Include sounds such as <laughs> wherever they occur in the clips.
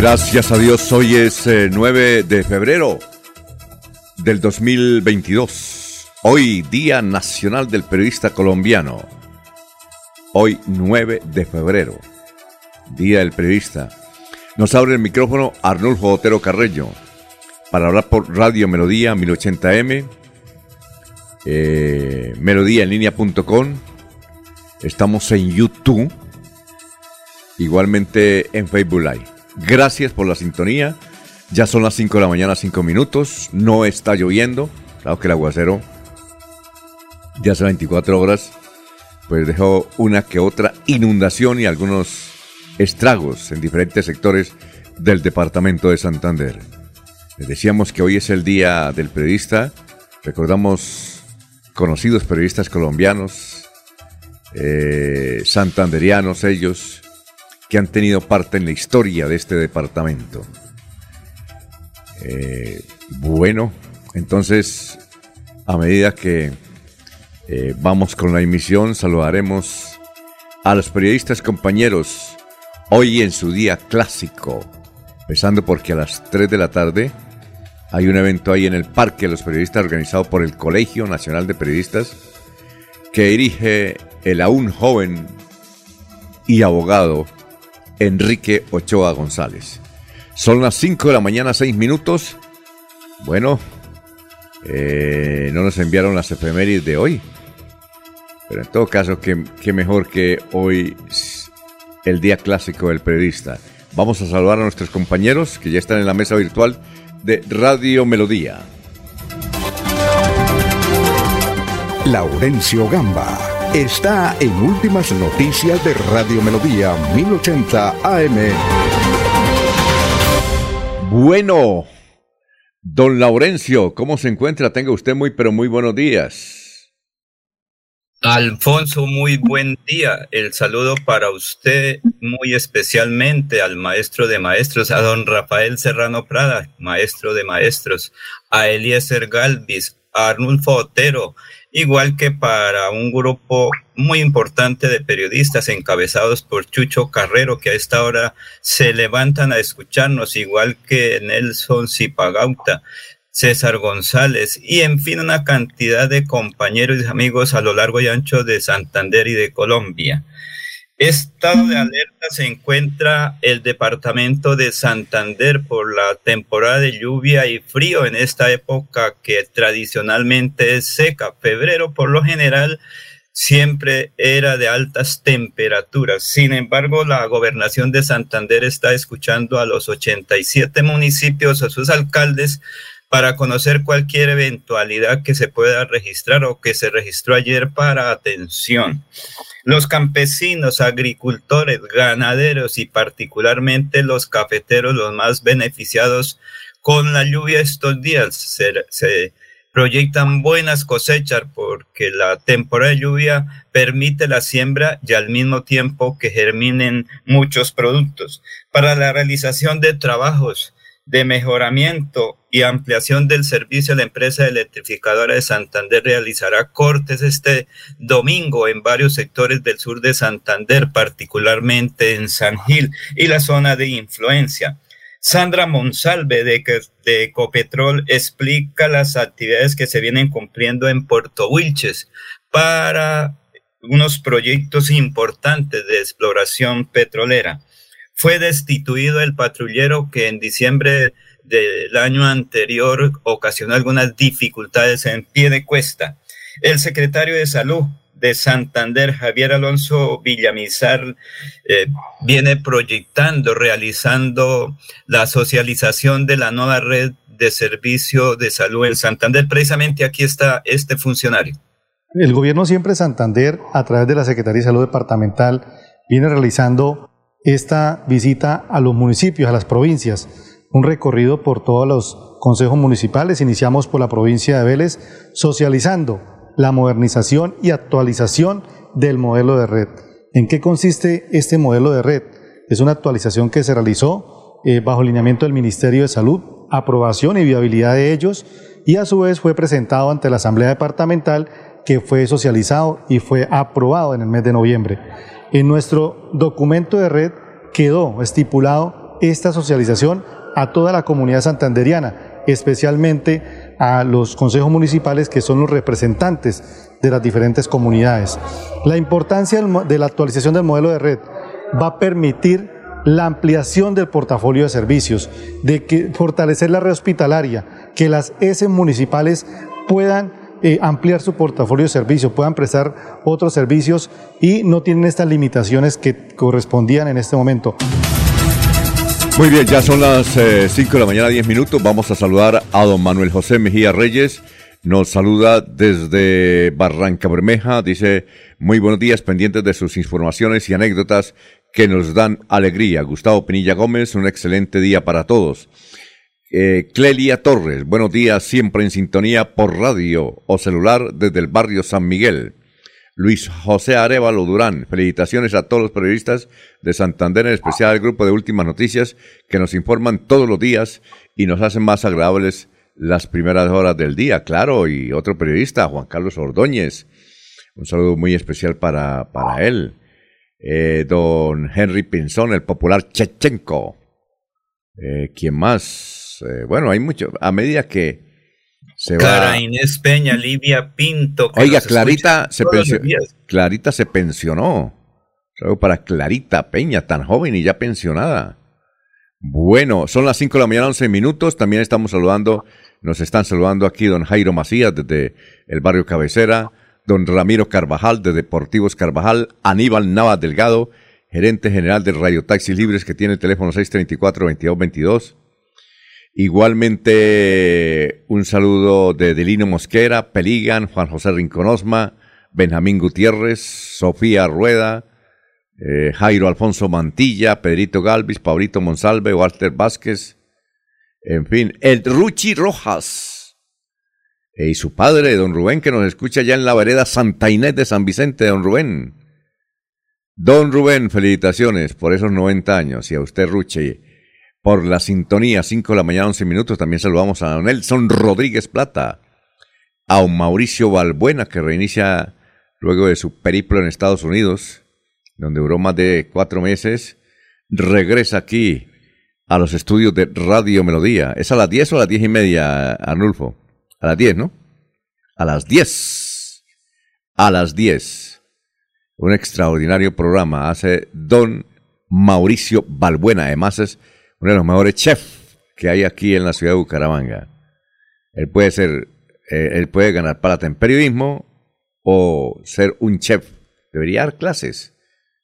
Gracias a Dios, hoy es 9 eh, de febrero del 2022. Hoy, Día Nacional del Periodista Colombiano. Hoy, 9 de febrero, Día del Periodista. Nos abre el micrófono Arnulfo Otero Carreño para hablar por Radio Melodía 1080m, eh, melodíaenlínea.com. Estamos en YouTube, igualmente en Facebook Live. Gracias por la sintonía. Ya son las 5 de la mañana, 5 minutos. No está lloviendo. Claro que el aguacero ya hace 24 horas pues dejó una que otra inundación y algunos estragos en diferentes sectores del departamento de Santander. Les decíamos que hoy es el día del periodista. Recordamos conocidos periodistas colombianos, eh, santanderianos ellos, que han tenido parte en la historia de este departamento. Eh, bueno, entonces, a medida que eh, vamos con la emisión, saludaremos a los periodistas compañeros hoy en su día clásico, empezando porque a las 3 de la tarde hay un evento ahí en el Parque de los Periodistas organizado por el Colegio Nacional de Periodistas que dirige el aún joven y abogado Enrique Ochoa González. Son las 5 de la mañana, 6 minutos. Bueno, eh, no nos enviaron las efemérides de hoy. Pero en todo caso, qué, qué mejor que hoy el día clásico del periodista. Vamos a saludar a nuestros compañeros que ya están en la mesa virtual de Radio Melodía. Laurencio Gamba está en Últimas Noticias de Radio Melodía 1080 AM. Bueno, don Laurencio, ¿cómo se encuentra? Tenga usted muy, pero muy buenos días. Alfonso, muy buen día. El saludo para usted muy especialmente al maestro de maestros, a don Rafael Serrano Prada, maestro de maestros, a Eliezer Galvis, a Arnulfo Otero, igual que para un grupo muy importante de periodistas encabezados por Chucho Carrero, que a esta hora se levantan a escucharnos, igual que Nelson Zipagauta, César González y en fin una cantidad de compañeros y amigos a lo largo y ancho de Santander y de Colombia. Estado de alerta se encuentra el departamento de Santander por la temporada de lluvia y frío en esta época que tradicionalmente es seca. Febrero por lo general siempre era de altas temperaturas. Sin embargo, la gobernación de Santander está escuchando a los 87 municipios, a sus alcaldes, para conocer cualquier eventualidad que se pueda registrar o que se registró ayer para atención. Los campesinos, agricultores, ganaderos y particularmente los cafeteros, los más beneficiados con la lluvia estos días, se, proyectan buenas cosechas porque la temporada de lluvia permite la siembra y al mismo tiempo que germinen muchos productos. Para la realización de trabajos de mejoramiento y ampliación del servicio, la empresa electrificadora de Santander realizará cortes este domingo en varios sectores del sur de Santander, particularmente en San Gil y la zona de influencia. Sandra Monsalve de, de Ecopetrol explica las actividades que se vienen cumpliendo en Puerto Wilches para unos proyectos importantes de exploración petrolera. fue destituido el patrullero que en diciembre del año anterior ocasionó algunas dificultades en pie de cuesta. El secretario de Salud de Santander, Javier Alonso Villamizar, eh, viene proyectando, realizando la socialización de la nueva red de servicio de salud en Santander. Precisamente aquí está este funcionario. El gobierno siempre Santander, a través de la Secretaría de Salud Departamental, viene realizando esta visita a los municipios, a las provincias, un recorrido por todos los consejos municipales. Iniciamos por la provincia de Vélez, socializando la modernización y actualización del modelo de red. ¿En qué consiste este modelo de red? Es una actualización que se realizó eh, bajo lineamiento del Ministerio de Salud, aprobación y viabilidad de ellos, y a su vez fue presentado ante la Asamblea Departamental que fue socializado y fue aprobado en el mes de noviembre. En nuestro documento de red quedó estipulado esta socialización a toda la comunidad santanderiana, especialmente a los consejos municipales que son los representantes de las diferentes comunidades. La importancia de la actualización del modelo de red va a permitir la ampliación del portafolio de servicios, de que fortalecer la red hospitalaria, que las S municipales puedan eh, ampliar su portafolio de servicios, puedan prestar otros servicios y no tienen estas limitaciones que correspondían en este momento. Muy bien, ya son las 5 eh, de la mañana, 10 minutos. Vamos a saludar a don Manuel José Mejía Reyes. Nos saluda desde Barranca Bermeja. Dice, muy buenos días, pendientes de sus informaciones y anécdotas que nos dan alegría. Gustavo Pinilla Gómez, un excelente día para todos. Eh, Clelia Torres, buenos días, siempre en sintonía por radio o celular desde el barrio San Miguel. Luis José Arevalo Durán. Felicitaciones a todos los periodistas de Santander, en especial al grupo de Últimas Noticias, que nos informan todos los días y nos hacen más agradables las primeras horas del día. Claro, y otro periodista, Juan Carlos Ordóñez. Un saludo muy especial para, para él. Eh, don Henry Pinzón, el popular Chechenko. Eh, ¿Quién más? Eh, bueno, hay mucho. A medida que se Inés Peña, Livia Pinto. Oiga, Clarita se, Clarita se pensionó. Saludo para Clarita Peña, tan joven y ya pensionada. Bueno, son las 5 de la mañana, 11 minutos. También estamos saludando, nos están saludando aquí don Jairo Macías desde el barrio Cabecera, don Ramiro Carvajal de Deportivos Carvajal, Aníbal Nava Delgado, gerente general del Radio Taxi Libres que tiene el teléfono 634-2222. Igualmente, un saludo de Delino Mosquera, Peligan, Juan José Rinconosma, Benjamín Gutiérrez, Sofía Rueda, eh, Jairo Alfonso Mantilla, Pedrito Galvis, Paulito Monsalve, Walter Vázquez, en fin, el Ruchi Rojas. y su padre, don Rubén, que nos escucha ya en la vereda Santa Inés de San Vicente, don Rubén. Don Rubén, felicitaciones por esos 90 años y a usted, Ruchi por la sintonía, 5 de la mañana, 11 minutos. También saludamos a Nelson Rodríguez Plata, a un Mauricio Balbuena, que reinicia luego de su periplo en Estados Unidos, donde duró más de cuatro meses. Regresa aquí a los estudios de Radio Melodía. ¿Es a las 10 o a las 10 y media, Arnulfo? A las 10, ¿no? A las 10. A las 10. Un extraordinario programa hace don Mauricio Balbuena. Además es uno de los mejores chefs que hay aquí en la ciudad de Bucaramanga. Él puede ser, eh, él puede ganar plata en periodismo o ser un chef. Debería dar clases.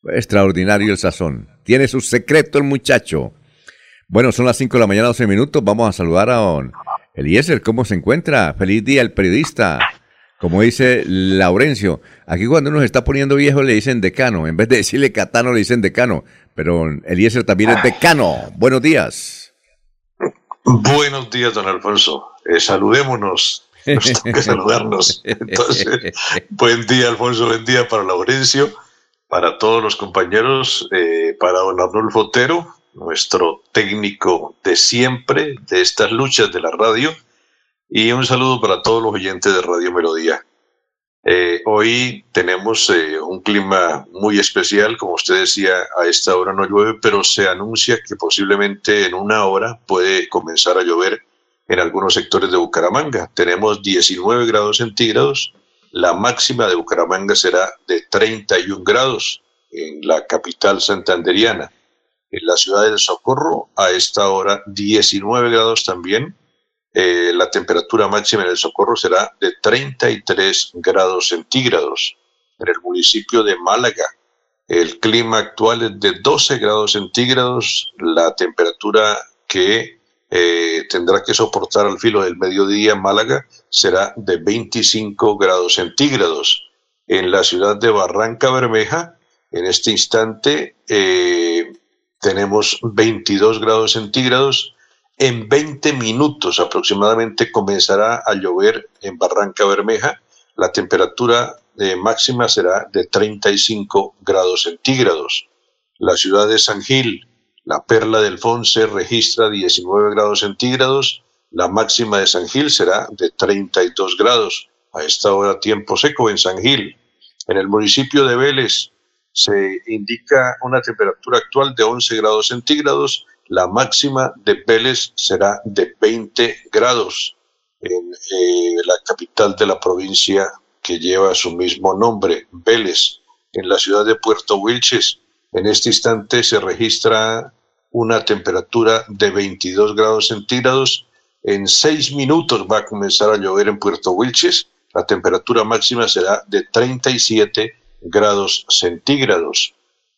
Extraordinario el sazón. Tiene su secreto el muchacho. Bueno, son las 5 de la mañana, 12 minutos. Vamos a saludar a don Eliezer. ¿Cómo se encuentra? Feliz día el periodista. Como dice Laurencio, aquí cuando uno se está poniendo viejo le dicen decano. En vez de decirle catano le dicen decano pero Eliezer también es decano. Buenos días. Buenos días, don Alfonso. Eh, saludémonos. <laughs> Nos que saludarnos. Entonces, <laughs> buen día, Alfonso. Buen día para Laurencio, para todos los compañeros, eh, para don Arnulfo Otero, nuestro técnico de siempre, de estas luchas de la radio. Y un saludo para todos los oyentes de Radio Melodía. Eh, hoy tenemos eh, un clima muy especial, como usted decía, a esta hora no llueve, pero se anuncia que posiblemente en una hora puede comenzar a llover en algunos sectores de Bucaramanga. Tenemos 19 grados centígrados, la máxima de Bucaramanga será de 31 grados en la capital santanderiana. En la ciudad del Socorro, a esta hora 19 grados también. Eh, la temperatura máxima en el Socorro será de 33 grados centígrados. En el municipio de Málaga, el clima actual es de 12 grados centígrados. La temperatura que eh, tendrá que soportar al filo del mediodía Málaga será de 25 grados centígrados. En la ciudad de Barranca Bermeja, en este instante, eh, tenemos 22 grados centígrados. En 20 minutos aproximadamente comenzará a llover en Barranca Bermeja. La temperatura eh, máxima será de 35 grados centígrados. La ciudad de San Gil, la perla del Fonse registra 19 grados centígrados, la máxima de San Gil será de 32 grados. A esta hora tiempo seco en San Gil. En el municipio de Vélez se indica una temperatura actual de 11 grados centígrados, la máxima de Vélez será de 20 grados. En eh, la capital de la provincia que lleva su mismo nombre, Vélez, en la ciudad de Puerto Wilches, en este instante se registra una temperatura de 22 grados centígrados. En seis minutos va a comenzar a llover en Puerto Wilches. La temperatura máxima será de 37 grados centígrados.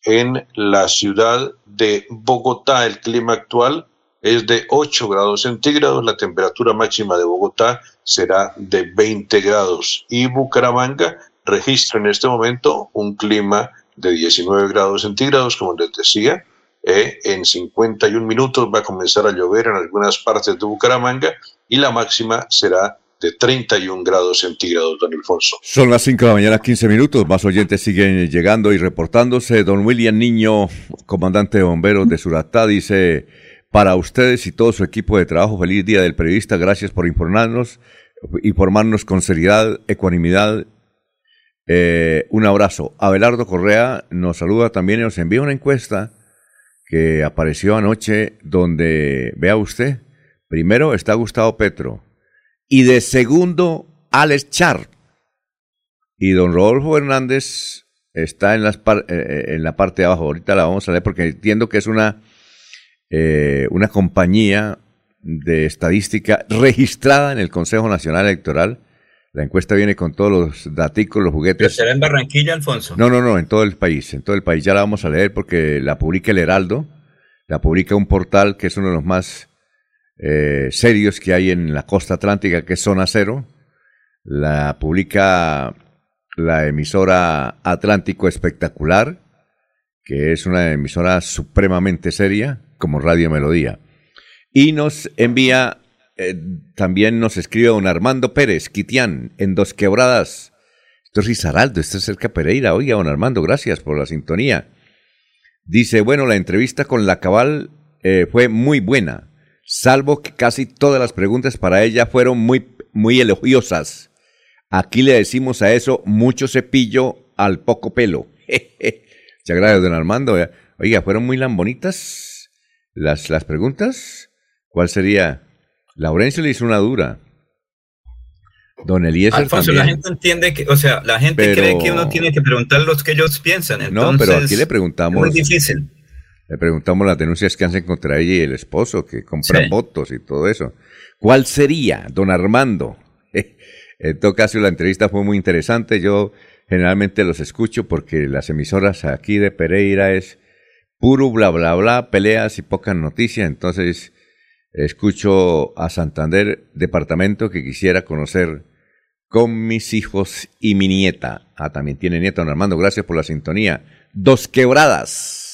En la ciudad de Bogotá, el clima actual es de 8 grados centígrados. La temperatura máxima de Bogotá será de 20 grados. Y Bucaramanga registra en este momento un clima de 19 grados centígrados, como les decía. Eh, en 51 minutos va a comenzar a llover en algunas partes de Bucaramanga y la máxima será de 31 grados centígrados, don Alfonso. Son las 5 de la mañana, 15 minutos. Más oyentes siguen llegando y reportándose. Don William Niño, comandante de bomberos de Suratá, dice: Para ustedes y todo su equipo de trabajo, feliz día del periodista. Gracias por informarnos, informarnos con seriedad, ecuanimidad eh, un abrazo. Abelardo Correa nos saluda también y nos envía una encuesta que apareció anoche donde, vea usted, primero está Gustavo Petro y de segundo Alex Char. Y don Rodolfo Hernández está en, las eh, eh, en la parte de abajo. Ahorita la vamos a leer porque entiendo que es una, una compañía de estadística registrada en el Consejo Nacional Electoral la encuesta viene con todos los datos, los juguetes. ¿Pero será en Barranquilla, Alfonso? No, no, no, en todo el país. En todo el país. Ya la vamos a leer porque la publica el Heraldo, la publica un portal que es uno de los más eh, serios que hay en la costa atlántica, que es Zona Cero. La publica la emisora Atlántico Espectacular, que es una emisora supremamente seria, como Radio Melodía. Y nos envía eh, también nos escribe don Armando Pérez, Quitián, en Dos Quebradas. Esto es Rizaraldo, esto es cerca Pereira. Oiga, don Armando, gracias por la sintonía. Dice, bueno, la entrevista con la cabal eh, fue muy buena, salvo que casi todas las preguntas para ella fueron muy, muy elogiosas. Aquí le decimos a eso mucho cepillo al poco pelo. <laughs> Muchas gracias, don Armando. Oiga, ¿fueron muy lambonitas las, las preguntas? ¿Cuál sería? Laurencio le hizo una dura. Don Eliezer Alfonso, la gente entiende que, o sea, la gente cree que uno tiene que preguntar lo que ellos piensan. Entonces, no, pero aquí le preguntamos. Es muy difícil. Le preguntamos las denuncias que hacen contra ella y el esposo, que compran votos y todo eso. ¿Cuál sería, don Armando? <laughs> en todo caso, la entrevista fue muy interesante. Yo generalmente los escucho porque las emisoras aquí de Pereira es puro bla, bla, bla, peleas y pocas noticias. Entonces, Escucho a Santander, departamento que quisiera conocer con mis hijos y mi nieta. Ah, también tiene nieta, don Armando. Gracias por la sintonía. Dos quebradas.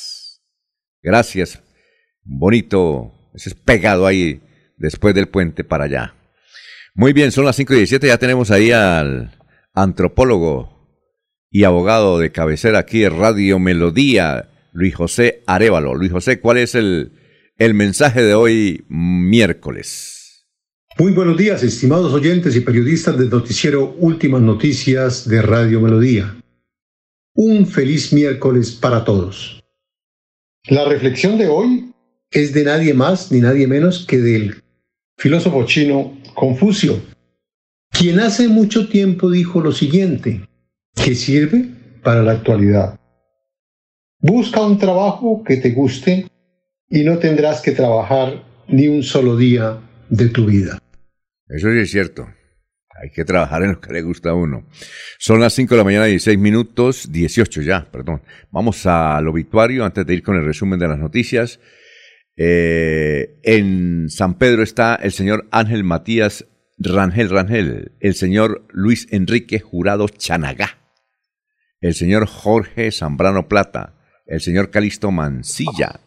Gracias. Bonito. Ese es pegado ahí después del puente para allá. Muy bien, son las 5 y 17. Ya tenemos ahí al antropólogo y abogado de cabecera aquí de Radio Melodía, Luis José Arevalo. Luis José, ¿cuál es el el mensaje de hoy miércoles. Muy buenos días, estimados oyentes y periodistas del noticiero Últimas Noticias de Radio Melodía. Un feliz miércoles para todos. La reflexión de hoy es de nadie más ni nadie menos que del filósofo chino Confucio, quien hace mucho tiempo dijo lo siguiente, que sirve para la actualidad. Busca un trabajo que te guste y no tendrás que trabajar ni un solo día de tu vida. Eso es cierto. Hay que trabajar en lo que le gusta a uno. Son las 5 de la mañana, 16 minutos, 18 ya, perdón. Vamos al obituario antes de ir con el resumen de las noticias. Eh, en San Pedro está el señor Ángel Matías Rangel Rangel, el señor Luis Enrique Jurado Chanagá, el señor Jorge Zambrano Plata, el señor Calisto Mancilla,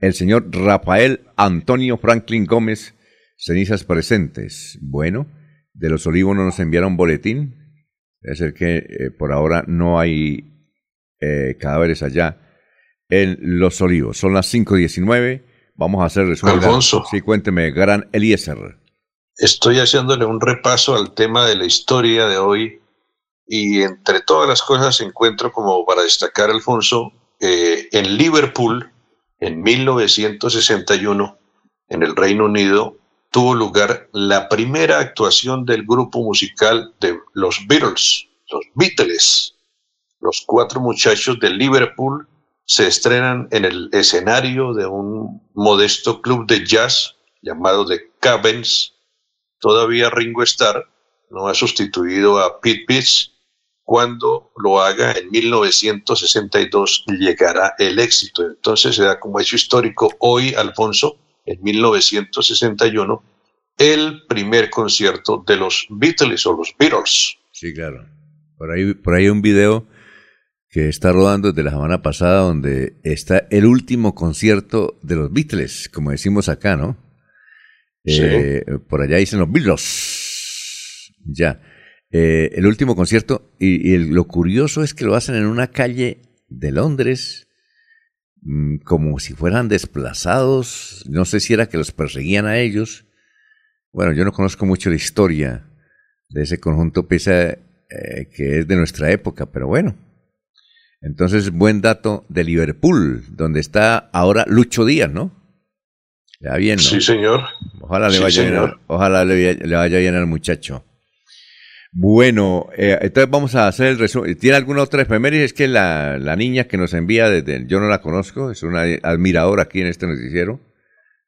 el señor Rafael Antonio Franklin Gómez, cenizas presentes. Bueno, de los olivos no nos enviaron boletín. Es el que eh, por ahora no hay eh, cadáveres allá en Los Olivos. Son las 5.19. Vamos a hacer resumen. Alfonso. Sí, cuénteme, gran Eliezer. Estoy haciéndole un repaso al tema de la historia de hoy y entre todas las cosas encuentro como para destacar, Alfonso, eh, en Liverpool, en 1961, en el Reino Unido, tuvo lugar la primera actuación del grupo musical de los Beatles, los Beatles. Los cuatro muchachos de Liverpool se estrenan en el escenario de un modesto club de jazz llamado The Cabins. Todavía Ringo Starr no ha sustituido a Pete Pitts. Cuando lo haga en 1962 llegará el éxito. Entonces se da como hecho histórico hoy, Alfonso, en 1961, el primer concierto de los Beatles o los Beatles. Sí, claro. Por ahí, por ahí hay un video que está rodando desde la semana pasada, donde está el último concierto de los Beatles, como decimos acá, ¿no? Sí. Eh, por allá dicen los Beatles. Ya. Eh, el último concierto, y, y el- lo curioso es que lo hacen en una calle de Londres, como si fueran desplazados. No sé si era que los perseguían a ellos. Bueno, yo no conozco mucho la historia de ese conjunto, pese a eh, que es de nuestra época, pero bueno. Entonces, buen dato de Liverpool, donde está ahora Lucho Díaz, ¿no? Le va bien, ¿no? Sí, señor. Ojalá le Sí, vaya bien, señor. ojalá le, le vaya bien al muchacho. Bueno, eh, entonces vamos a hacer el resumen. ¿Tiene alguna otra efeméride? Es que la, la niña que nos envía desde, yo no la conozco, es una admiradora aquí en este noticiero.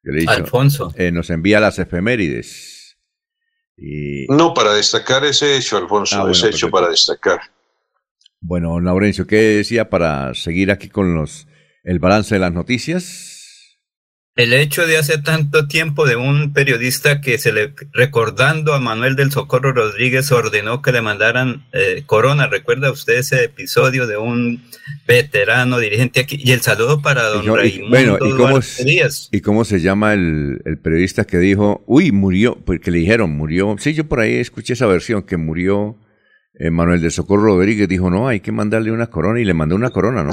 Yo le he dicho, Alfonso. eh, nos envía las efemérides. Y, No, para destacar ese hecho, Alfonso, Ah, bueno, ese hecho para destacar. bueno, Laurencio, ¿qué decía para seguir aquí con los el balance de las noticias? El hecho de hace tanto tiempo de un periodista que se le, recordando a Manuel del Socorro Rodríguez, ordenó que le mandaran eh, corona. ¿Recuerda usted ese episodio de un veterano dirigente aquí? Y el saludo para don Y yo- y- Raimundo bueno, ¿y cómo Díaz. ¿Y cómo se llama el, el periodista que dijo, uy, murió, porque le dijeron, murió? Sí, yo por ahí escuché esa versión, que murió eh, Manuel de Socorro Rodríguez. Dijo, no, hay que mandarle una corona y le mandó una corona, ¿no?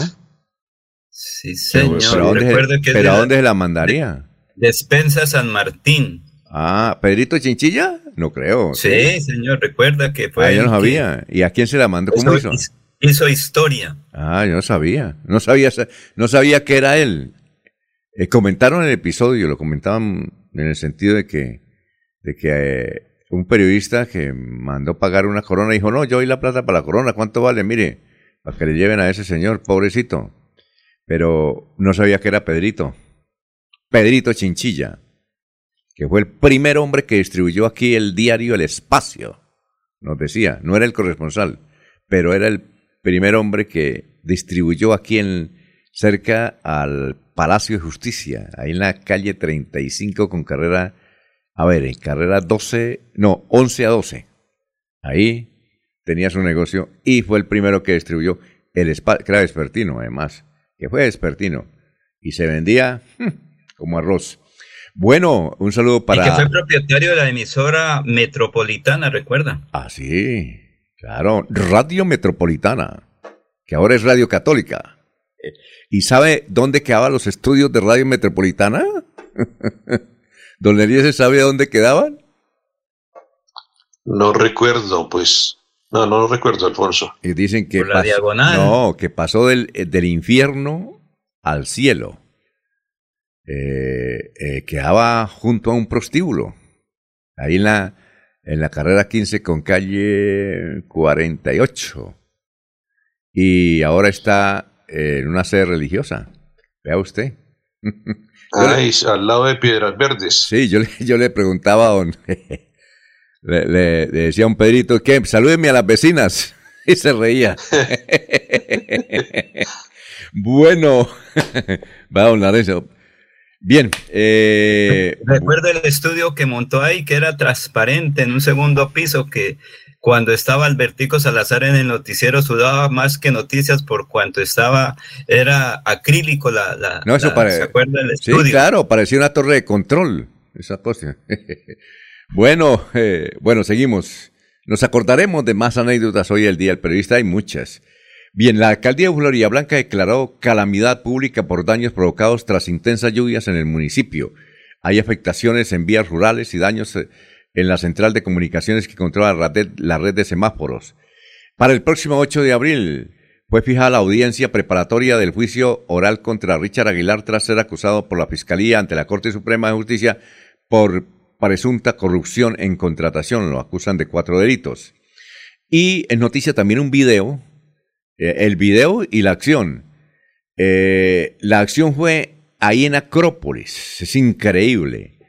Sí, señor. pero ¿a dónde, Recuerde que es pero de ¿a la dónde se la mandaría? Despensa San Martín. Ah, ¿Pedrito Chinchilla? No creo. Sí, señor. Recuerda que fue. Ah, yo no sabía. ¿Y a quién se la mandó? ¿Cómo hizo? hizo, hizo historia. Ah, yo no sabía. No sabía, no sabía que era él. Eh, comentaron el episodio, lo comentaban en el sentido de que, de que eh, un periodista que mandó pagar una corona dijo, no, yo doy la plata para la corona, ¿cuánto vale? Mire, para que le lleven a ese señor, pobrecito. Pero no sabía que era Pedrito. Pedrito Chinchilla, que fue el primer hombre que distribuyó aquí el diario El Espacio. Nos decía, no era el corresponsal, pero era el primer hombre que distribuyó aquí en cerca al Palacio de Justicia, ahí en la calle 35 con carrera, a ver, carrera 12, no, 11 a 12. Ahí tenía su negocio y fue el primero que distribuyó el espacio, que era vespertino además, que fue vespertino y se vendía hm, como arroz. Bueno, un saludo para... Y que fue propietario de la emisora metropolitana, ¿recuerda? Ah, sí, claro, Radio Metropolitana, que ahora es Radio Católica. ¿Y sabe dónde quedaban los estudios de Radio Metropolitana? <laughs> ¿Don Eliezer sabe dónde quedaban? No recuerdo, pues. No, no recuerdo, Alfonso. Y dicen que Por la diagonal. No, que pasó del, eh, del infierno al cielo. Eh, eh, quedaba junto a un prostíbulo. Ahí en la, en la carrera 15 con calle 48. Y ahora está eh, en una sede religiosa. Vea usted. <laughs> Ay, al lado de Piedras Verdes. Sí, yo le, yo le preguntaba a don... <laughs> le, le, decía a un Pedrito, que salúdeme a las vecinas. <laughs> Y se reía. <laughs> bueno, <laughs> va don Lorenzo. Bien. Eh, Recuerdo el estudio que montó ahí, que era transparente en un segundo piso, que cuando estaba Albertico Salazar en el noticiero sudaba más que noticias por cuanto estaba, era acrílico la... la no, eso la, ¿Se acuerda del estudio? Sí, claro, parecía una torre de control, esa cosa. Bueno, eh, bueno, seguimos. Nos acordaremos de más anécdotas hoy el día del periodista, hay muchas. Bien, la alcaldía de Florida Blanca declaró calamidad pública por daños provocados tras intensas lluvias en el municipio. Hay afectaciones en vías rurales y daños eh, en la central de comunicaciones que controla la red, la red de semáforos. Para el próximo 8 de abril fue fijada la audiencia preparatoria del juicio oral contra Richard Aguilar tras ser acusado por la Fiscalía ante la Corte Suprema de Justicia por presunta corrupción en contratación. Lo acusan de cuatro delitos. Y en noticia también un video, eh, el video y la acción. Eh, la acción fue ahí en Acrópolis. Es increíble.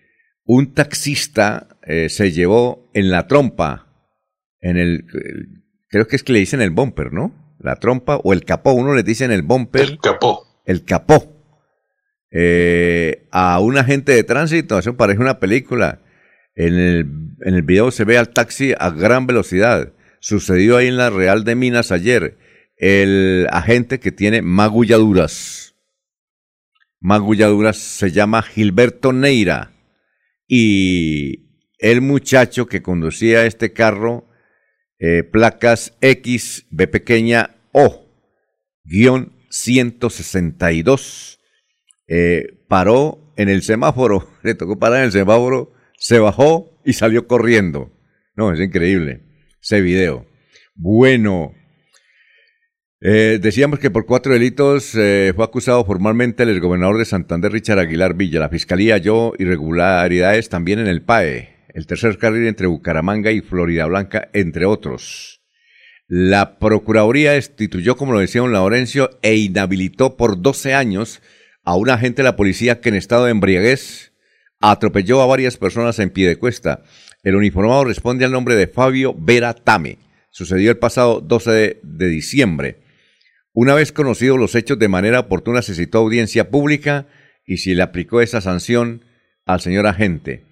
Un taxista eh, se llevó en la trompa, en el, creo que es que le dicen el bumper, ¿no? La trompa o el capó, uno le dice en el bumper. El capó. El capó. A un agente de tránsito, eso parece una película. En el, en el video se ve al taxi a gran velocidad. Sucedió ahí en la Real de Minas ayer. El agente que tiene magulladuras. Magulladuras se llama Gilberto Neira. Y el muchacho que conducía este carro, eh, placas X, B pequeña O, guion 162, eh, paró en el semáforo, <laughs> le tocó parar en el semáforo, se bajó y salió corriendo. No, es increíble ese video. Bueno, eh, decíamos que por cuatro delitos eh, fue acusado formalmente el gobernador de Santander, Richard Aguilar Villa. La fiscalía halló irregularidades también en el PAE el tercer carril entre Bucaramanga y Florida Blanca, entre otros. La Procuraduría destituyó, como lo decía don Laurencio, e inhabilitó por 12 años a un agente de la policía que en estado de embriaguez atropelló a varias personas en pie de cuesta. El uniformado responde al nombre de Fabio Vera Tame. Sucedió el pasado 12 de, diciembre. Una vez conocidos los hechos de manera oportuna, se citó audiencia pública y se le aplicó esa sanción al señor agente.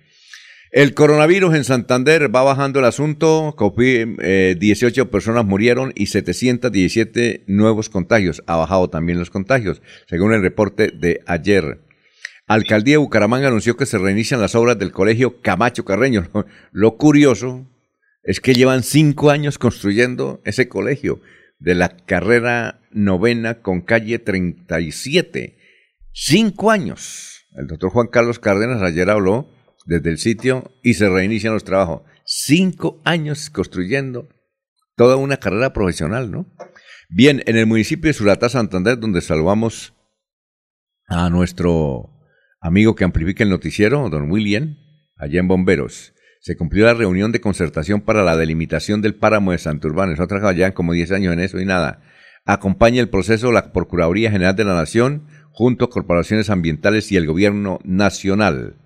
El coronavirus en Santander va bajando el asunto. 18 eh, personas murieron y 717 nuevos contagios. Ha bajado también los contagios, según el reporte de ayer. Alcaldía de Bucaramanga anunció que se reinician las obras del colegio Camacho Carreño. <laughs> Lo curioso es que llevan cinco años construyendo ese colegio de la carrera novena con calle 37. Cinco años. El doctor Juan Carlos Cárdenas ayer habló desde el sitio y se reinician los trabajos. Cinco años construyendo toda una carrera profesional, ¿no? Bien, en el municipio de Suratá, Santander, donde saludamos a nuestro amigo que amplifica el noticiero, don William, allá en Bomberos, se cumplió la reunión de concertación para la delimitación del páramo de Santurbán. Nosotros trabajado ya como 10 años en eso y nada. Acompaña el proceso la Procuraduría General de la Nación, junto a corporaciones ambientales y el Gobierno Nacional.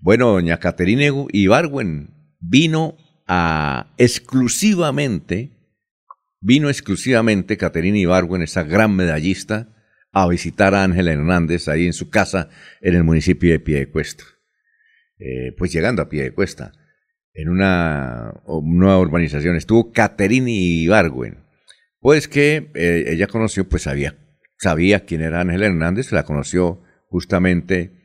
Bueno, doña Caterina Ibarwen vino a exclusivamente, vino exclusivamente Caterina Ibarwen, esa gran medallista, a visitar a Ángela Hernández ahí en su casa en el municipio de Piedecuesta. Eh, pues llegando a Piedecuesta, en una nueva urbanización, estuvo Caterina Ibarwen. Pues que eh, ella conoció, pues sabía, sabía quién era Ángela Hernández, la conoció justamente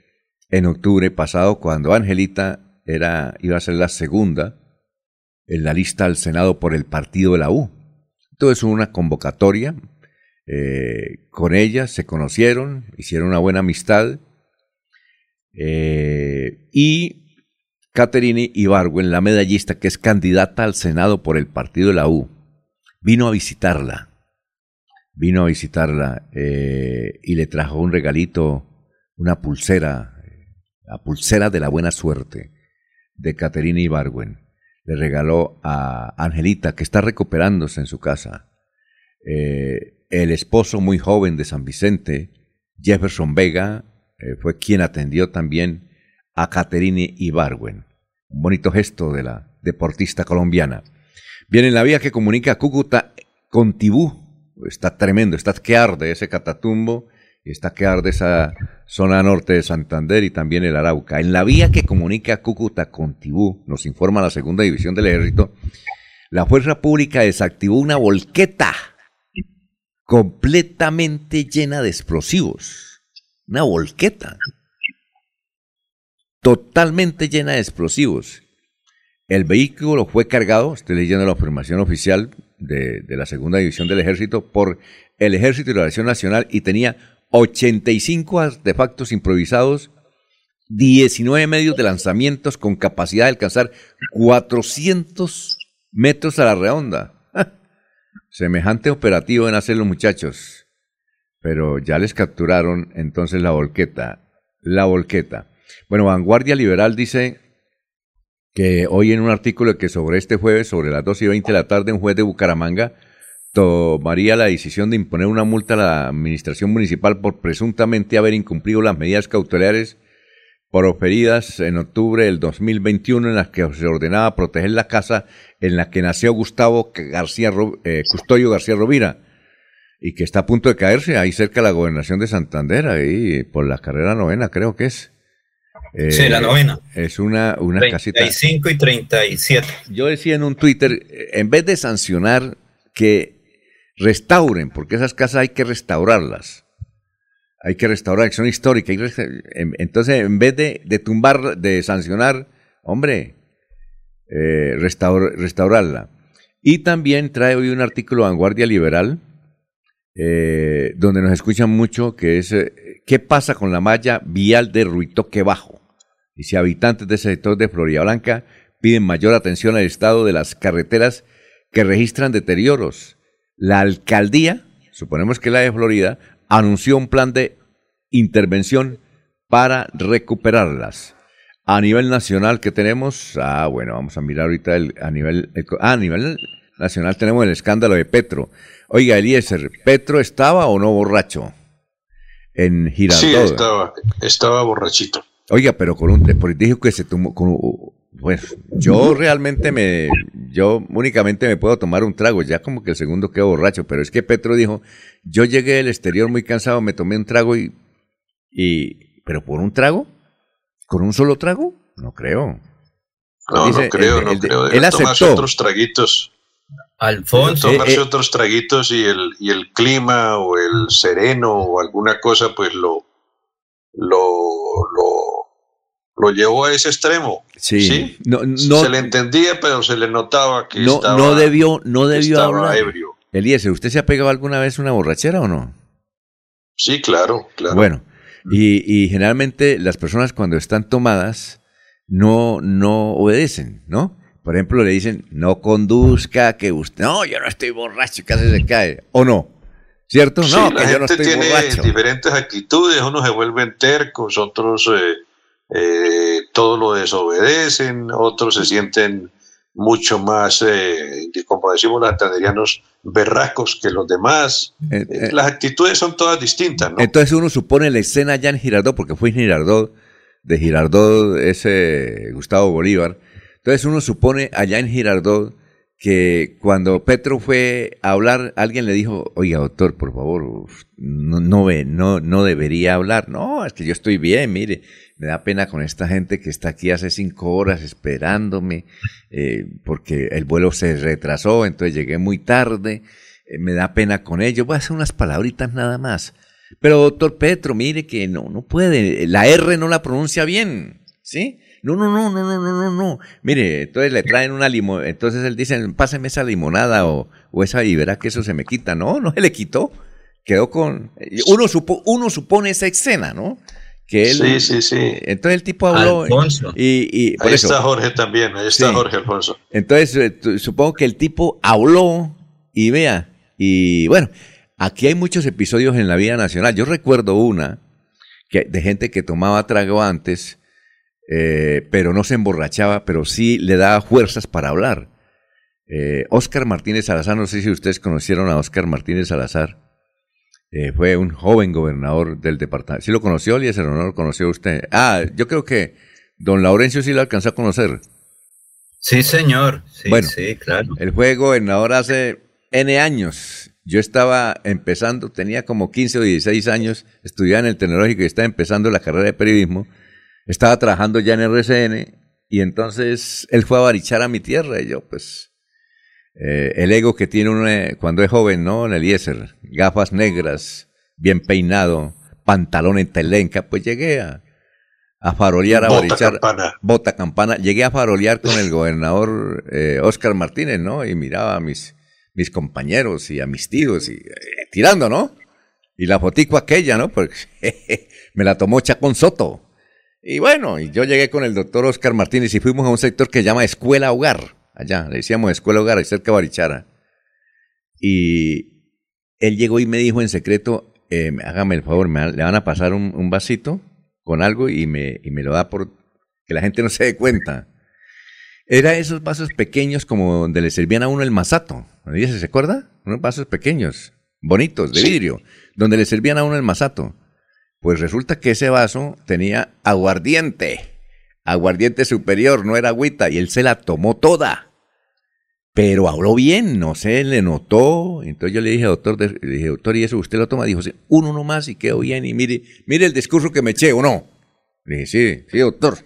en octubre pasado cuando Angelita era, iba a ser la segunda en la lista al Senado por el partido de la U. Entonces hubo una convocatoria eh, con ella, se conocieron, hicieron una buena amistad eh, y Caterine Ibargüen, la medallista que es candidata al Senado por el partido de la U, vino a visitarla. Vino a visitarla eh, y le trajo un regalito, una pulsera la pulsera de la buena suerte de Caterina Ibargüen. Le regaló a Angelita, que está recuperándose en su casa. Eh, el esposo muy joven de San Vicente, Jefferson Vega, eh, fue quien atendió también a Caterine Ibarwen. Un bonito gesto de la deportista colombiana. Bien, en la vía que comunica Cúcuta con Tibú, está tremendo, está que arde ese catatumbo, está que arde esa zona norte de Santander y también el Arauca. En la vía que comunica Cúcuta con Tibú, nos informa la segunda división del ejército, la fuerza pública desactivó una volqueta completamente llena de explosivos. Una volqueta. Totalmente llena de explosivos. El vehículo fue cargado, estoy leyendo la afirmación oficial de, la segunda división del ejército, por el Ejército de la Nación Nacional y tenía 85 artefactos improvisados, 19 medios de lanzamientos con capacidad de alcanzar 400 metros a la redonda. Semejante operativo en hacer los muchachos. Pero ya les capturaron entonces la volqueta. La volqueta. Bueno, Vanguardia Liberal dice que hoy en un artículo que sobre este jueves, sobre las 2 y 20 de la tarde, un juez de Bucaramanga tomaría la decisión de imponer una multa a la administración municipal por presuntamente haber incumplido las medidas cautelares proferidas en octubre del 2021 en las que se ordenaba proteger la casa en la que nació Gustavo García, eh, Custodio García Rovira y que está a punto de caerse ahí cerca de la gobernación de Santander, ahí por la carrera novena creo que es. sí, la novena. Es una, una 35 y 37. Yo decía en un Twitter, en vez de sancionar que restauren, porque esas casas hay que restaurarlas. Hay que restaurar, son históricas. Entonces, en vez de, de tumbar, de sancionar, hombre, eh, restaurarla. Y también trae hoy un artículo Vanguardia Liberal, eh, donde nos escuchan mucho, que es eh, ¿qué pasa con la malla vial de Ruitoque Bajo? Y si habitantes de ese sector de Florida Blanca piden mayor atención al estado de las carreteras que registran deterioros. La alcaldía, suponemos que la de Florida, anunció un plan de intervención para recuperarlas. A nivel nacional que tenemos, ah, bueno, vamos a mirar ahorita el, a nivel, ah, a nivel nacional tenemos el escándalo de Petro. Oiga, Eliezer, ¿Petro estaba o no borracho? En Girardot. Sí, estaba, estaba borrachito. Oiga, pero con un, dijo que se tomó, con, pues yo realmente me, yo únicamente me puedo tomar un trago, ya como que el segundo quedó borracho, pero es que Petro dijo, yo llegué del exterior muy cansado, me tomé un trago y, y, pero por un trago, con un solo trago, no creo. No, no creo, no creo. él aceptó. otros traguitos. Alfonso. Tomarse eh, eh. otros traguitos y el, y el clima o el sereno o alguna cosa, pues lo, lo lo llevó a ese extremo. Sí. No, no, se le entendía, pero se le notaba que no, estaba, no debió, no debió hablar. ebrio. Eliezer, ¿usted se ha pegado alguna vez una borrachera o no? Sí, claro, claro. Bueno, y, y generalmente las personas cuando están tomadas no, no obedecen, ¿no? Por ejemplo, le dicen, no conduzca, que usted, no, yo no estoy borracho, casi se cae, o no. ¿Cierto? no, que yo no estoy tiene diferentes actitudes, unos se vuelven tercos, otros eh, eh, todo lo desobedecen, otros se sienten mucho más, eh, como decimos los tanderianos, berracos que los demás. Eh, eh, Las actitudes son todas distintas, ¿no? Entonces uno supone la escena allá en Girardot, porque fue en Girardot, de Girardot ese Gustavo Bolívar. Entonces uno supone allá en Girardot que cuando Petro fue a hablar, alguien le dijo, oiga doctor, por favor, no, no, no, no debería hablar. No, es que yo estoy bien, mire, me da pena con esta gente que está aquí hace cinco horas esperándome, eh, porque el vuelo se retrasó, entonces llegué muy tarde, eh, me da pena con ellos, voy a hacer unas palabritas nada más. Pero doctor Petro, mire que no, no puede, la R no la pronuncia bien, ¿sí? No, no, no, no, no, no, no, no. Mire, entonces le traen una limonada, entonces él dice, páseme esa limonada o, o esa y verá que eso se me quita. No, no se le quitó. Quedó con... Uno, supo, uno supone esa escena, ¿no? sí, sí, sí. Entonces el tipo habló. Y, ahí está Jorge también, ahí está Jorge Alfonso. Entonces eh, supongo que el tipo habló y vea. Y bueno, aquí hay muchos episodios en la vida nacional. Yo recuerdo una que, de gente que tomaba trago antes, eh, pero no se emborrachaba, pero sí le daba fuerzas para hablar. Eh, Oscar Martínez Salazar, no sé si ustedes conocieron a Oscar Martínez Salazar. eh, fue un joven gobernador del departamento. ¿Sí lo conoció, Eliezer, o no lo conoció usted? Ah, yo creo que don Laurencio sí lo alcanzó a conocer. Sí, señor. Sí, bueno, sí, claro. Él fue gobernador hace N años. Yo estaba empezando, tenía como 15 o 16 años, estudiaba en el tecnológico y estaba empezando la carrera de periodismo. Estaba trabajando ya en RCN y entonces él fue a barichar a mi tierra y yo, pues, eh, el ego que tiene uno eh, cuando es joven, ¿no? En el Eliezer, gafas negras, bien peinado, pantalón en telenca, pues llegué a, a farolear, a Bota barichar. campana. Bota campana. Llegué a farolear con el gobernador eh, Oscar Martínez, ¿no? Y miraba a mis, mis compañeros y a mis tíos y eh, tirando, ¿no? Y la fotico aquella, ¿no? Porque <laughs> me la tomó Chacón Soto. Y bueno, yo llegué con el doctor Oscar Martínez y fuimos a un sector que se llama Escuela Hogar. Allá, le decíamos Escuela Hogar, ahí cerca de Barichara. Y él llegó y me dijo en secreto, eh, hágame el favor, me, le van a pasar un, un vasito con algo y me, y me lo da por que la gente no se dé cuenta. Era esos vasos pequeños como donde le servían a uno el masato. ¿Me dice, ¿Se acuerda? Unos vasos pequeños, bonitos, de vidrio, donde le servían a uno el masato. Pues resulta que ese vaso tenía aguardiente, aguardiente superior, no era agüita, y él se la tomó toda. Pero habló bien, no sé, le notó. Entonces yo le dije, doctor, dije, doctor, ¿y eso usted lo toma? Dijo, sí, uno nomás y quedó bien. Y mire, mire el discurso que me eché, ¿o no? Le dije, sí, sí, doctor.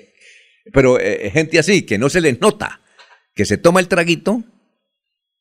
<laughs> Pero eh, gente así, que no se les nota, que se toma el traguito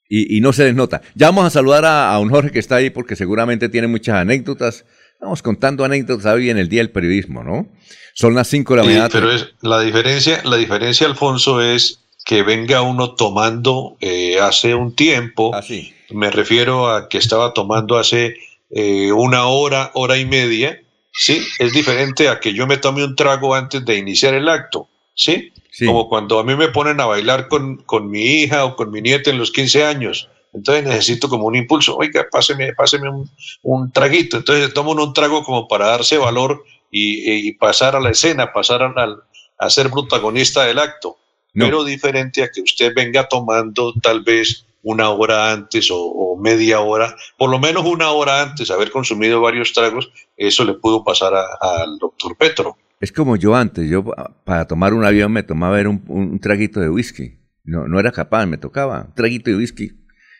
y, y no se les nota. Ya vamos a saludar a, a un Jorge que está ahí porque seguramente tiene muchas anécdotas. Estamos contando anécdotas hoy en el Día del Periodismo, ¿no? Son las 5 de la Sí, mañana. pero es, la diferencia, la diferencia, Alfonso, es que venga uno tomando eh, hace un tiempo. Así. Me refiero a que estaba tomando hace eh, una hora, hora y media. Sí, es diferente a que yo me tome un trago antes de iniciar el acto. Sí, Sí. como cuando a mí me ponen a bailar con, con mi hija o con mi nieta en los 15 años. Entonces necesito como un impulso, oiga, páseme, páseme un, un traguito. Entonces tomo un trago como para darse valor y, y pasar a la escena, pasar al- a ser protagonista del acto. No. Pero diferente a que usted venga tomando tal vez una hora antes o, o media hora, por lo menos una hora antes, haber consumido varios tragos, eso le pudo pasar a- al doctor Petro. Es como yo antes, yo pa- para tomar un avión me tomaba un traguito de whisky. No, no era capaz, me tocaba un traguito de whisky.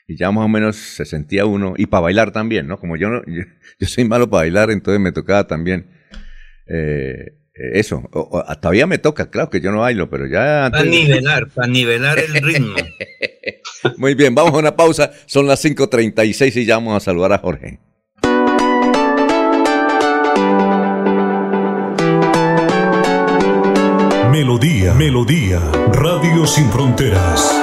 Y ya más o menos se sentía uno, y para bailar también, ¿no? Como yo, no, yo, <laughs> yo soy malo para bailar, entonces me tocaba también eh, eso. O- o- todavía me toca, claro que yo no bailo, pero ya Para antes... nivelar, para nivelar el ritmo. <laughs> Muy bien, vamos a una pausa, son las 5.36 y ya vamos a saludar a Jorge. Melodía, Melodía, Radio Sin Fronteras.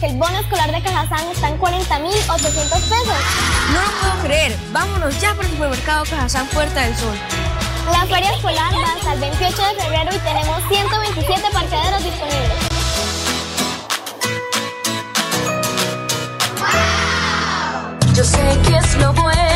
Porque el bono escolar de Cajazán está en 40.800 pesos. No lo puedo creer. Vámonos ya por el supermercado Cajazán Puerta del Sol. La feria escolar va hasta el 28 de febrero y tenemos 127 parqueaderos disponibles. Yo sé que es lo bueno.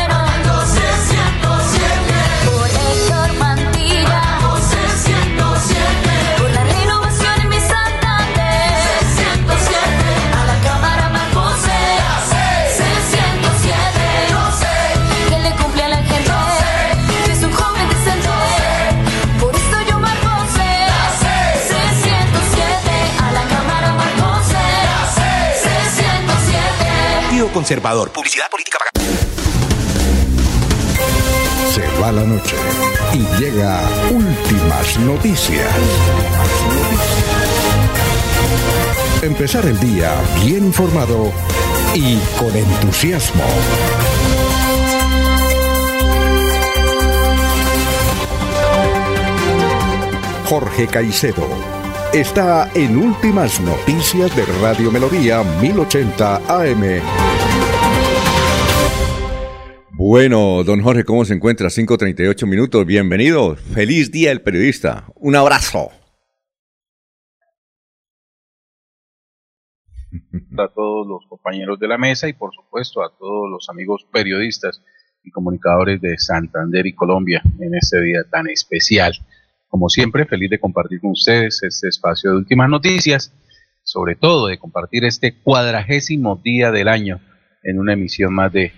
Conservador. Publicidad política pagada. Se va la noche y llega últimas noticias. Empezar el día bien informado y con entusiasmo. Jorge Caicedo está en Últimas Noticias de Radio Melodía 1080 AM. Bueno, don Jorge, ¿cómo se encuentra? 5.38 minutos, bienvenido. Feliz Día del Periodista. Un abrazo. A todos los compañeros de la mesa y por supuesto a todos los amigos periodistas y comunicadores de Santander y Colombia en este día tan especial. Como siempre, feliz de compartir con ustedes este espacio de últimas noticias, sobre todo de compartir este cuadragésimo día del año en una emisión más de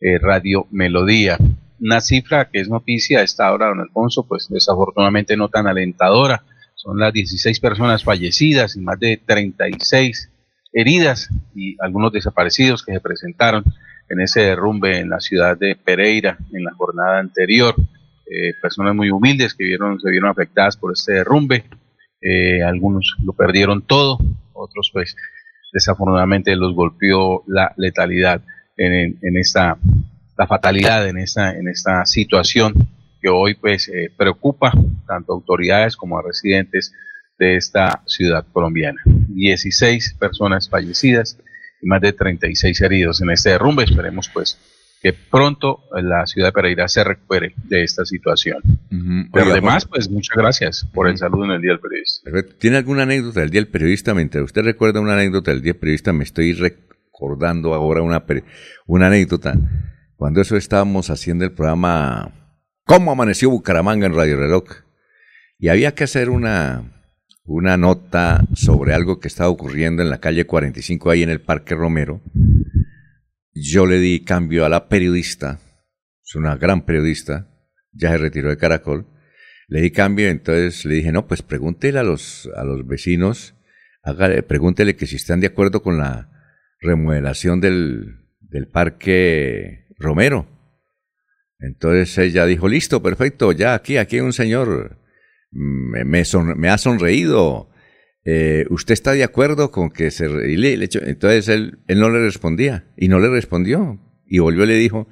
eh, Radio Melodía. Una cifra que es noticia a esta hora, don Alfonso, pues desafortunadamente no tan alentadora. Son las 16 personas fallecidas y más de 36 heridas y algunos desaparecidos que se presentaron en ese derrumbe en la ciudad de Pereira en la jornada anterior. Eh, personas muy humildes que vieron, se vieron afectadas por este derrumbe. Eh, algunos lo perdieron todo, otros pues desafortunadamente los golpeó la letalidad en, esta, la fatalidad en esta, en esta situación que hoy pues eh, preocupa tanto autoridades como a residentes de esta ciudad colombiana. 16 personas fallecidas y más de 36 heridos en este derrumbe. Esperemos pues que pronto la ciudad de Pereira se recupere de esta situación. Pero además, pues muchas gracias por el saludo en el Día del Periodista. ¿Tiene alguna anécdota del Día del Periodista? Mientras usted recuerda una anécdota del Día del Periodista, me estoy recordando ahora una, una anécdota. Cuando eso estábamos haciendo el programa ¿Cómo amaneció Bucaramanga en Radio Reloj? Y había que hacer una, una nota sobre algo que estaba ocurriendo en la calle 45 ahí en el Parque Romero. Yo le di cambio a la periodista, es una gran periodista, ya se retiró de Caracol. Le di cambio, entonces le dije, no, pues pregúntele a los, a los vecinos, hágale, pregúntele que si están de acuerdo con la remodelación del, del Parque Romero. Entonces ella dijo, listo, perfecto, ya aquí, aquí hay un señor me, me, ha sonreído. Eh, ¿Usted está de acuerdo con que se... entonces él, él no le respondía y no le respondió. Y volvió y le dijo,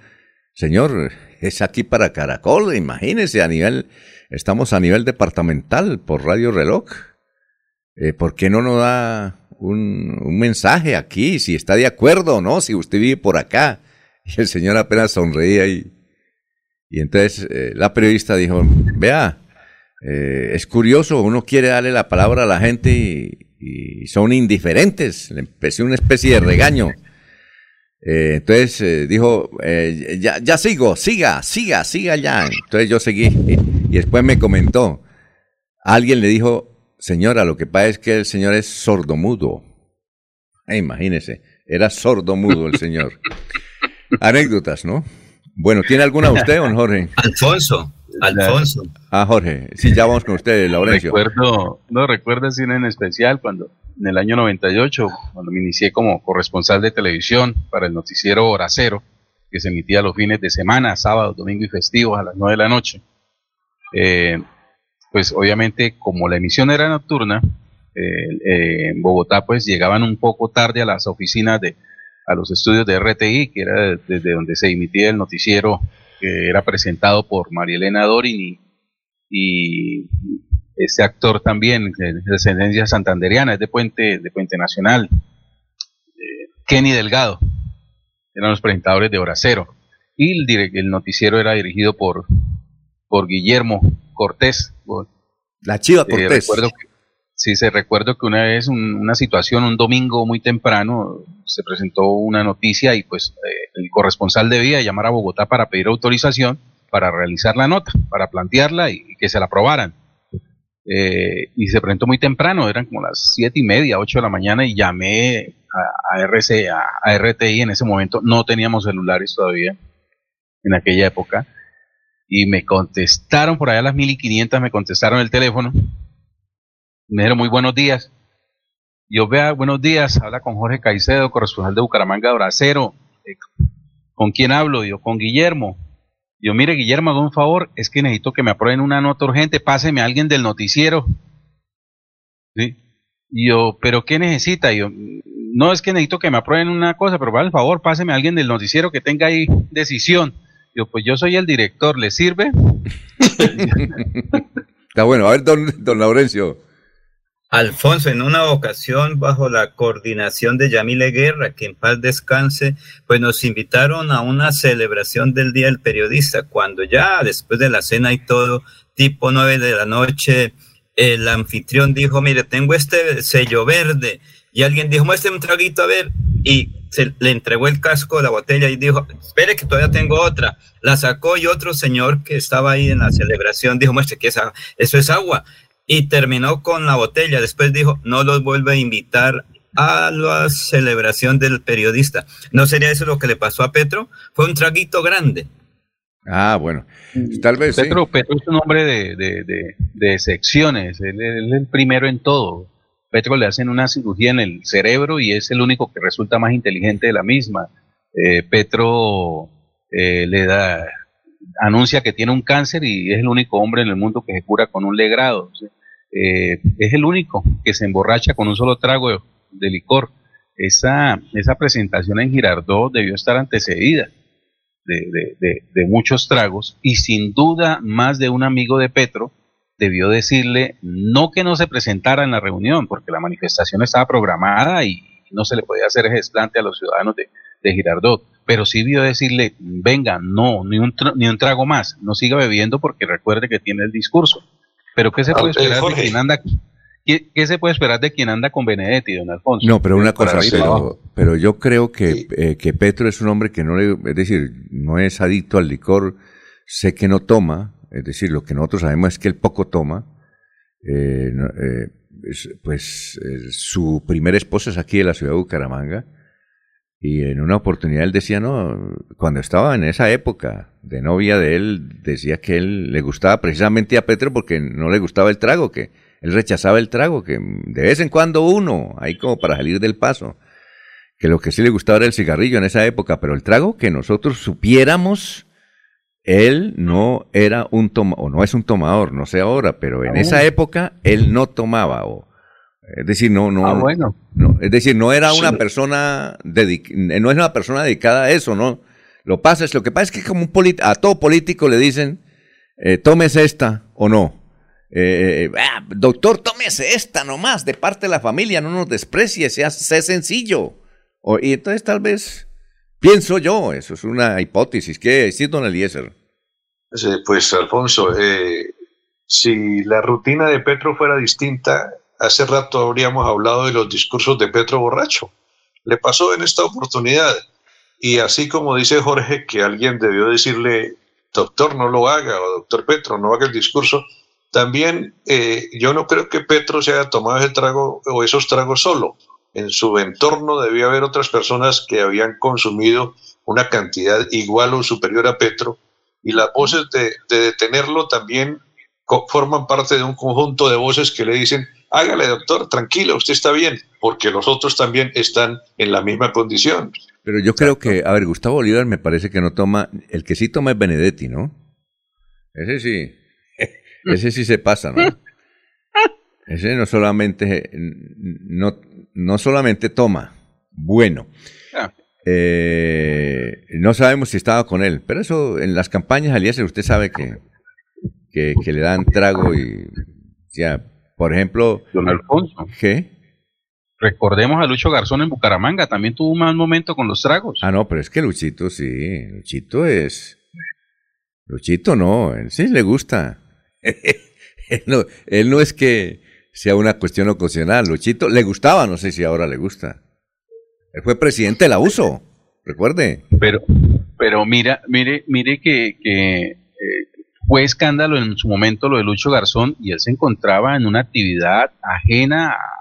señor, es aquí para Caracol, imagínese, a nivel, estamos a nivel departamental por Radio Reloj. Eh, ¿Por qué no nos da un, un, mensaje aquí, si está de acuerdo o no, si usted vive por acá? <laughs> Y el señor apenas sonreía y, y entonces eh, la periodista dijo, vea, eh, es curioso, uno quiere darle la palabra a la gente y, son indiferentes. Le empecé una especie de regaño. Eh, entonces eh, dijo, ya, ya sigo, siga, siga, siga ya. Entonces yo seguí y, después me comentó, alguien le dijo, señora, lo que pasa es que el señor es sordomudo. imagínese, era sordomudo el señor. <laughs> Anécdotas, ¿no? Bueno, ¿tiene alguna usted, don Jorge? Alfonso, Alfonso. Ah, Jorge. Sí, ya vamos con usted, Laurencio. Recuerdo, no recuerdo si en especial cuando en el año 98, cuando me inicié como corresponsal de televisión para el noticiero Hora Cero, que se emitía los fines de semana, sábado, domingo y festivos a las 9 de la noche. Eh, pues obviamente como la emisión era nocturna, eh, eh, en Bogotá pues llegaban un poco tarde a las oficinas de, a los estudios de RTI, que era desde donde se emitía el noticiero que era presentado por María Elena Dorin y, este actor también de descendencia santanderiana, es de Puente, de Puente Nacional, eh, Kenny Delgado, eran los presentadores de Hora Cero. Y el, el noticiero era dirigido por, por Guillermo Cortés. La Chiva eh, Cortés. recuerdo Sí, se recuerdo que una vez una situación, un domingo muy temprano, se presentó una noticia y pues eh, el corresponsal debía llamar a Bogotá para pedir autorización para realizar la nota, para plantearla y, que se la aprobaran. Eh, y se presentó muy temprano, eran como las siete y media, ocho de la mañana y llamé a, RC, a, RTI en ese momento, no teníamos celulares todavía en aquella época y me contestaron por allá a las mil y quinientas, me contestaron el teléfono me dijeron muy buenos días. Yo vea, buenos días, habla con Jorge Caicedo, corresponsal de Bucaramanga Bracero. Eh, ¿Con quién hablo? Yo, con Guillermo. Yo, mire, Guillermo, hago un favor, es que necesito que me aprueben una nota urgente, páseme a alguien del noticiero. ¿Sí? Y yo, ¿pero qué necesita? yo, no es que necesito que me aprueben una cosa, pero por favor, páseme a alguien del noticiero que tenga ahí decisión. Yo, pues yo soy el director, ¿le sirve? <laughs> <laughs> Está bueno, a ver, don, don Laurencio. Alfonso, en una ocasión, bajo la coordinación de Yamile Guerra, que en paz descanse, pues nos invitaron a una celebración del Día del Periodista, cuando ya después de la cena y todo, tipo nueve de la noche, el anfitrión dijo, mire, tengo este sello verde, y alguien dijo, muestre un traguito a ver, y se le entregó el casco, la botella, y dijo, espere que todavía tengo otra. La sacó y otro señor que estaba ahí en la celebración dijo, muestre que esa, eso es agua y terminó con la botella. Después dijo, no los vuelve a invitar a la celebración del periodista. ¿No sería eso lo que le pasó a Petro? Fue un traguito grande. Ah, bueno, tal vez. Petro, Petro es un hombre de, de, de, secciones, él, es el primero en todo. Petro le hacen una cirugía en el cerebro y es el único que resulta más inteligente de la misma. Eh, Petro eh, le da, anuncia que tiene un cáncer y es el único hombre en el mundo que se cura con un legrado. Eh, es el único que se emborracha con un solo trago de, licor. Esa, esa presentación en Girardot debió estar antecedida de, muchos tragos y sin duda más de un amigo de Petro debió decirle no que no se presentara en la reunión, porque la manifestación estaba programada y no se le podía hacer desplante a los ciudadanos de, de Girardot, pero sí debió decirle, venga, no, ni un, ni un trago más, no siga bebiendo porque recuerde que tiene el discurso. Pero ¿qué se puede ah, esperar de quien anda ¿Qué, se puede esperar de quien anda con Benedetti, don Alfonso? No, pero una cosa, pero, pero, yo creo que, eh, que Petro es un hombre que no le, es decir, no es adicto al licor, sé que no toma, es decir, lo que nosotros sabemos es que él poco toma, eh, eh, pues su primera esposa es aquí de la ciudad de Bucaramanga, y en una oportunidad él decía, no, cuando estaba en esa época de novia de él, decía que él le gustaba precisamente a Petro porque no le gustaba el trago, que él rechazaba el trago, que de vez en cuando uno, ahí como para salir del paso, que lo que sí le gustaba era el cigarrillo en esa época, pero el trago que nosotros supiéramos, él no era un tomador, o no es un tomador, no sé ahora, pero en esa época él no tomaba, o es decir, no, no, ah, bueno. no, es decir, no era una persona no es una persona dedicada a eso, ¿no? Lo pasa es lo que pasa es que como un a todo político le dicen, eh, tómese esta o no. Eh, eh, ah, doctor, tómese esta nomás, de parte de la familia, no nos desprecie, sea, sea sencillo. y entonces tal vez, pienso yo, eso es una hipótesis, ¿qué sí, don Eliezer? pues Alfonso, si la rutina de Petro fuera distinta, hace rato habríamos hablado de los discursos de Petro borracho. Le pasó en esta oportunidad. Y así como dice Jorge que alguien debió decirle, doctor, no lo haga, o doctor Petro, no haga el discurso, también eh, yo no creo que Petro se haya tomado ese trago o esos tragos solo. En su entorno debía haber otras personas que habían consumido una cantidad igual o superior a Petro y las voces de, de detenerlo también forman parte de un conjunto de voces que le dicen hágale doctor, tranquilo, usted está bien, porque los otros también están en la misma condición. Pero yo creo que, a ver, Gustavo Bolívar me parece que no toma, el que sí toma es Benedetti, ¿no? Ese sí, <laughs> ese sí se pasa, ¿no? Ese no solamente, no, no solamente toma, bueno. Eh, no sabemos si estaba con él, pero eso en las campañas, Alias, usted sabe que, que, que le dan trago y ya por ejemplo. Don Alfonso. ¿Qué? Recordemos a Lucho Garzón en Bucaramanga, también tuvo un mal momento con los tragos. Ah, no, pero es que Luchito sí, Luchito es... Luchito no, él sí le gusta. <laughs> él, no, es que sea una cuestión ocasional, Luchito le gustaba, no sé si ahora le gusta. Él fue presidente de la USO, recuerde. Pero, pero mira, mire, mire que, que fue escándalo en su momento lo de Lucho Garzón y él se encontraba en una actividad ajena a,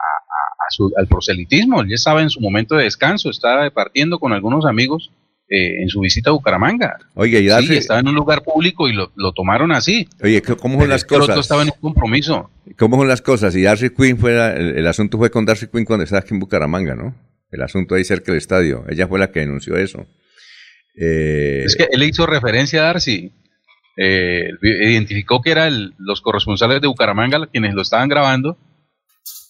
al proselitismo. Él ya estaba en su momento de descanso, estaba partiendo con algunos amigos eh, en su visita a Bucaramanga. Oye, y sí, estaba en un lugar público y lo, tomaron así. Oye, ¿cómo son las cosas? El otro estaba en un compromiso. ¿Cómo son las cosas? Y Darcy Quinn fue, el, asunto fue con Darcy Quinn cuando estaba aquí en Bucaramanga, ¿no? El asunto ahí cerca del estadio. Ella fue la que denunció eso. Eh, es que él hizo referencia a Darcy eh, identificó que eran los corresponsales de Bucaramanga quienes lo estaban grabando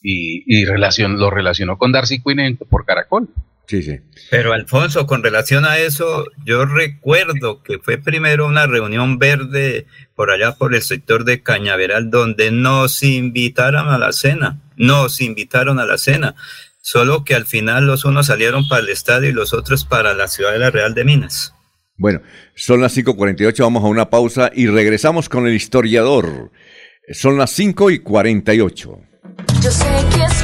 y, lo relacionó con Darcy Quinn por Caracol. Sí, sí. Pero Alfonso, con relación a eso, yo recuerdo que fue primero una reunión verde por allá por el sector de Cañaveral donde nos invitaron a la cena, nos invitaron a la cena, solo que al final los unos salieron para el estadio y los otros para la ciudad de la Real de Minas. Bueno, son las 5.48, vamos a una pausa y regresamos con el historiador. Son las 5 y 48. Yo sé que es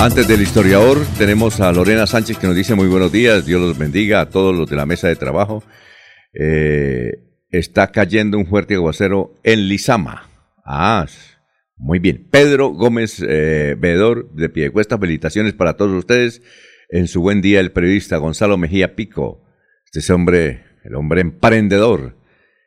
Antes del historiador, tenemos a Lorena Sánchez que nos dice muy buenos días, Dios los bendiga a todos los de la mesa de trabajo. Eh, está cayendo un fuerte aguacero en Lizama. Ah, muy bien. Pedro Gómez eh, Veedor de Piedecuesta, felicitaciones para todos ustedes. En su buen día, el periodista Gonzalo Mejía Pico. Este es hombre, el hombre emprendedor,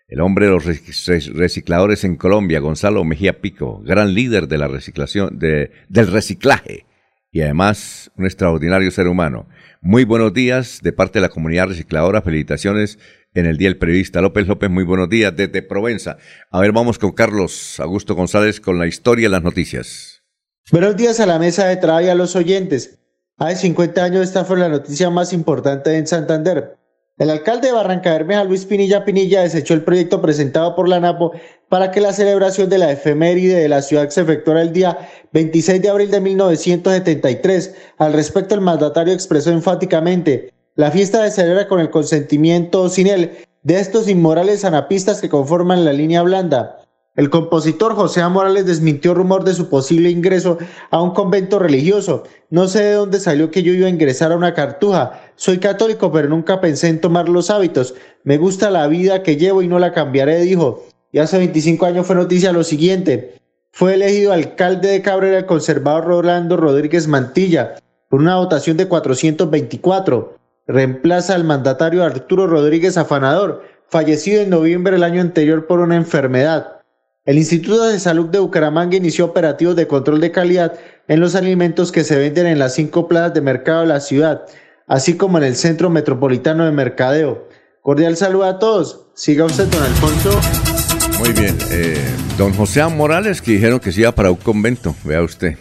el hombre de los rec- recicladores en Colombia, Gonzalo Mejía Pico, gran líder de la reciclación, de, del reciclaje y además un extraordinario ser humano. Muy buenos días de parte de la comunidad recicladora. Felicitaciones en el Día del Periodista. López López, muy buenos días desde Provenza. A ver, vamos con Carlos Augusto González con la historia y las noticias. Buenos días a la mesa de trabajo y a los oyentes. Hace 50 años esta fue la noticia más importante en Santander. El alcalde de Barranca Bermeja, Luis Pinilla Pinilla, desechó el proyecto presentado por la NAPO para que la celebración de la efeméride de la ciudad se efectuara el día 26 de abril de 1973. Al respecto, el mandatario expresó enfáticamente, la fiesta se celebra con el consentimiento sin él de estos inmorales anapistas que conforman la línea blanda. El compositor José A. Morales desmintió rumor de su posible ingreso a un convento religioso. No sé de dónde salió que yo iba a ingresar a una cartuja. Soy católico, pero nunca pensé en tomar los hábitos. Me gusta la vida que llevo y no la cambiaré, dijo. Y hace 25 años fue noticia lo siguiente. Fue elegido alcalde de Cabrera el conservador Rolando Rodríguez Mantilla por una votación de 424. Reemplaza al mandatario Arturo Rodríguez Afanador, fallecido en noviembre del año anterior por una enfermedad. El Instituto de Salud de Bucaramanga inició operativos de control de calidad en los alimentos que se venden en las cinco plazas de mercado de la ciudad, así como en el Centro Metropolitano de Mercadeo. Cordial saludo a todos. Siga usted, don Alfonso. Muy bien. eh, don José. Morales, que dijeron que se iba para un convento, vea usted.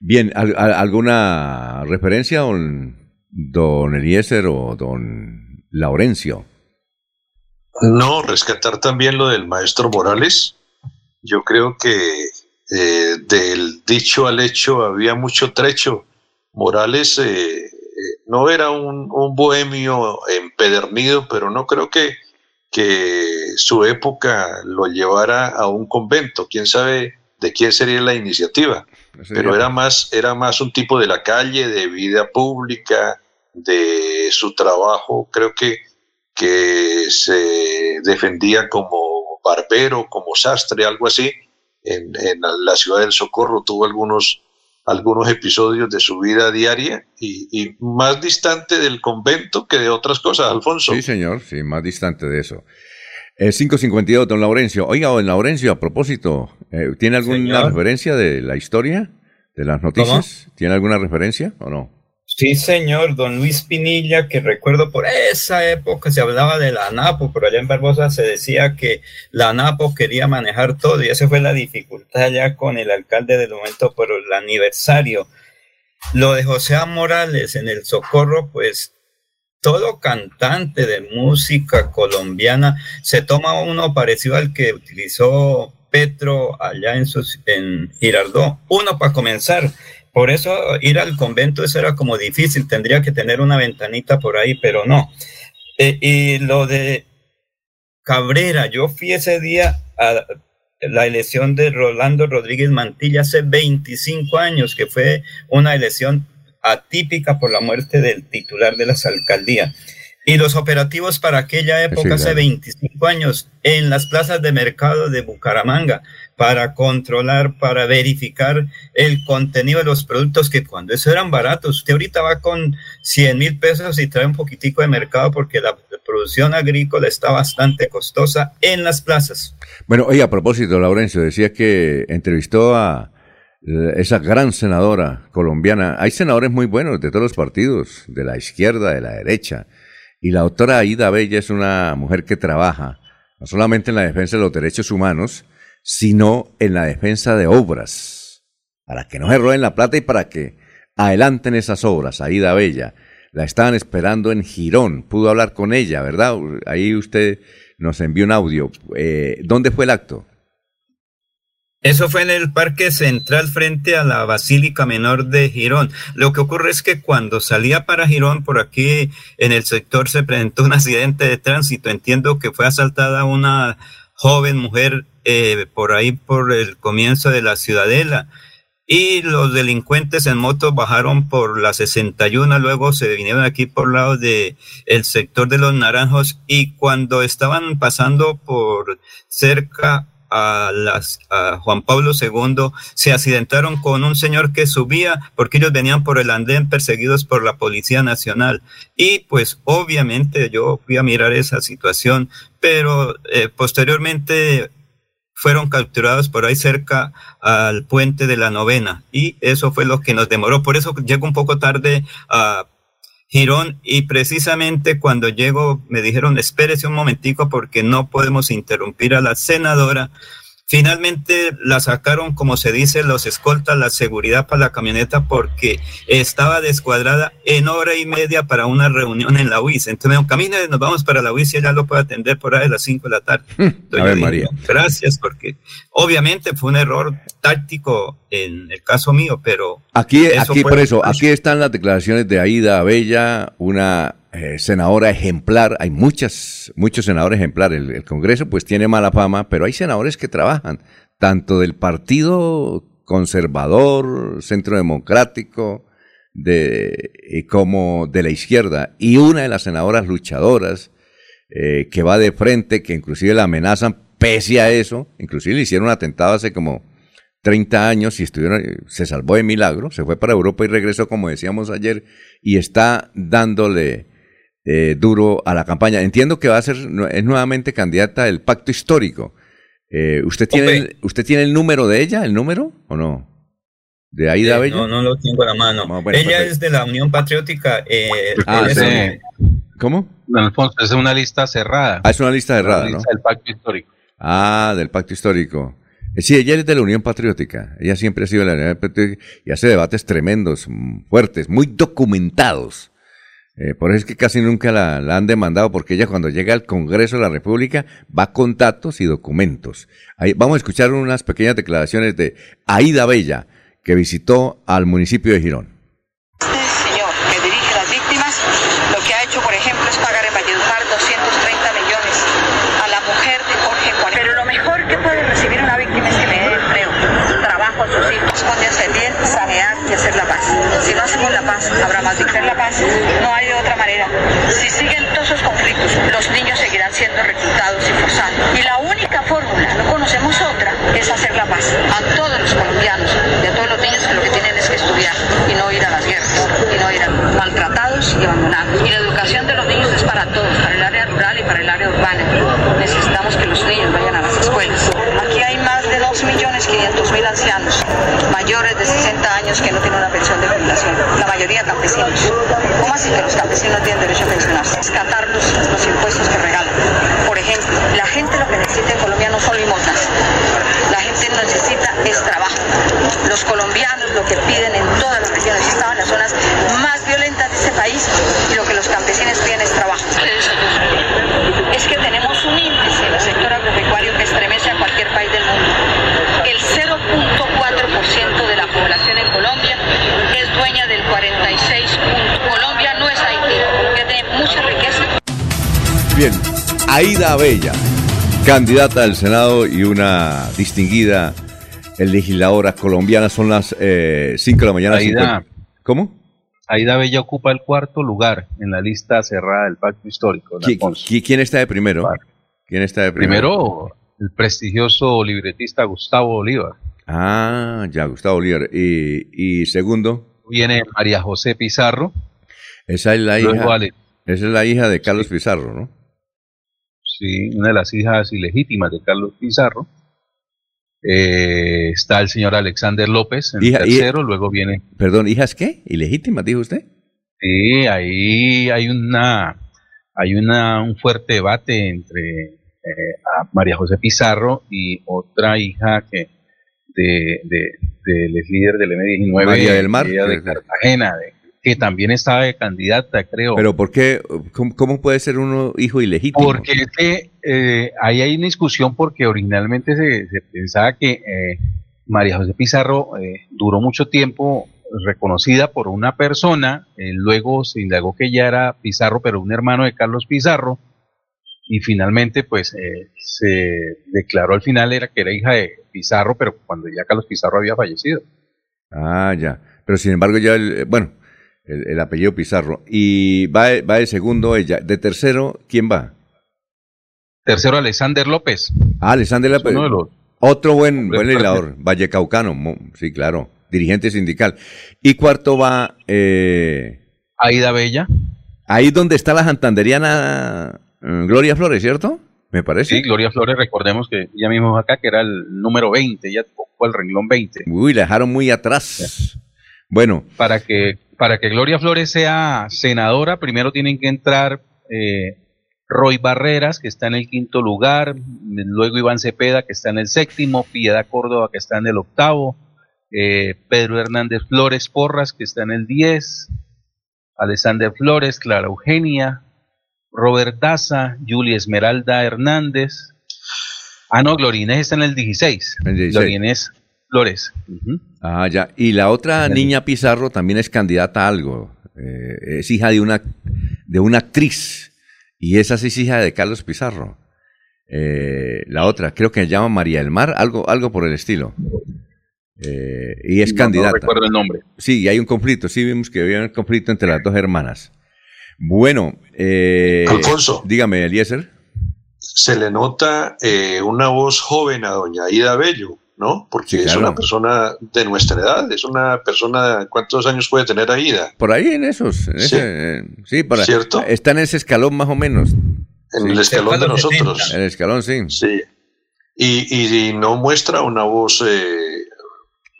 Bien, ¿al- al- ¿alguna referencia, don, don Eliezer o don Laurencio? No, rescatar también lo del maestro Morales. Yo creo que eh, del dicho al hecho había mucho trecho. Morales eh, eh, no era un, un bohemio empedernido, pero no creo que, que su época lo llevara a un convento. Quién sabe de quién sería la iniciativa. Pero era más, era más un tipo de la calle, de vida pública, de su trabajo. Creo que que se defendía como barbero, como sastre, algo así, en, en la ciudad del Socorro. Tuvo algunos, algunos episodios de su vida diaria y, y más distante del convento que de otras cosas, Alfonso. Sí, señor, sí, más distante de eso. Eh, 552, don Laurencio. Oiga, don Laurencio, a propósito, eh, ¿tiene alguna Señor. referencia de la historia, de las noticias? ¿Tiene alguna referencia o no? Sí, señor, don Luis Pinilla, que recuerdo por esa época se hablaba de la ANAPO, por allá en Barbosa se decía que la ANAPO quería manejar todo y esa fue la dificultad ya con el alcalde del momento por el aniversario. Lo de José A. Morales en el Socorro, pues todo cantante de música colombiana se toma uno parecido al que utilizó Petro allá en, sus, en Girardot. Uno para comenzar. Por eso ir al convento eso era como difícil, tendría que tener una ventanita por ahí, pero no. Eh, y lo de Cabrera, yo fui ese día a la elección de Rolando Rodríguez Mantilla hace 25 años, que fue una elección atípica por la muerte del titular de las alcaldías. Y los operativos para aquella época, hace 25 años, en las plazas de mercado de Bucaramanga, para controlar, para verificar el contenido de los productos que cuando eso eran baratos, usted ahorita va con 100 mil pesos y trae un poquitico de mercado porque la producción agrícola está bastante costosa en las plazas. Bueno, oye, a propósito, Laurencio, decía que entrevistó a esa gran senadora colombiana. Hay senadores muy buenos de todos los partidos, de la izquierda, de la derecha. Y la doctora Aida Bella es una mujer que trabaja no solamente en la defensa de los derechos humanos, sino en la defensa de obras, para que no se roben la plata y para que adelanten esas obras. Aida Bella, la estaban esperando en Girón, pudo hablar con ella, ¿verdad? Ahí usted nos envió un audio. Eh, ¿Dónde fue el acto? Eso fue en el Parque Central frente a la Basílica Menor de Girón. Lo que ocurre es que cuando salía para Girón, por aquí en el sector se presentó un accidente de tránsito. Entiendo que fue asaltada una joven mujer eh, por ahí por el comienzo de la ciudadela. Y los delincuentes en moto bajaron por la 61, luego se vinieron aquí por lado de el sector de los naranjos y cuando estaban pasando por cerca a, las, a Juan Pablo II se accidentaron con un señor que subía porque ellos venían por el andén perseguidos por la Policía Nacional. Y pues obviamente yo fui a mirar esa situación, pero eh, posteriormente fueron capturados por ahí cerca al puente de la novena y eso fue lo que nos demoró. Por eso llego un poco tarde a Girón y precisamente cuando llego me dijeron espérese un momentico porque no podemos interrumpir a la senadora. Finalmente la sacaron, como se dice, los escoltas, la seguridad para la camioneta porque estaba descuadrada en hora y media para una reunión en la UIS. Entonces me dijo, camine, nos vamos para la UIS y ella lo puede atender por ahí a las 5 de la tarde. a ver, María. Gracias porque obviamente fue un error táctico en el caso mío, pero... Aquí, aquí por eso, aquí están las declaraciones de Aida Bella, una eh, senadora ejemplar. Hay muchas, muchos senadores ejemplares. El, Congreso pues tiene mala fama, pero hay senadores que trabajan, tanto del Partido Conservador, Centro Democrático, de, como de la izquierda. Y una de las senadoras luchadoras eh, que va de frente, que inclusive la amenazan, pese a eso, inclusive le hicieron un atentado hace como 30 años y estuvieron, se salvó de milagro, se fue para Europa y regresó, como decíamos ayer, y está dándole eh, duro a la campaña. Entiendo que va a ser, es nuevamente candidata del pacto histórico. Eh, ¿usted, tiene, el, ¿Usted tiene el número de ella, el número o no? ¿De Aida eh, Bella? No, no lo tengo a la mano. ella es de la Unión Patriótica. ah, sí. ¿Cómo? Alfonso, es una lista cerrada. Ah, es una lista cerrada, ¿no? Del pacto histórico. Ah, del pacto histórico. Sí, ella es de la Unión Patriótica. Ella siempre ha sido de la Unión Patriótica y hace debates tremendos, mm, fuertes, muy documentados. Eh, por eso es que casi nunca la, han demandado, porque ella cuando llega al Congreso de la República va con datos y documentos. Ahí, vamos a escuchar unas pequeñas declaraciones de Aida Bella, que visitó al municipio de Girón. Este señor que dirige las víctimas, lo que ha hecho, por ejemplo, es pagar en Valledupar 230 millones a la mujer de Jorge Juan. Pero lo mejor que puede recibir una víctima es que le dé empleo, trabajo a sus hijos. Responde a bien, sanear y hacer la paz. Si no hacemos la paz, habrá más dictar la paz. No hay de otra manera. Si siguen todos esos conflictos, los niños seguirán siendo reclutados y forzados. Y la única fórmula, no conocemos otra, es hacer la paz. A todos los colombianos y a todos los niños que lo que tienen es que estudiar y no ir a las guerras, y no ir a maltratados y abandonados. Y la educación de los niños es para todos, para el área rural y para el área urbana. Necesitamos que los niños vayan a las escuelas. Aquí hay más de 2.500.000 ancianos mayores de 60 años que no tienen una pensión de jubilación, la mayoría campesinos. ¿Cómo así que los campesinos no tienen derecho a pensionarse? Rescatar los, impuestos que regalan. Por ejemplo, la gente lo que necesita en Colombia no son limosnas, la gente necesita es trabajo. Los colombianos lo que piden en todas las regiones, estaban las zonas más violentas de este país, y lo que los campesinos piden es trabajo. Es que tenemos un índice en el sector agropecuario que estremece a cualquier país del mundo. El 0.4% de la población en Colombia es dueña del 46. Colombia no es Haití, Colombia tiene mucha riqueza. Bien, Aida Bella, candidata al Senado y una distinguida legisladora colombiana. Son las 5 de la mañana. Aida. 50. ¿Cómo? Aida Bella ocupa el cuarto lugar en la lista cerrada del Pacto Histórico. ¿Qui- ¿Quién está de primero? ¿Quién está de primero? Primero, el prestigioso libretista Gustavo Bolívar. Ah, ya, Gustavo Bolívar. Y, y segundo, Viene María José Pizarro. esa es la hija. Esa es la hija de Carlos Pizarro, ¿no? Sí, una de las hijas ilegítimas de Carlos Pizarro. Eh, está el señor Alexander López en Hija- tercero, luego viene Perdón, ¿hijas qué? ¿Ilegítimas, dijo usted? Sí, ahí hay una hay una un fuerte debate entre eh, a María José Pizarro y otra hija que de, de, del líder del M19 María del Mar. de Cartagena, de- que también estaba de candidata, creo. Pero ¿por qué? ¿Cómo, cómo puede ser uno hijo ilegítimo? Porque es que eh, ahí hay una discusión porque originalmente se, se pensaba que eh, María José Pizarro eh, duró mucho tiempo reconocida por una persona, eh, luego se indagó que ella era Pizarro, pero un hermano de Carlos Pizarro, y finalmente pues eh, se declaró al final era que era hija de Pizarro, pero cuando ya Carlos Pizarro había fallecido. Ah, ya. Pero sin embargo, ya el, eh, bueno, el, el apellido Pizarro. Y va, va de segundo ella. De tercero, ¿quién va? Tercero, Alexander López. Ah, Alexander López. los Otro buen, buen legislador, Vallecaucano, sí, claro, dirigente sindical. Y cuarto va, eh, Aida Bella. ahí donde está la santanderiana eh, Gloria Flores, ¿cierto? Me parece. Sí, Gloria Flores, recordemos que ella mismo acá, que era el número 20, ella ocupó el renglón 20. Uy, la dejaron muy atrás. Bueno, Para que, para que Gloria Flores sea senadora, primero tienen que entrar eh, Roy Barreras, que está en el quinto lugar, luego Iván Cepeda, que está en el séptimo, Piedad Córdoba, que está en el octavo, eh, Pedro Hernández Flores Porras, que está en el 10, Alexander Flores, Clara Eugenia, Robert Daza, Julia Esmeralda Hernández. Ah, no, Glorinés está en el 16. El 16. Glorinés Flores. Ah, ya. Y la otra niña Pizarro también es candidata a algo. Eh, es hija de una, de una actriz. Y esa sí es hija de Carlos Pizarro. Eh, la otra, creo que se llama María del Mar, algo, algo por el estilo. Eh, y es No, candidata. No recuerdo el nombre. Sí, y hay un conflicto. Sí, vimos que había un conflicto entre las dos hermanas. Bueno, eh, Alfonso. dígame, Eliezer. Se le nota eh, una voz joven a doña Ida Bello, ¿no? Porque Sí, es una persona de nuestra edad, es una persona, ¿cuántos años puede tener Aida? Por ahí en esos. en Sí. ese, eh, sí, por ahí. ¿Cierto? Está en ese escalón más o menos. En el escalón de nosotros. El escalón, sí. Sí. Y, y- y no muestra una voz eh,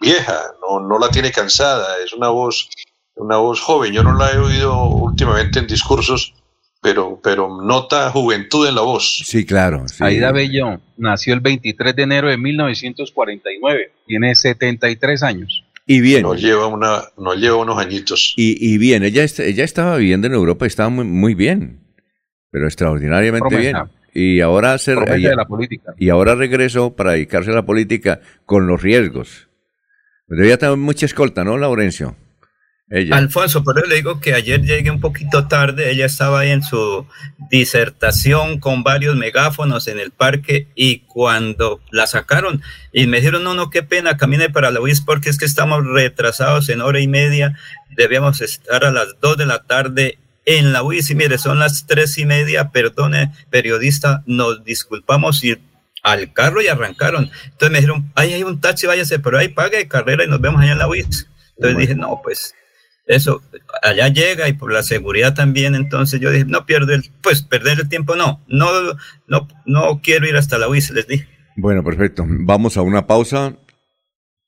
vieja, no, no la tiene cansada, es una voz, una voz joven. Yo no la he oído últimamente en discursos, pero, pero nota juventud en la voz. Sí, claro. sí. Aida Bello nació el 23 de enero de 1949. Tiene 73 años. Y bien. Nos lleva, una, nos lleva unos añitos. Y, y bien, ella, ella estaba viviendo en Europa y estaba muy, muy bien. Pero extraordinariamente Promesa. bien. Y ahora, se, ella- de la política. y ahora regresó para dedicarse a la política con los riesgos. Debía tener mucha escolta, ¿no, Laurencio? Ella. Alfonso, por eso le digo que ayer llegué un poquito tarde, ella estaba ahí en su disertación con varios megáfonos en el parque y cuando la sacaron y me dijeron, no, no, qué pena, camine para la UIS porque es que estamos retrasados en hora y media, debíamos estar a las 2 de la tarde en la UIS y mire, son las tres y media, perdone, periodista, nos disculpamos y al carro y arrancaron. Entonces me dijeron, ahí hay un taxi, váyase, pero ahí pague de carrera y nos vemos allá en la UIS. Entonces dije, no, pues eso, allá llega y por la seguridad también, entonces yo dije, no pierdo el, pues perder el tiempo, no, no, no, no quiero ir hasta la UIS, les dije. Bueno, perfecto. Vamos a una pausa.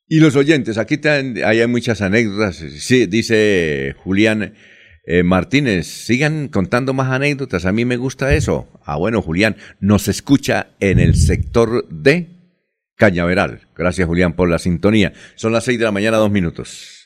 Y los oyentes, aquí hay muchas anécdotas. Sí, dice Julián eh, Martínez, sigan contando más anécdotas. A mí me gusta eso. Ah, bueno, Julián, nos escucha en el sector de Cañaveral. Gracias, Julián, por la sintonía. Son las seis de la mañana, dos minutos.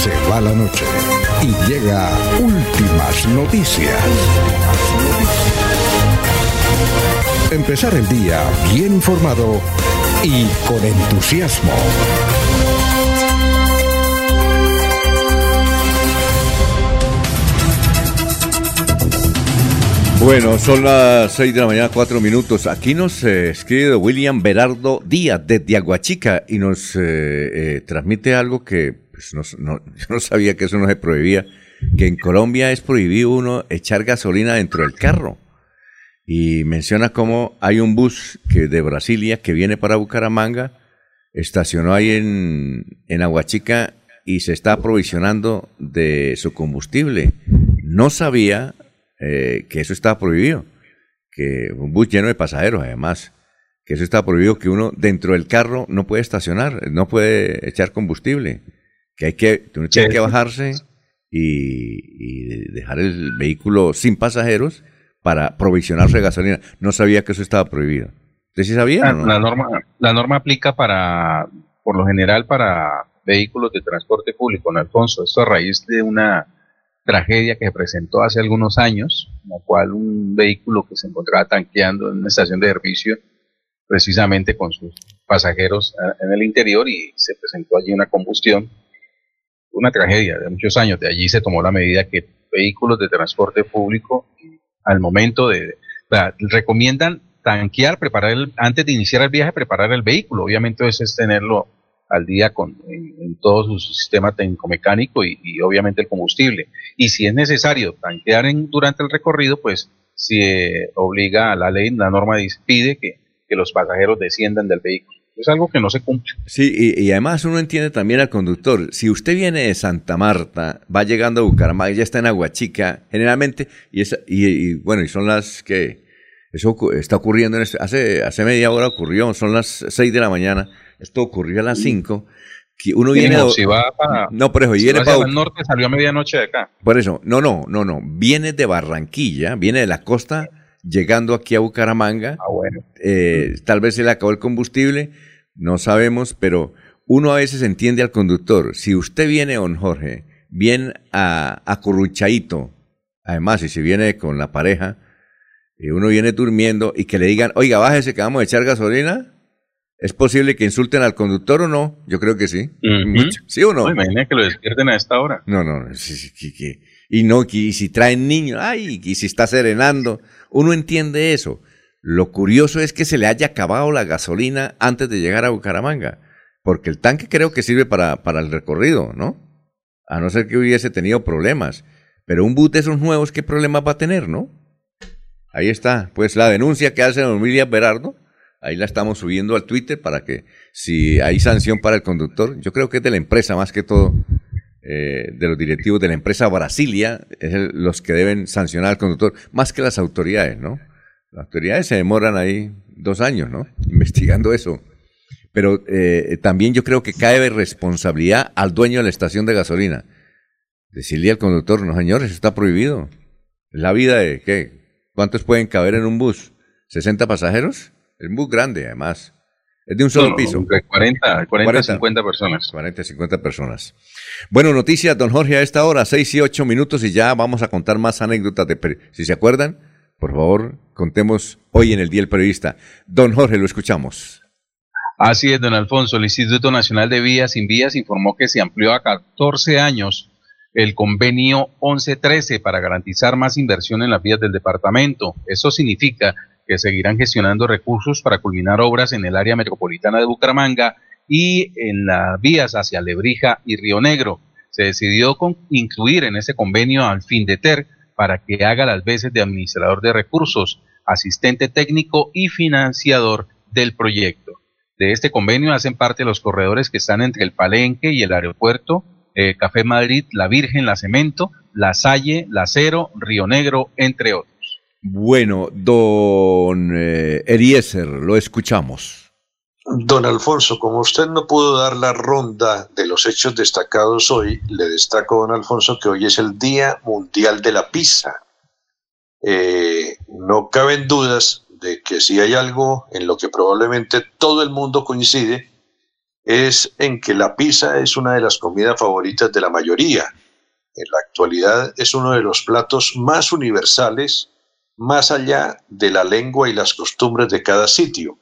Se va la noche y llega últimas noticias. Empezar el día bien informado y con entusiasmo. Bueno, son las 6 de la mañana, 4 minutos. Aquí nos eh, escribe William Berardo Díaz desde Aguachica y nos eh, eh, transmite algo que pues, nos- no- <laughs> yo no sabía que eso no se prohibía, que en Colombia es prohibido uno echar gasolina dentro del carro. Y menciona cómo hay un bus que de Brasilia que viene para Bucaramanga, estacionó ahí en, en Aguachica y se está aprovisionando de su combustible. No sabía eh, que eso estaba prohibido, que un bus lleno de pasajeros además, que eso está prohibido, que uno dentro del carro no puede estacionar, no puede echar combustible, que hay que, uno tiene Sí. que bajarse y, y dejar el vehículo sin pasajeros para provisionarse de gasolina. No sabía que eso estaba prohibido. ¿Usted sí sabía La, o no? la norma, la norma aplica para, por lo general, para vehículos de transporte público, ¿no, Alfonso? Esto a raíz de una tragedia que se presentó hace algunos años, en la cual un vehículo que se encontraba tanqueando en una estación de servicio, precisamente con sus pasajeros eh, en el interior, y se presentó allí una combustión. Una tragedia de muchos años. De allí se tomó la medida que vehículos de transporte público, al momento de. recomiendan tanquear, preparar el, antes de iniciar el viaje, preparar el vehículo. Obviamente eso es tenerlo al día con, en, todo su sistema técnico-mecánico y, obviamente el combustible. Y si es necesario tanquear en, durante el recorrido, pues si obliga a la ley, la norma dice, pide que, que los pasajeros desciendan del vehículo. Es algo que no se cumple. Sí, y, y además uno entiende también al conductor. Si usted viene de Santa Marta, va llegando a Bucaramanga, ya está en Aguachica, generalmente, y, es, y, y, bueno, y son las que eso está ocurriendo en este- hace, hace media hora ocurrió, son las 6 de la mañana, esto ocurrió a las 5, que uno viene de- si va para, no, por eso, si viene va hacia pa- el norte, salió a medianoche de acá. por eso, no, no, no, no, viene de Barranquilla, viene de la costa, llegando aquí a Bucaramanga. Ah, bueno. Eh, tal vez se le acabó el combustible, no sabemos, pero uno a veces entiende al conductor. Si usted viene, don Jorge, bien a, acurruchadito, además, y si viene con la pareja, y uno viene durmiendo y que le digan, oiga, bájese que vamos a echar gasolina, ¿es posible que insulten al conductor o no? Yo creo que sí. ¿Sí o no? No, imagina que lo despierten a esta hora. No, no, sí, sí, que- que- y no, que- y si traen niños, ay, y si está serenando, uno entiende eso. Lo curioso es que se le haya acabado la gasolina antes de llegar a Bucaramanga, porque el tanque creo que sirve para, para el recorrido, ¿no? A no ser que hubiese tenido problemas. Pero un bus de esos nuevos, ¿qué problemas va a tener, no? Ahí está, pues la denuncia que hace don William Berardo, ahí la estamos subiendo al Twitter para que si hay sanción para el conductor, yo creo que es de la empresa más que todo, eh, de los directivos de la empresa Brasilia, es los que deben sancionar al conductor, más que las autoridades, ¿no? Las autoridades se demoran ahí dos años, ¿no? Investigando eso. Pero eh, también yo creo que cae de responsabilidad al dueño de la estación de gasolina. Decirle al conductor, no señores, está prohibido. La vida de, ¿qué? ¿Cuántos pueden caber en un bus? ¿60 pasajeros? Es un bus grande, además. Es de un solo No, piso. de 40, 40, 50 personas. 40, 50 personas. Bueno, noticias, don Jorge, a esta hora, 6 y 8 minutos, y ya vamos a contar más anécdotas de... Si se acuerdan, por favor, contemos hoy en el Día del Periodista. Don Jorge, lo escuchamos. Así es, don Alfonso. El Instituto Nacional de Vías Sin Vías informó que se amplió a 14 años el convenio 1113 para garantizar más inversión en las vías del departamento. Eso significa que seguirán gestionando recursos para culminar obras en el área metropolitana de Bucaramanga y en las vías hacia Lebrija y Río Negro. Se decidió con- incluir en ese convenio al FINDETER para que haga las veces de administrador de recursos, asistente técnico y financiador del proyecto. De este convenio hacen parte los corredores que están entre el Palenque y el aeropuerto, eh, Café Madrid, La Virgen, La Cemento, La Salle, La Cero, Río Negro, entre otros. Bueno, don eh, lo escuchamos. Don Alfonso, como usted no pudo dar la ronda de los hechos destacados hoy, le destaco, don Alfonso, que hoy es el Día Mundial de la Pizza. Eh, no caben dudas de que si hay algo en lo que probablemente todo el mundo coincide, es en que la pizza es una de las comidas favoritas de la mayoría. En la actualidad es uno de los platos más universales, más allá de la lengua y las costumbres de cada sitio.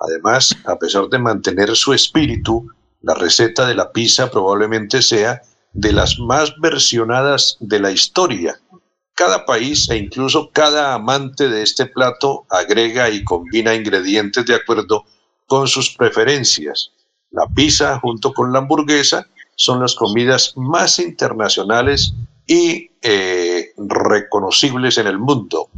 Además, a pesar de mantener su espíritu, la receta de la pizza probablemente sea de las más versionadas de la historia. Cada país e incluso cada amante de este plato agrega y combina ingredientes de acuerdo con sus preferencias. La pizza junto con la hamburguesa son las comidas más internacionales y eh, reconocibles en el mundo.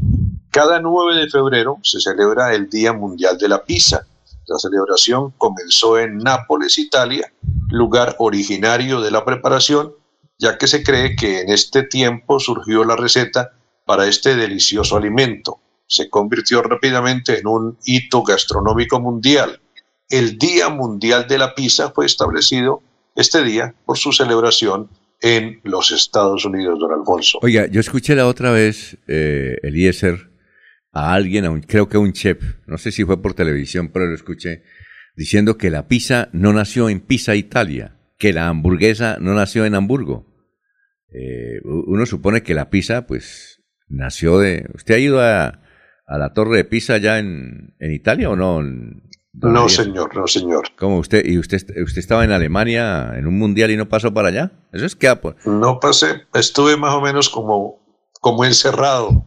Cada 9 de febrero se celebra el Día Mundial de la Pizza. La celebración comenzó en Nápoles, Italia, lugar originario de la preparación, ya que se cree que en este tiempo surgió la receta para este delicioso alimento. Se convirtió rápidamente en un hito gastronómico mundial. El Día Mundial de la Pizza fue establecido este día por su celebración en los Estados Unidos, don Alfonso. Oiga, yo escuché la otra vez, eh, Eliezer, a alguien, a un- creo que a un chef, no sé si fue por televisión, pero lo escuché, diciendo que la pizza no nació en Pisa, Italia, que la hamburguesa no nació en Hamburgo. Eh, uno supone que la pizza, pues, nació de... ¿Usted ha ido a, a la torre de Pisa allá en, en Italia o no? No, señor, no, señor. ¿Cómo usted? ¿Y usted, usted estaba en Alemania en un mundial y no pasó para allá? Eso es que... ah, pues, No pasé, estuve más o menos como, como encerrado.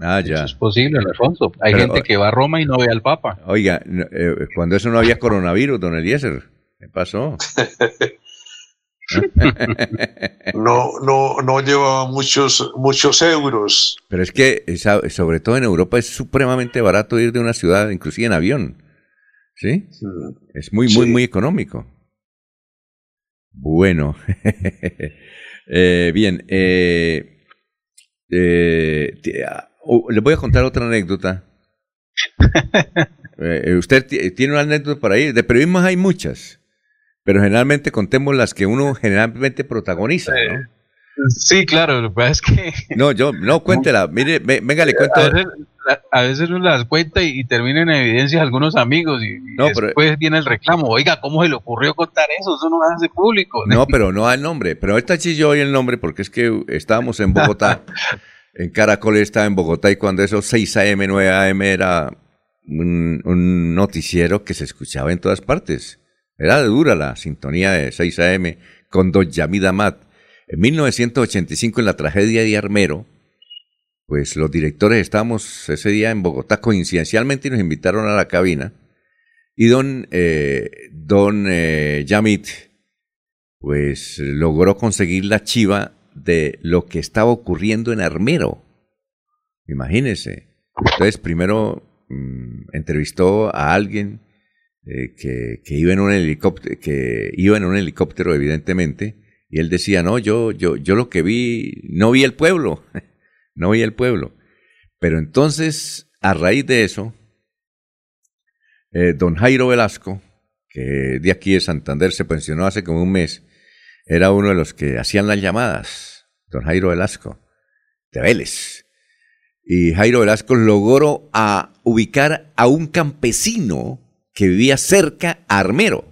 Ah, ya. Es posible, Alfonso. Hay Pero, gente que va a Roma y no ve al Papa. Oiga, eh, cuando eso no había coronavirus, don Eliezer, ¿qué pasó? <laughs> No, no, no llevaba muchos, muchos euros. Pero es que, esa- sobre todo en Europa, es supremamente barato ir de una ciudad, inclusive en avión. ¿Sí? Es muy, muy, Sí. muy económico. Bueno. <laughs> Eh, bien. eh, eh, ah, oh, les voy a contar otra anécdota. <laughs> Eh, usted ti- tiene una anécdota por ahí. De periodismo hay muchas. Pero generalmente contemos las que uno generalmente protagoniza, ¿no? Sí, claro, lo que pasa es que No, yo, no, cuéntela. Mire, ve- venga, le cuento. a veces, a veces uno las cuenta y, y termina en evidencia algunos amigos y, y No, pero- después viene el reclamo. Oiga, ¿cómo se le ocurrió contar eso? Eso no hace público. No, pero no da el nombre. Pero ahorita sí yo oí el nombre porque es que estábamos en Bogotá. <laughs> en Caracol estaba en Bogotá y cuando eso 6 AM, 9 AM era un, noticiero que se escuchaba en todas partes. Era dura la sintonía de 6 AM con Don Yamid Amat. En 1985, en la tragedia de Armero, pues los directores estábamos ese día en Bogotá coincidencialmente y nos invitaron a la cabina. Y don, eh, don eh, pues logró conseguir la chiva de lo que estaba ocurriendo en Armero. Imagínense. Entonces, primero mm, entrevistó a alguien eh, que, que iba en un helicóptero, que iba en un helicóptero, evidentemente, y él decía, no, yo, yo, yo lo que vi, no vi el pueblo, <laughs> no vi el pueblo. Pero entonces, a raíz de eso, eh, don Jairo Velasco, que de aquí de Santander se pensionó hace como un mes, era uno de los que hacían las llamadas, don Jairo Velasco, de Vélez. Y Jairo Velasco logró a ubicar a un campesino que vivía cerca a Armero.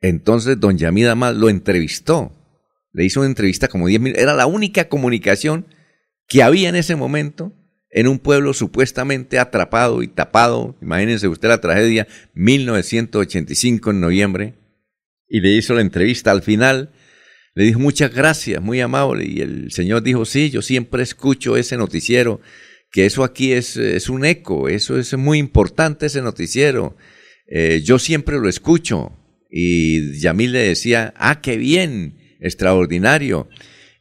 Entonces don Yamida lo entrevistó. Le hizo una entrevista como 10 minutos. Era la única comunicación que había en ese momento en un pueblo supuestamente atrapado y tapado. Imagínense usted la tragedia, 1985 en noviembre. Y le hizo la entrevista al final. Le dijo muchas gracias, muy amable. Y el señor dijo, sí, yo siempre escucho ese noticiero, que eso aquí es, es un eco, eso es muy importante ese noticiero. Eh, yo siempre lo escucho. Y Yamil le decía, ah, qué bien, extraordinario.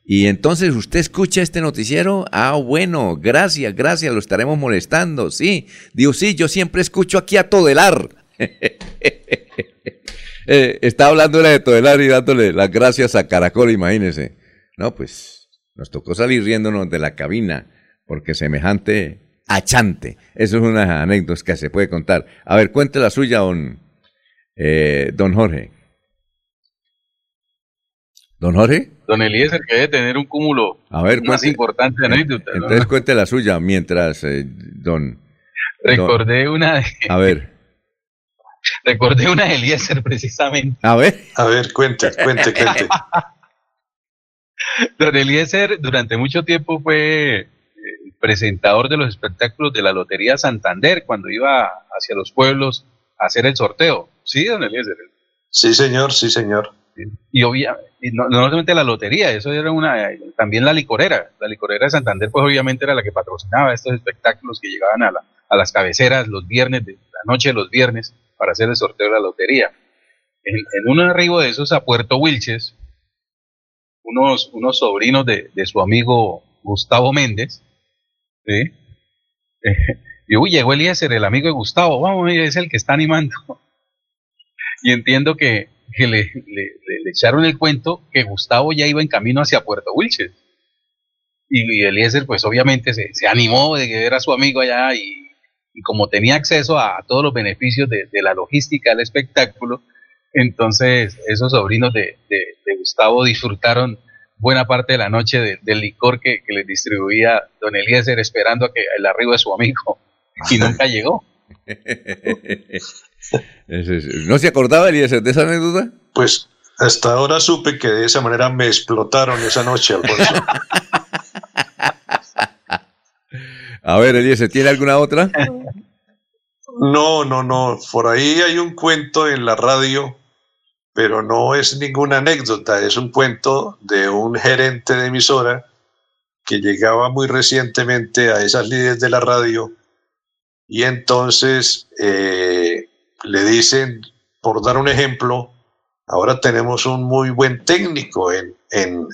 Y entonces usted escucha este noticiero, ah, bueno, gracias, gracias, lo estaremos molestando, sí. Digo, sí, yo siempre escucho aquí a Todelar. <laughs> eh, está hablando de Todelar y dándole las gracias a Caracol, imagínese. No, pues nos tocó salir riéndonos de la cabina, porque semejante achante. Eso es una anécdota que se puede contar. A ver, cuente la suya, don, eh, don Jorge. ¿Don Jorge? Don Eliezer, que debe tener un cúmulo A ver, más cuente- importante de anécdotas. ¿no? Entonces cuente la suya mientras eh, don... Recordé una de, A ver, recordé una de Eliezer precisamente. a ver. A ver, cuente, cuente, cuente. <laughs> Don Eliezer durante mucho tiempo fue eh, presentador de los espectáculos de la Lotería Santander cuando iba hacia los pueblos a hacer el sorteo. Sí, don Eliezer. Sí, señor, sí, señor. Y obviamente, no, no solamente la lotería, eso era una, también la licorera. La licorera de Santander, pues obviamente era la que patrocinaba estos espectáculos que llegaban a, la- a las cabeceras los viernes, de, la noche de los viernes, para hacer el sorteo de la lotería. En, un arribo de esos a Puerto Wilches, unos, unos sobrinos de, de su amigo Gustavo Méndez, ¿sí? <laughs> y uy, llegó Eliezer, el amigo de Gustavo, vamos, es el que está animando. <laughs> Y entiendo que, que le, le- le- echaron el cuento que Gustavo ya iba en camino hacia Puerto Wilches. Y, y Eliezer, pues obviamente se, se animó de ver a su amigo allá y, y como tenía acceso a, todos los beneficios de, de la logística del espectáculo, entonces esos sobrinos de, de- de Gustavo disfrutaron buena parte de la noche de- del licor que, que les distribuía don Eliezer esperando a que el arribo de su amigo y <laughs> nunca llegó. ¿No se acordaba Eliezer de esa anécdota? Pues hasta ahora supe que de esa manera me explotaron esa noche, Alfonso. <laughs> A ver, Eliezer, ¿tiene alguna otra? No, no, no. Por ahí hay un cuento en la radio, pero no es ninguna anécdota. Es un cuento de un gerente de emisora que llegaba muy recientemente a esas líderes de la radio y entonces eh, le dicen, por dar un ejemplo, ahora tenemos un muy buen técnico en, en,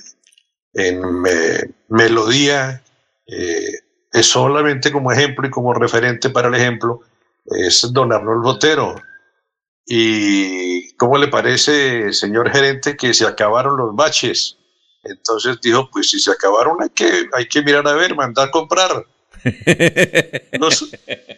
en me- melodía. eh, es solamente como ejemplo y como referente para el ejemplo es don Arnold Botero. ¿Y cómo le parece, señor gerente, que se acabaron los baches? Entonces dijo, pues si se acabaron hay que, hay que mirar a ver, mandar comprar. <laughs> Los,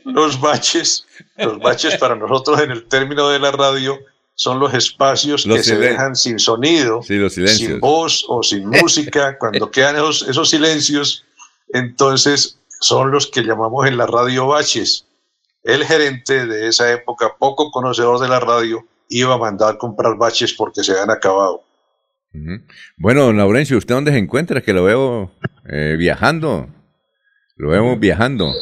los baches, los baches para nosotros en el término de la radio son los espacios Los que se dejan sin sonido, Sí, los sin voz o sin música, cuando quedan esos, esos silencios, entonces son los que llamamos en la radio baches. El gerente de esa época, poco conocedor de la radio, iba a mandar comprar baches porque se habían acabado. Bueno, don Laurencio, ¿usted dónde se encuentra? Que lo veo eh, viajando. Lo vemos viajando.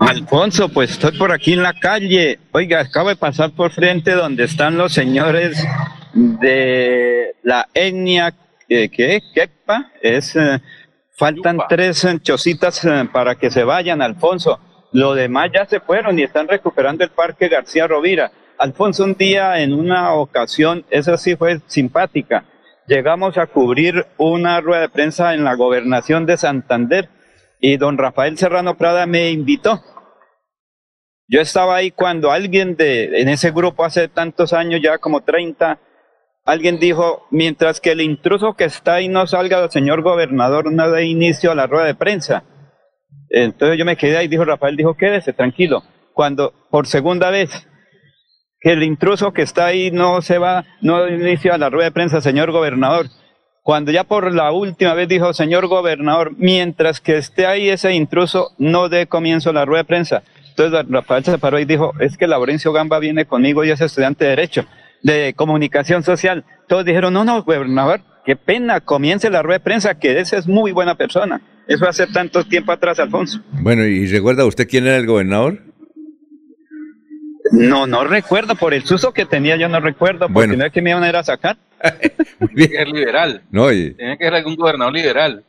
Alfonso, pues estoy por aquí en la calle. Oiga, acabo de pasar por frente donde están los señores de la etnia, eh, ¿qué? ¿Quepa? Es, eh, faltan tres chocitas eh, para que se vayan, Alfonso. Lo demás ya se fueron y están recuperando el Parque García Rovira. Alfonso, un día, en una ocasión, esa sí fue simpática, llegamos a cubrir una rueda de prensa en la gobernación de Santander y don Rafael Serrano Prada me invitó. Yo estaba ahí cuando alguien de, en ese grupo hace tantos años, ya como 30, alguien dijo, mientras que el intruso que está ahí no salga, el señor gobernador no dé inicio a la rueda de prensa. Entonces yo me quedé ahí, dijo Rafael, dijo, quédese tranquilo. Cuando por segunda vez que el intruso que está ahí no se va, no inicia la rueda de prensa, señor gobernador. Cuando ya por la última vez dijo, señor gobernador, mientras que esté ahí ese intruso, no dé comienzo la rueda de prensa. Entonces Rafael se paró y dijo, es que Laurencio Gamba viene conmigo y es estudiante de Derecho, de Comunicación Social. Todos dijeron, no, no, gobernador, qué pena, comience la rueda de prensa, que ese es muy buena persona. Eso hace tanto tiempo atrás, Alfonso. Bueno, ¿y recuerda usted quién era el gobernador? No, no recuerdo, por el susto que tenía yo no recuerdo, porque Bueno. no es que me iban a ir a sacar. <laughs> Tiene que ser liberal. No, y- Tiene que ser algún gobernador liberal.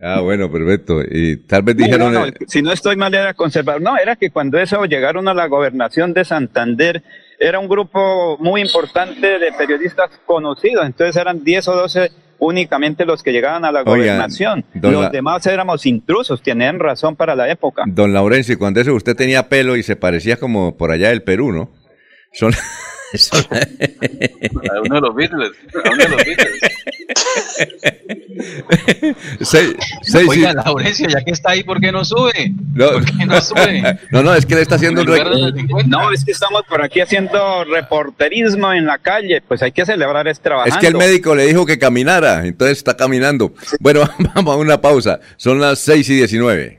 ah, bueno, perfecto. Y tal vez dijeron... no, no, eh, si no estoy mal era conservador. No, era que cuando eso llegaron a la gobernación de Santander, era un grupo muy importante de periodistas conocidos. Entonces eran 10 o 12 únicamente los que llegaban a la gobernación. Los La- demás éramos intrusos, tenían razón para la época. Don Laurencio, cuando eso usted tenía pelo y se parecía como por allá del Perú, ¿no? Son, <laughs> son- A uno de los Beatles. A uno de los Beatles. seis, seis Oiga, Laurencio, ya que está ahí, ¿por qué no sube? no, ¿Por qué no sube? <laughs> no, no, es que le está haciendo un En lugar de rec- los 50. No, es que estamos por aquí haciendo reporterismo en la calle. Pues hay que celebrar es trabajando. Es que el médico le dijo que caminara, entonces está caminando. Bueno, <laughs> vamos a una pausa. Son las 6 y 19.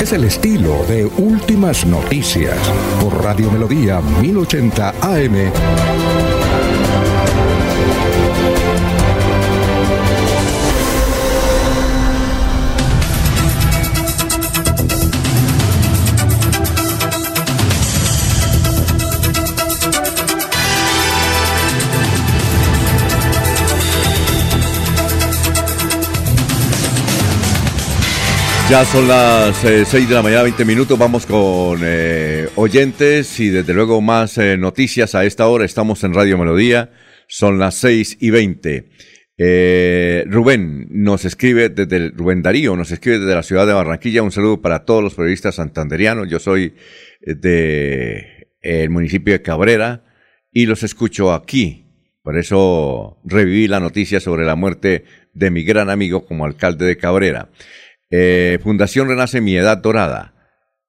Es el estilo de Últimas Noticias por Radio Melodía 1080 AM. Ya son las 6 de la mañana, 20 minutos. Vamos con eh, oyentes y desde luego más eh, noticias a esta hora. Estamos en Radio Melodía. Son las 6 y 20. Eh, Rubén nos escribe desde el- Rubén Darío, nos escribe desde la ciudad de Barranquilla. Un saludo para todos los periodistas santanderianos. Yo soy eh, de eh, el municipio de Cabrera y los escucho aquí. Por eso reviví la noticia sobre la muerte de mi gran amigo como alcalde de Cabrera. Eh, Fundación Renace Mi Edad Dorada.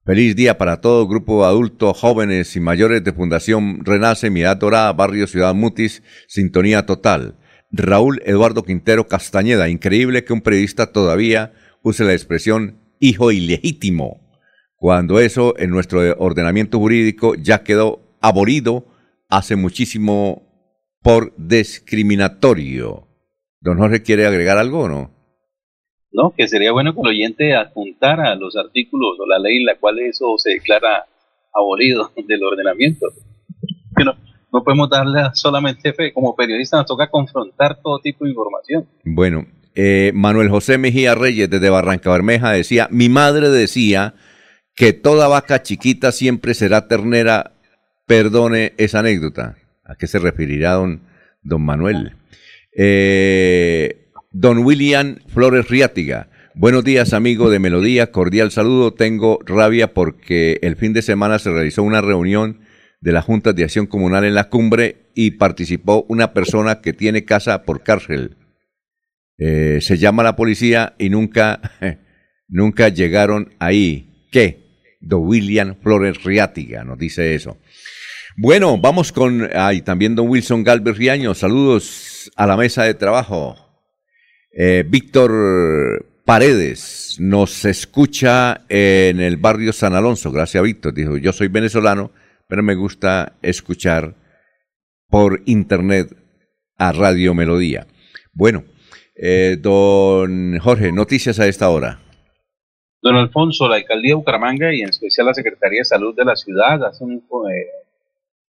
Feliz día para todo grupo de adultos, jóvenes y mayores de Fundación Renace Mi Edad Dorada, Barrio Ciudad Mutis, Sintonía Total. Raúl Eduardo Quintero Castañeda. Increíble que un periodista todavía use la expresión hijo ilegítimo, cuando eso en nuestro ordenamiento jurídico ya quedó abolido hace muchísimo por discriminatorio. Don Jorge, ¿quiere agregar algo no? ¿No? Que sería bueno que el oyente apuntara los artículos o la ley en la cual eso se declara abolido <laughs> del ordenamiento. No, podemos darle solamente fe. Como periodistas nos toca confrontar todo tipo de información. Bueno, eh, Manuel José Mejía Reyes desde Barranca Bermeja decía, mi madre decía que toda vaca chiquita siempre será ternera. Perdone esa anécdota. ¿A qué se referirá don, don Manuel? Eh, don William Flores Riátiga. Buenos días, amigo de Melodía. Cordial saludo. Tengo rabia porque el fin de semana se realizó una reunión de la Junta de Acción Comunal en la cumbre y participó una persona que tiene casa por cárcel. Eh, se llama la policía y nunca, <laughs> nunca llegaron ahí. ¿Qué? Don William Flores Riátiga nos dice eso. Bueno, vamos con, ay, también don Wilson Galvez Riaño, saludos a la mesa de trabajo. Eh, Víctor Paredes nos escucha en el barrio San Alonso, gracias Víctor, dijo, yo soy venezolano, pero me gusta escuchar por internet a Radio Melodía. Bueno, eh, don Jorge, noticias a esta hora. Don Alfonso, la alcaldía de Bucaramanga y en especial la Secretaría de Salud de la ciudad hace un, eh,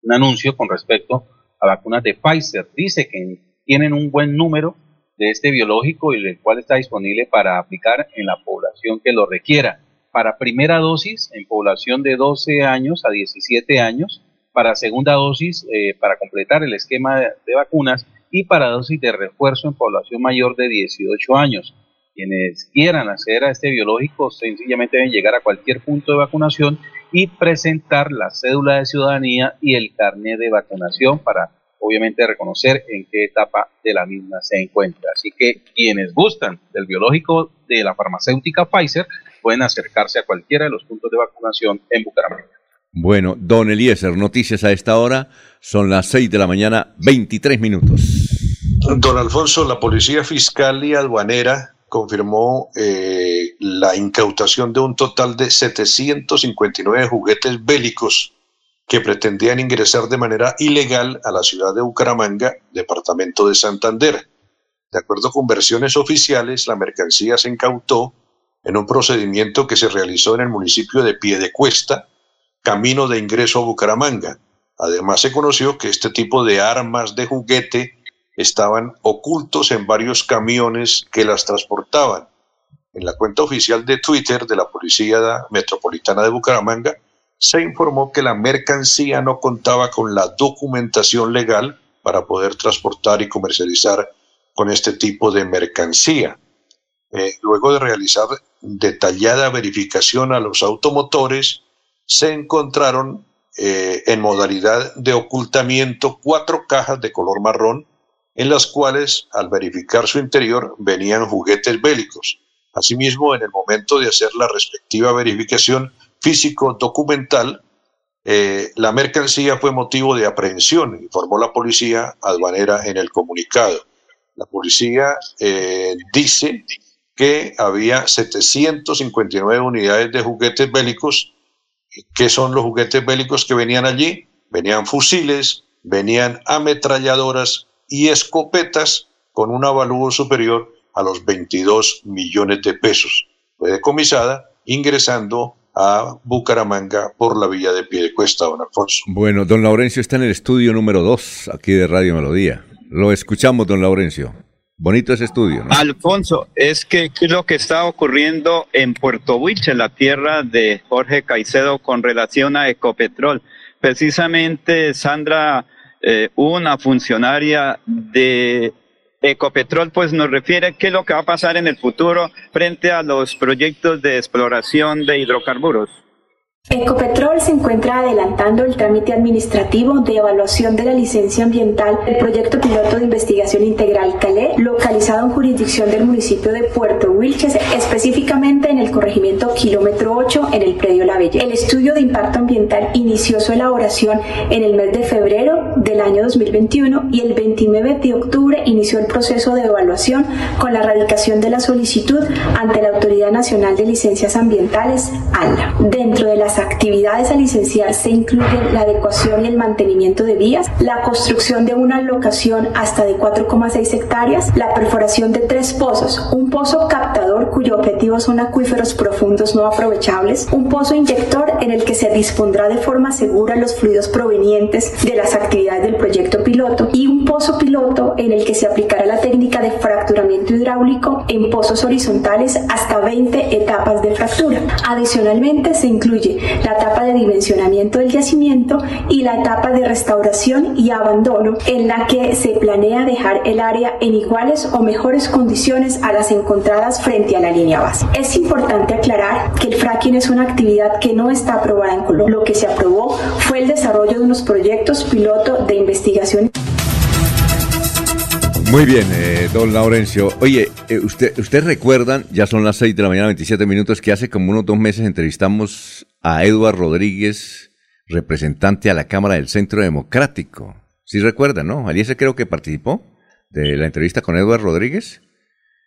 un anuncio con respecto a vacunas de Pfizer. Dice que tienen un buen número de este biológico y el cual está disponible para aplicar en la población que lo requiera. Para primera dosis en población de 12 años a 17 años, para segunda dosis eh, para completar el esquema de, de vacunas y para dosis de refuerzo en población mayor de 18 años. Quienes quieran acceder a este biológico sencillamente deben llegar a cualquier punto de vacunación y presentar la cédula de ciudadanía y el carnet de vacunación para obviamente reconocer en qué etapa de la misma se encuentra. Así que quienes gustan del biológico de la farmacéutica Pfizer pueden acercarse a cualquiera de los puntos de vacunación en Bucaramanga. Bueno, don Eliezer, noticias a esta hora. Son las 6 de la mañana, 23 minutos. Don Alfonso, la Policía Fiscal y Aduanera confirmó eh, la incautación de un total de 759 juguetes bélicos que pretendían ingresar de manera ilegal a la ciudad de Bucaramanga, departamento de Santander. De acuerdo con versiones oficiales, la mercancía se incautó en un procedimiento que se realizó en el municipio de Piedecuesta, camino de ingreso a Bucaramanga. Además, se conoció que este tipo de armas de juguete estaban ocultos en varios camiones que las transportaban. En la cuenta oficial de Twitter de la Policía Metropolitana de Bucaramanga se informó que la mercancía no contaba con la documentación legal para poder transportar y comercializar con este tipo de mercancía. Eh, luego de realizar detallada verificación a los automotores, se encontraron eh, en modalidad de ocultamiento cuatro cajas de color marrón en las cuales al verificar su interior venían juguetes bélicos. Asimismo, en el momento de hacer la respectiva verificación físico-documental, eh, la mercancía fue motivo de aprehensión, informó la policía aduanera en el comunicado. La policía eh, dice que había 759 unidades de juguetes bélicos. ¿Qué son los juguetes bélicos que venían allí? Venían fusiles, venían ametralladoras y escopetas con un avalúo superior a los 22 millones de pesos. Fue decomisada ingresando a Bucaramanga por la vía de Piedecuesta, don Alfonso. Bueno, don Laurencio está en el estudio número 2 aquí de Radio Melodía. Lo escuchamos, don Laurencio. Bonito ese estudio, ¿no? Alfonso, es que ¿qué es lo que está ocurriendo en Puerto Huiche, la tierra de Jorge Caicedo, con relación a Ecopetrol. Precisamente Sandra, eh, una funcionaria de Ecopetrol, pues nos refiere qué es lo que va a pasar en el futuro frente a los proyectos de exploración de hidrocarburos. Ecopetrol se encuentra adelantando el trámite administrativo de evaluación de la licencia ambiental del proyecto piloto de investigación integral CALE, localizado en jurisdicción del municipio de Puerto Wilches, específicamente en el corregimiento kilómetro 8 en el predio La Bella. El estudio de impacto ambiental inició su elaboración en el mes de febrero del año 2021 y el 29 de octubre inició el proceso de evaluación con la radicación de la solicitud ante la Autoridad Nacional de Licencias Ambientales, ANLA. Dentro de las actividades a licenciar se incluyen la adecuación y el mantenimiento de vías, la construcción de una locación hasta de 4,6 hectáreas, la perforación de tres pozos, un pozo captador cuyo objetivo son acuíferos profundos no aprovechables, un pozo inyector en el que se dispondrá de forma segura los fluidos provenientes de las actividades del proyecto piloto y un pozo piloto en el que se aplicará la técnica de fracturamiento hidráulico en pozos horizontales hasta 20 etapas de fractura. Adicionalmente se incluye la etapa de dimensionamiento del yacimiento y la etapa de restauración y abandono en la que se planea dejar el área en iguales o mejores condiciones a las encontradas frente a la línea base. Es importante aclarar que el fracking es una actividad que no está aprobada en Colombia. Lo que se aprobó fue el desarrollo de unos proyectos piloto de investigación. Muy bien, eh, don Laurencio. Oye, eh, usted, ¿ustedes recuerdan, ya son las 6 de la mañana, 27 minutos, que hace como unos dos meses entrevistamos a Eduardo Rodríguez, representante a la Cámara del Centro Democrático? Sí recuerdan, ¿no? Aliese creo que participó de la entrevista con Eduardo Rodríguez.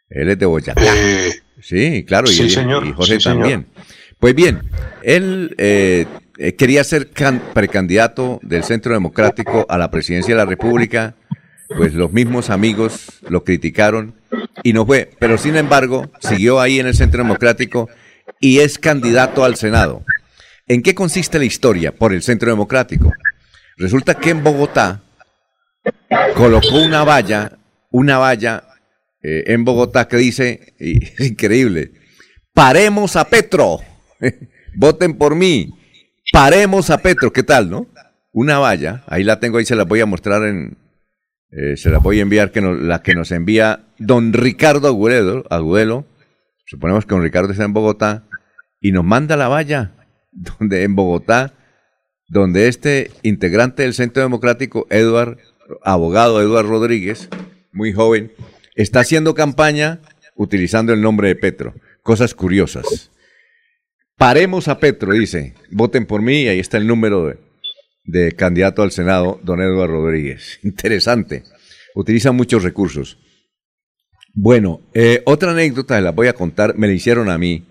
Él es de Boyacá. Eh, sí, claro, y, sí, señor, y Jorge sí, señor. también. Pues bien, él eh, eh, quería ser can- precandidato del Centro Democrático a la presidencia de la República, pues los mismos amigos lo criticaron y no fue, pero sin embargo siguió ahí en el Centro Democrático y es candidato al Senado. ¿En qué consiste la historia por el Centro Democrático? Resulta que en Bogotá colocó una valla, una valla eh, en Bogotá que dice, <laughs> increíble, paremos a Petro, <laughs> voten por mí, paremos a Petro, ¿qué tal, no? Una valla, ahí la tengo, ahí se la voy a mostrar en, Eh, se las voy a enviar, que la que nos envía don Ricardo Agudelo. Suponemos que don Ricardo está en Bogotá y nos manda la valla, <laughs> donde en Bogotá, donde este integrante del Centro Democrático, Eduard, abogado Eduard Rodríguez, muy joven, está haciendo campaña utilizando el nombre de Petro. Cosas curiosas. Paremos a Petro, dice. Voten por mí ahí está el número de, de candidato al Senado, don Eduardo Rodríguez. <laughs> Interesante. Utiliza muchos recursos. Bueno, eh, otra anécdota se la voy a contar, me la hicieron a mí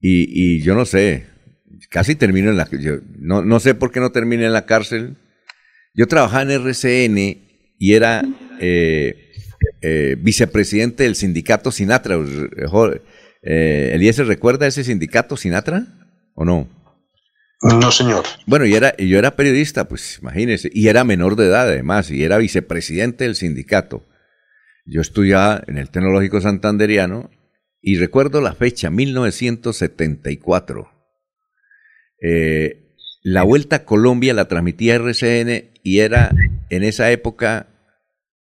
y, y yo no sé, casi termino en la... yo no, no sé por qué no terminé en la cárcel. Yo trabajaba en RCN y era eh, eh, vicepresidente del sindicato Sinatra. Eh, ¿Eliezer recuerda ese sindicato Sinatra o no? No, señor. Bueno, y era, yo era periodista, pues imagínese, y era menor de edad además, y era vicepresidente del sindicato. Yo estudiaba en el Tecnológico Santanderiano y recuerdo la fecha, 1974. Eh, la Vuelta a Colombia la transmitía RCN y era en esa época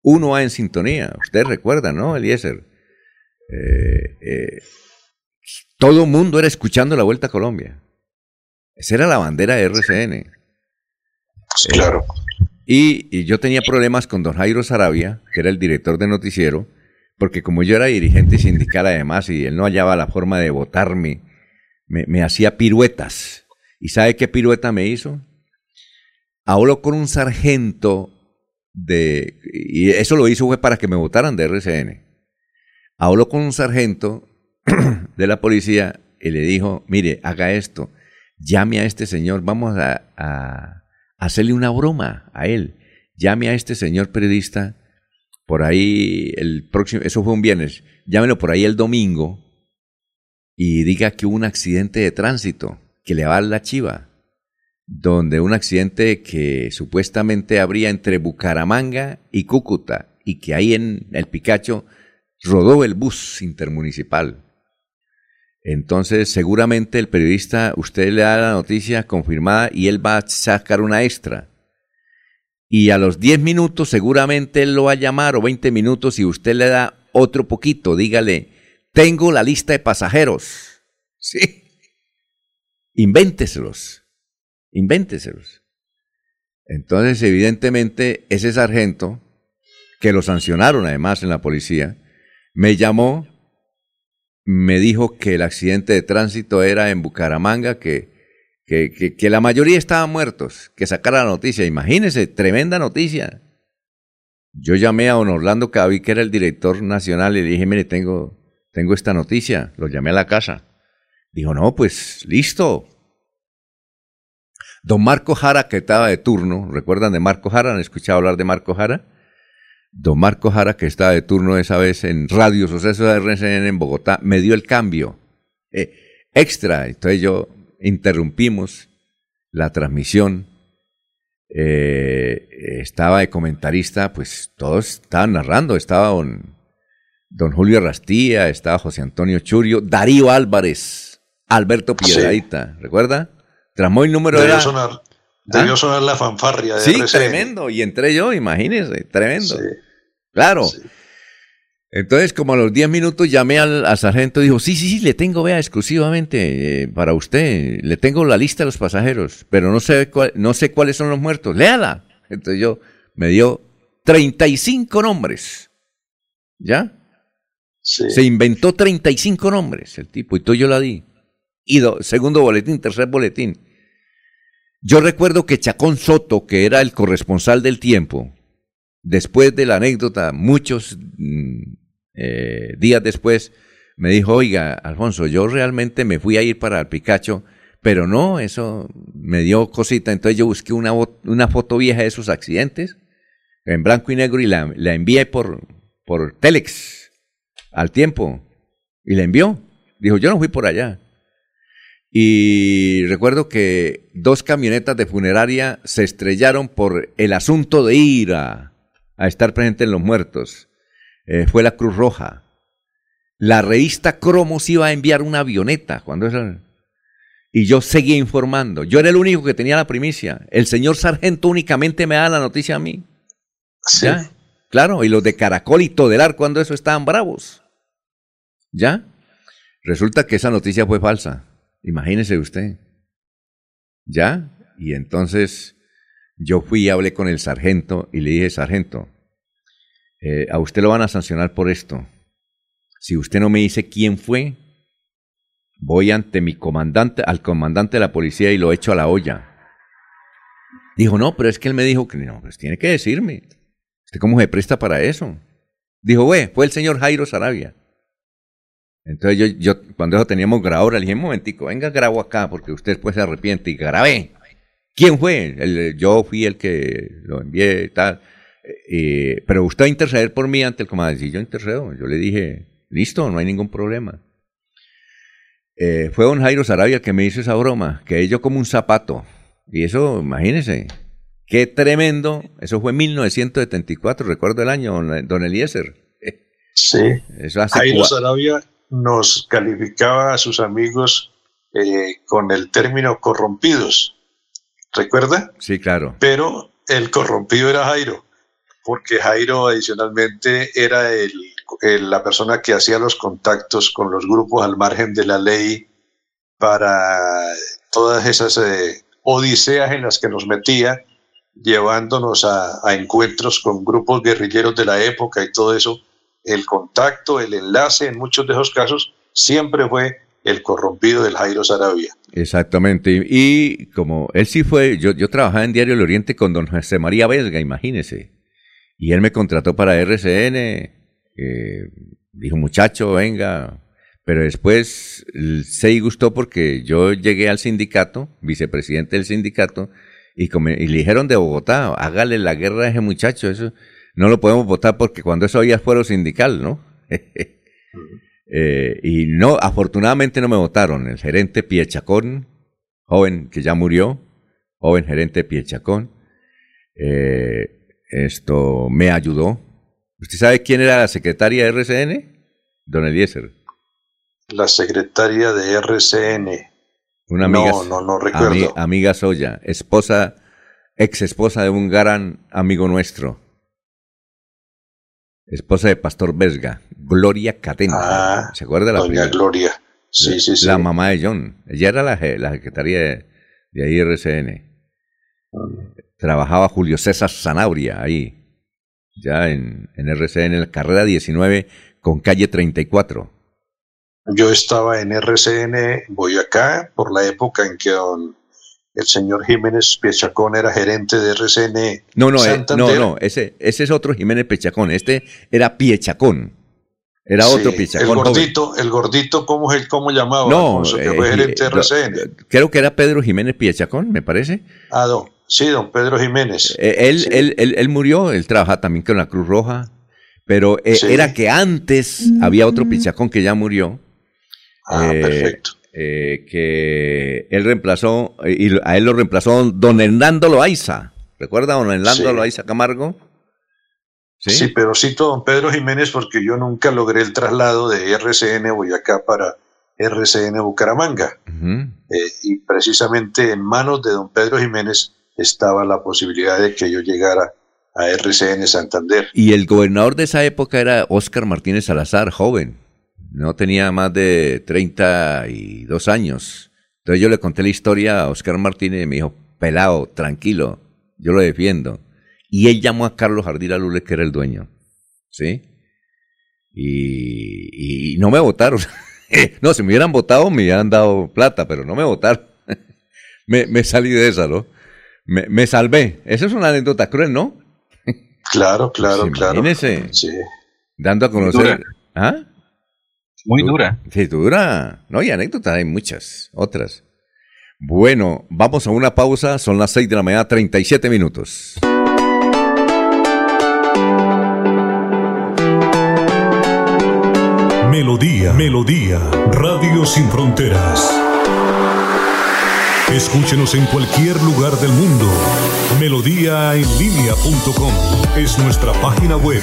uno a en sintonía. Usted recuerda, ¿no, Eliezer? Eh, eh, todo mundo era escuchando la Vuelta a Colombia. Esa era la bandera de RCN. Claro. Y, y yo tenía problemas con don Jairo Sarabia, que era el director de noticiero, porque como yo era dirigente sindical además y él no hallaba la forma de votarme, me, me hacía piruetas. ¿Y sabe qué pirueta me hizo? Habló con un sargento de... Y eso lo hizo fue para que me votaran de RCN. Habló con un sargento <clears throat> de la policía y le dijo, mire, haga esto, llame a este señor, vamos a, a hacerle una broma a él. Llame a este señor periodista por ahí el próximo, eso fue un viernes, llámelo por ahí el domingo y diga que hubo un accidente de tránsito, que le va a la chiva, donde un accidente que supuestamente habría entre Bucaramanga y Cúcuta y que ahí en el Picacho rodó el bus intermunicipal. Entonces, seguramente el periodista, usted le da la noticia confirmada y él va a sacar una extra. Y a los 10 minutos seguramente él lo va a llamar o 20 minutos y usted le da otro poquito. Dígale, tengo la lista de pasajeros. Sí. Invénteselos. Invénteselos. Entonces, evidentemente, ese sargento, que lo sancionaron además en la policía, me llamó me dijo que el accidente de tránsito era en Bucaramanga, que, que, que, la mayoría estaban muertos, que sacara la noticia. Imagínense, tremenda noticia. Yo llamé a don Orlando Cavi, que era el director nacional, y le dije, mire, tengo, tengo esta noticia. Lo llamé a la casa. Dijo, no, pues listo. Don Marco Jara, que estaba de turno, ¿recuerdan de Marco Jara? ¿Han escuchado hablar de Marco Jara? Don Marco Jara, que estaba de turno esa vez en Radio Suceso de RCN en Bogotá, me dio el cambio eh, extra. Entonces yo interrumpimos la transmisión. Eh, estaba de comentarista, pues todos estaban narrando. Estaba don, don Julio Rastía, estaba José Antonio Churio, Darío Álvarez, Alberto Piedradita, sí. ¿recuerda? Tramó el número debió era... sonar, debió ¿Ah? sonar la fanfarria de Sí, RCN. tremendo. Y entré yo, imagínense, tremendo. Sí. Claro. Sí. Entonces, como a los 10 minutos llamé al, al sargento y dijo, sí, sí, sí, le tengo, vea, exclusivamente eh, para usted, le tengo la lista de los pasajeros, pero no sé, cuál, no sé cuáles son los muertos, léala. Entonces yo, me dio 35 nombres, ¿ya? Sí. Se inventó 35 nombres el tipo, y todo yo la di. Y do, segundo boletín, tercer boletín. Yo recuerdo que Chacón Soto, que era el corresponsal del tiempo, después de la anécdota, muchos eh, días después, me dijo, oiga, Alfonso, yo realmente me fui a ir para el Picacho, pero no, eso me dio cosita. Entonces yo busqué una, foto vieja de esos accidentes, en blanco y negro, y la, la envié por, por Telex al tiempo. Y la envió. Dijo, yo no fui por allá. Y recuerdo que dos camionetas de funeraria se estrellaron por el asunto de ir a, a estar presente en los muertos. Eh, fue la Cruz Roja. La revista Cromos iba a enviar una avioneta cuando eso, y yo seguía informando. Yo era el único que tenía la primicia. El señor sargento únicamente me da la noticia a mí. ¿Ya? Claro, y los de Caracol y Todelar, cuando eso estaban bravos. ¿Ya? Resulta que esa noticia fue falsa. Imagínese usted. ¿Ya? Y entonces yo fui y hablé con el sargento y le dije, sargento, eh, a usted lo van a sancionar por esto. Si usted no me dice quién fue, voy ante mi comandante, al comandante de la policía y lo echo a la olla. Dijo, no, pero es que él me dijo que no, pues tiene que decirme. ¿Usted cómo se presta para eso? Dijo, güey, fue el señor Jairo Sarabia. Entonces yo, yo cuando eso teníamos grabadora, le dije, un momentico, venga, grabo acá, porque usted después se arrepiente y grabé. ¿Quién fue? El- yo fui el que lo envié y tal. Eh, pero usted va a interceder por mí ante el comandante. Sí, yo intercedo. Yo le dije, listo, no hay ningún problema. Eh, fue don Jairo Sarabia el que me hizo esa broma, que yo como un zapato. Y eso, imagínense, qué tremendo. Eso fue en 1974, recuerdo el año, don don Eliezer. Sí. Eso hace Jairo Sarabia nos calificaba a sus amigos eh, con el término corrompidos. ¿Recuerda? Sí, claro. Pero el corrompido era Jairo, porque Jairo adicionalmente era el, el- la persona que hacía los contactos con los grupos al margen de la ley para todas esas eh, odiseas en las que nos metía, llevándonos a, a encuentros con grupos guerrilleros de la época y todo eso. El contacto, el enlace en muchos de esos casos siempre fue el corrompido del Jairo Sarabia. Exactamente. Y, como él sí fue, yo, trabajaba en Diario del Oriente con don José María Vesga, imagínese. Y él me contrató para RCN. eh, dijo, muchacho, venga. Pero después se disgustó porque yo llegué al sindicato, vicepresidente del sindicato, y, come- y le dijeron de Bogotá, hágale la guerra a ese muchacho, eso no lo podemos votar porque cuando eso había fuero sindical, ¿no? <laughs> Eh, y no, afortunadamente no me votaron. El gerente Piechacón, joven que ya murió, joven gerente Piechacón, eh, esto me ayudó. ¿Usted sabe quién era la secretaria de RCN? Don Eliezer. La secretaria de RCN. Una amiga, No, no, no recuerdo. ami- amiga Soya, esposa, ex esposa de un gran amigo nuestro. Esposa de Pastor Vesga, Gloria Cadena. Ah, ¿Se acuerda de la doña primera? Gloria. Sí, la, sí, sí. La mamá de John. Ella era la, la secretaria de, de ahí RCN. Trabajaba Julio César Zanabria ahí, ya en, en RCN, en la carrera 19 con calle 34. Yo estaba en RCN Boyacá por la época en que don, el señor Jiménez Piechacón era gerente de RCN No, no, eh, no, no, ese, ese es otro Jiménez Pechacón. Este era Piechacón. Era Sí, otro El Piechacón. joven. gordito, el gordito, ¿cómo, es- cómo llamaba? No, Alfonso, que eh, fue gerente de do- RCN. creo que era Pedro Jiménez Piechacón, me parece. Ah, don, sí, don Pedro Jiménez. Eh, él, él, él, él murió, él trabajaba también con la Cruz Roja, pero eh, Sí. era que antes había otro Pichacón que ya murió. Ah, eh, perfecto. Eh, que él reemplazó, eh, y a él lo reemplazó don Hernando Loaiza. ¿Recuerda don Hernando Sí. Loaiza Camargo? Sí. pero cito a don Pedro Jiménez porque yo nunca logré el traslado de RCN Boyacá para RCN Bucaramanga. Eh, y precisamente en manos de don Pedro Jiménez estaba la posibilidad de que yo llegara a RCN Santander. Y el gobernador de esa época era Óscar Martínez Salazar, joven. No tenía más de 32 años. Entonces yo le conté la historia a Óscar Martínez y me dijo, pelado, tranquilo, yo lo defiendo. Y él llamó a Carlos Jardín Lule, que era el dueño. ¿Sí? Y, y no me votaron. <laughs> no, si me hubieran votado me hubieran dado plata, pero no me votaron. <laughs> me, me salí de esa, ¿no? Me, me salvé. Esa es una anécdota cruel, ¿no? Claro, claro, <laughs> claro. imagínese. Sí. Dando a conocer. ¿Ah? Muy Du- dura. Sí, dura. No, y anécdotas hay muchas, otras. Bueno, vamos a una pausa. Son las 6 de la mañana, 37 minutos. Melodía, Melodía, Radio Sin Fronteras. Escúchenos en cualquier lugar del mundo. Melodíaenlínea.com es nuestra página web.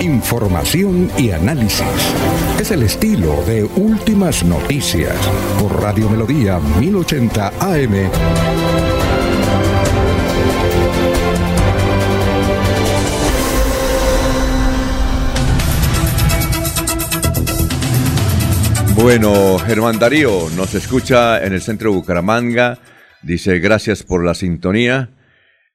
Información y análisis. Es el estilo de Últimas Noticias por Radio Melodía 1080 AM. Bueno, Germán Darío nos escucha en el centro de Bucaramanga. Dice gracias por la sintonía.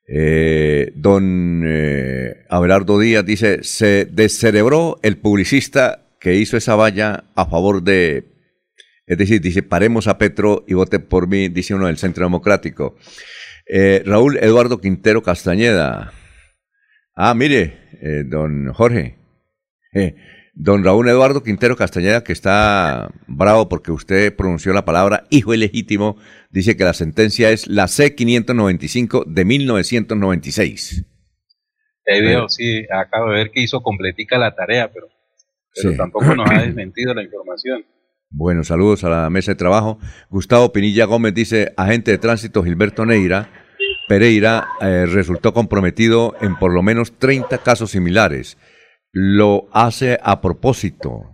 Eh, don eh, Abelardo Díaz dice, se descerebró el publicista que hizo esa valla a favor de... Es decir, dice, paremos a Petro y vote por mí, dice uno del Centro Democrático. Eh, Raúl Eduardo Quintero Castañeda. Ah, mire, eh, don Jorge. Eh, don Raúl Eduardo Quintero Castañeda, que está bravo porque usted pronunció la palabra hijo ilegítimo, dice que la sentencia es la C-595 de 1996. Ahí veo, sí, acabo de ver que hizo completica la tarea, pero, pero Sí. tampoco nos ha <clears throat> desmentido la información. Bueno, saludos a la mesa de trabajo. Gustavo Pinilla Gómez dice, agente de tránsito Gilberto Neira, Pereira eh, resultó comprometido en por lo menos 30 casos similares. Lo hace a propósito.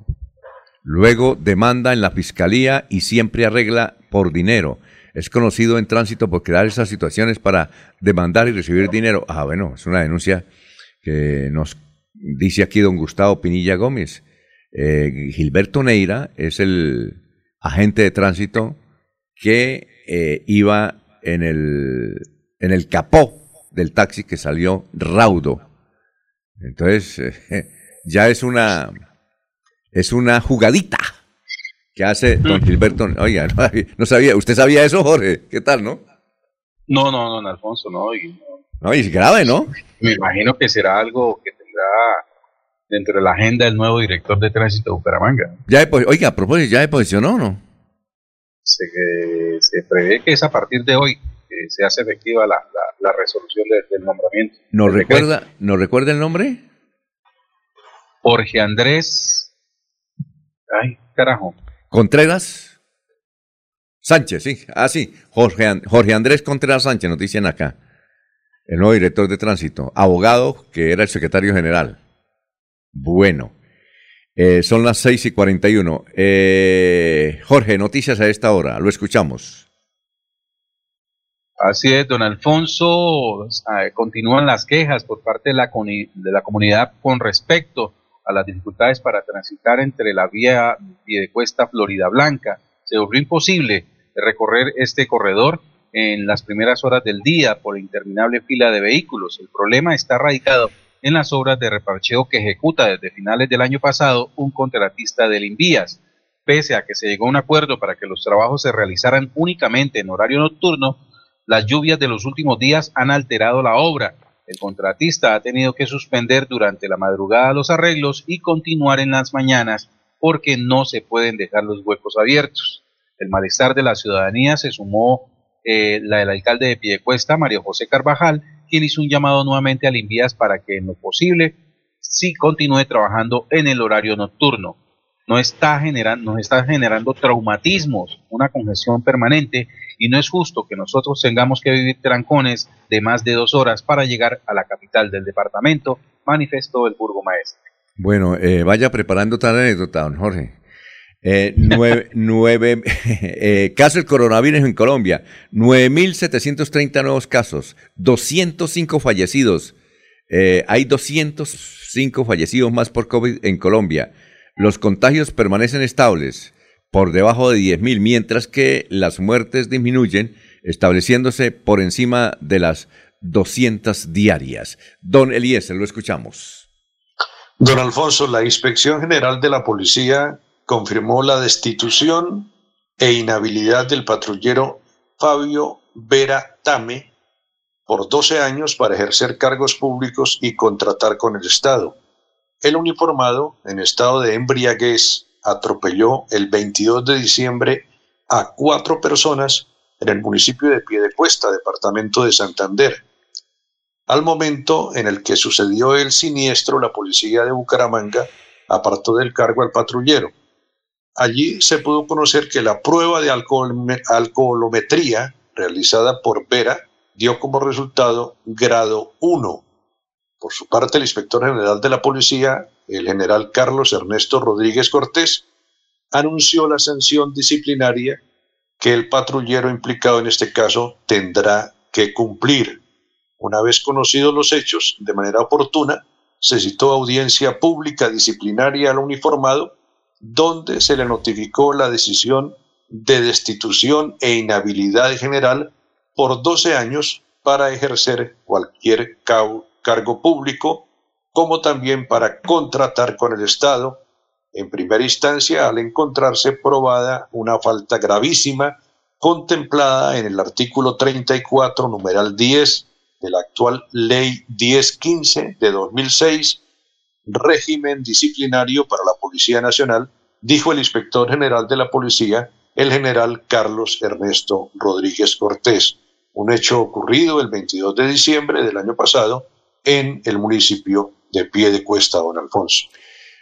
Luego demanda en la fiscalía y siempre arregla por dinero. Es conocido en tránsito por crear esas situaciones para demandar y recibir dinero. Ah, bueno, es una denuncia que nos dice aquí don Gustavo Pinilla Gómez. Eh, Gilberto Neira es el agente de tránsito que eh, iba en el, en el capó del taxi que salió raudo. Entonces, eh, <laughs> ya es una, es una jugadita que hace don Gilberto. Oiga, no, <laughs> no sabía, ¿usted sabía eso, Jorge? ¿Qué tal, no? No, no, don Alfonso, no. Y no. No, y es grave, ¿no? Me imagino que será algo que tendrá dentro de la agenda del nuevo director de tránsito de Bucaramanga. Ya oiga, a propósito, ¿ya deposicionó o no? Se, que se prevé que es a partir de hoy que se hace efectiva la, la- la resolución de- del nombramiento. ¿Nos recuerda, ¿Nos recuerda el nombre? Jorge Andrés. Ay, carajo. Contreras Sánchez, sí. Ah, sí. Jorge Andrés Contreras Sánchez, nos dicen acá. El nuevo director de tránsito. Abogado que era el secretario general. Bueno. Eh, son las 6 y 41. Eh, Jorge, noticias a esta hora. Lo escuchamos. Así es, don Alfonso. ah, continúan las quejas por parte de la, de comunidad con respecto a las dificultades para transitar entre la vía Piedecuesta Florida Blanca. Se volvió imposible recorrer este corredor en las primeras horas del día por interminable fila de vehículos. El problema está radicado en las obras de reparcheo que ejecuta desde finales del año pasado un contratista del Invías. Pese a que se llegó a un acuerdo para que los trabajos se realizaran únicamente en horario nocturno, las lluvias de los últimos días han alterado la obra. El contratista ha tenido que suspender durante la madrugada los arreglos y continuar en las mañanas porque no se pueden dejar los huecos abiertos. El malestar de la ciudadanía se sumó eh, la del alcalde de Piedecuesta, Mario José Carvajal, quien hizo un llamado nuevamente al Invías para que en lo posible sí continúe trabajando en el horario nocturno. No está generando, nos está generando traumatismos, una congestión permanente y no es justo que nosotros tengamos que vivir trancones de más de dos horas para llegar a la capital del departamento, manifestó el burgomaestre. Bueno, eh, vaya preparando tal anécdota, don Jorge. Eh, <laughs> nueve, nueve <laughs> eh, caso del coronavirus en Colombia, 9.730 nuevos casos, 205 fallecidos. Eh, hay 205 fallecidos más por COVID en Colombia. Los contagios permanecen estables por debajo de 10.000, mientras que las muertes disminuyen, estableciéndose por encima de las 200 diarias. Don Eliezer, lo escuchamos. Don Alfonso, la Inspección General de la Policía confirmó la destitución e inhabilidad del patrullero Fabio Vera Tame por 12 años para ejercer cargos públicos y contratar con el Estado. El uniformado, en estado de embriaguez, atropelló el 22 de diciembre a cuatro personas en el municipio de Piedecuesta, departamento de Santander. Al momento en el que sucedió el siniestro, la policía de Bucaramanga apartó del cargo al patrullero. Allí se pudo conocer que la prueba de alcoholometría realizada por Vera dio como resultado grado 1. Por su parte, el inspector general de la policía, el general Carlos Ernesto Rodríguez Cortés, anunció la sanción disciplinaria que el patrullero implicado en este caso tendrá que cumplir. Una vez conocidos los hechos de manera oportuna, se citó audiencia pública disciplinaria al uniformado, donde se le notificó la decisión de destitución e inhabilidad general por 12 años para ejercer cualquier cargo público, como también para contratar con el Estado, en primera instancia al encontrarse probada una falta gravísima contemplada en el artículo 34, numeral 10 de la actual Ley 1015 de 2006, régimen disciplinario para la Policía Nacional, dijo el inspector general de la Policía, el general Carlos Ernesto Rodríguez Cortés, un hecho ocurrido el 22 de diciembre del año pasado en el municipio de Piedecuesta, don Alfonso.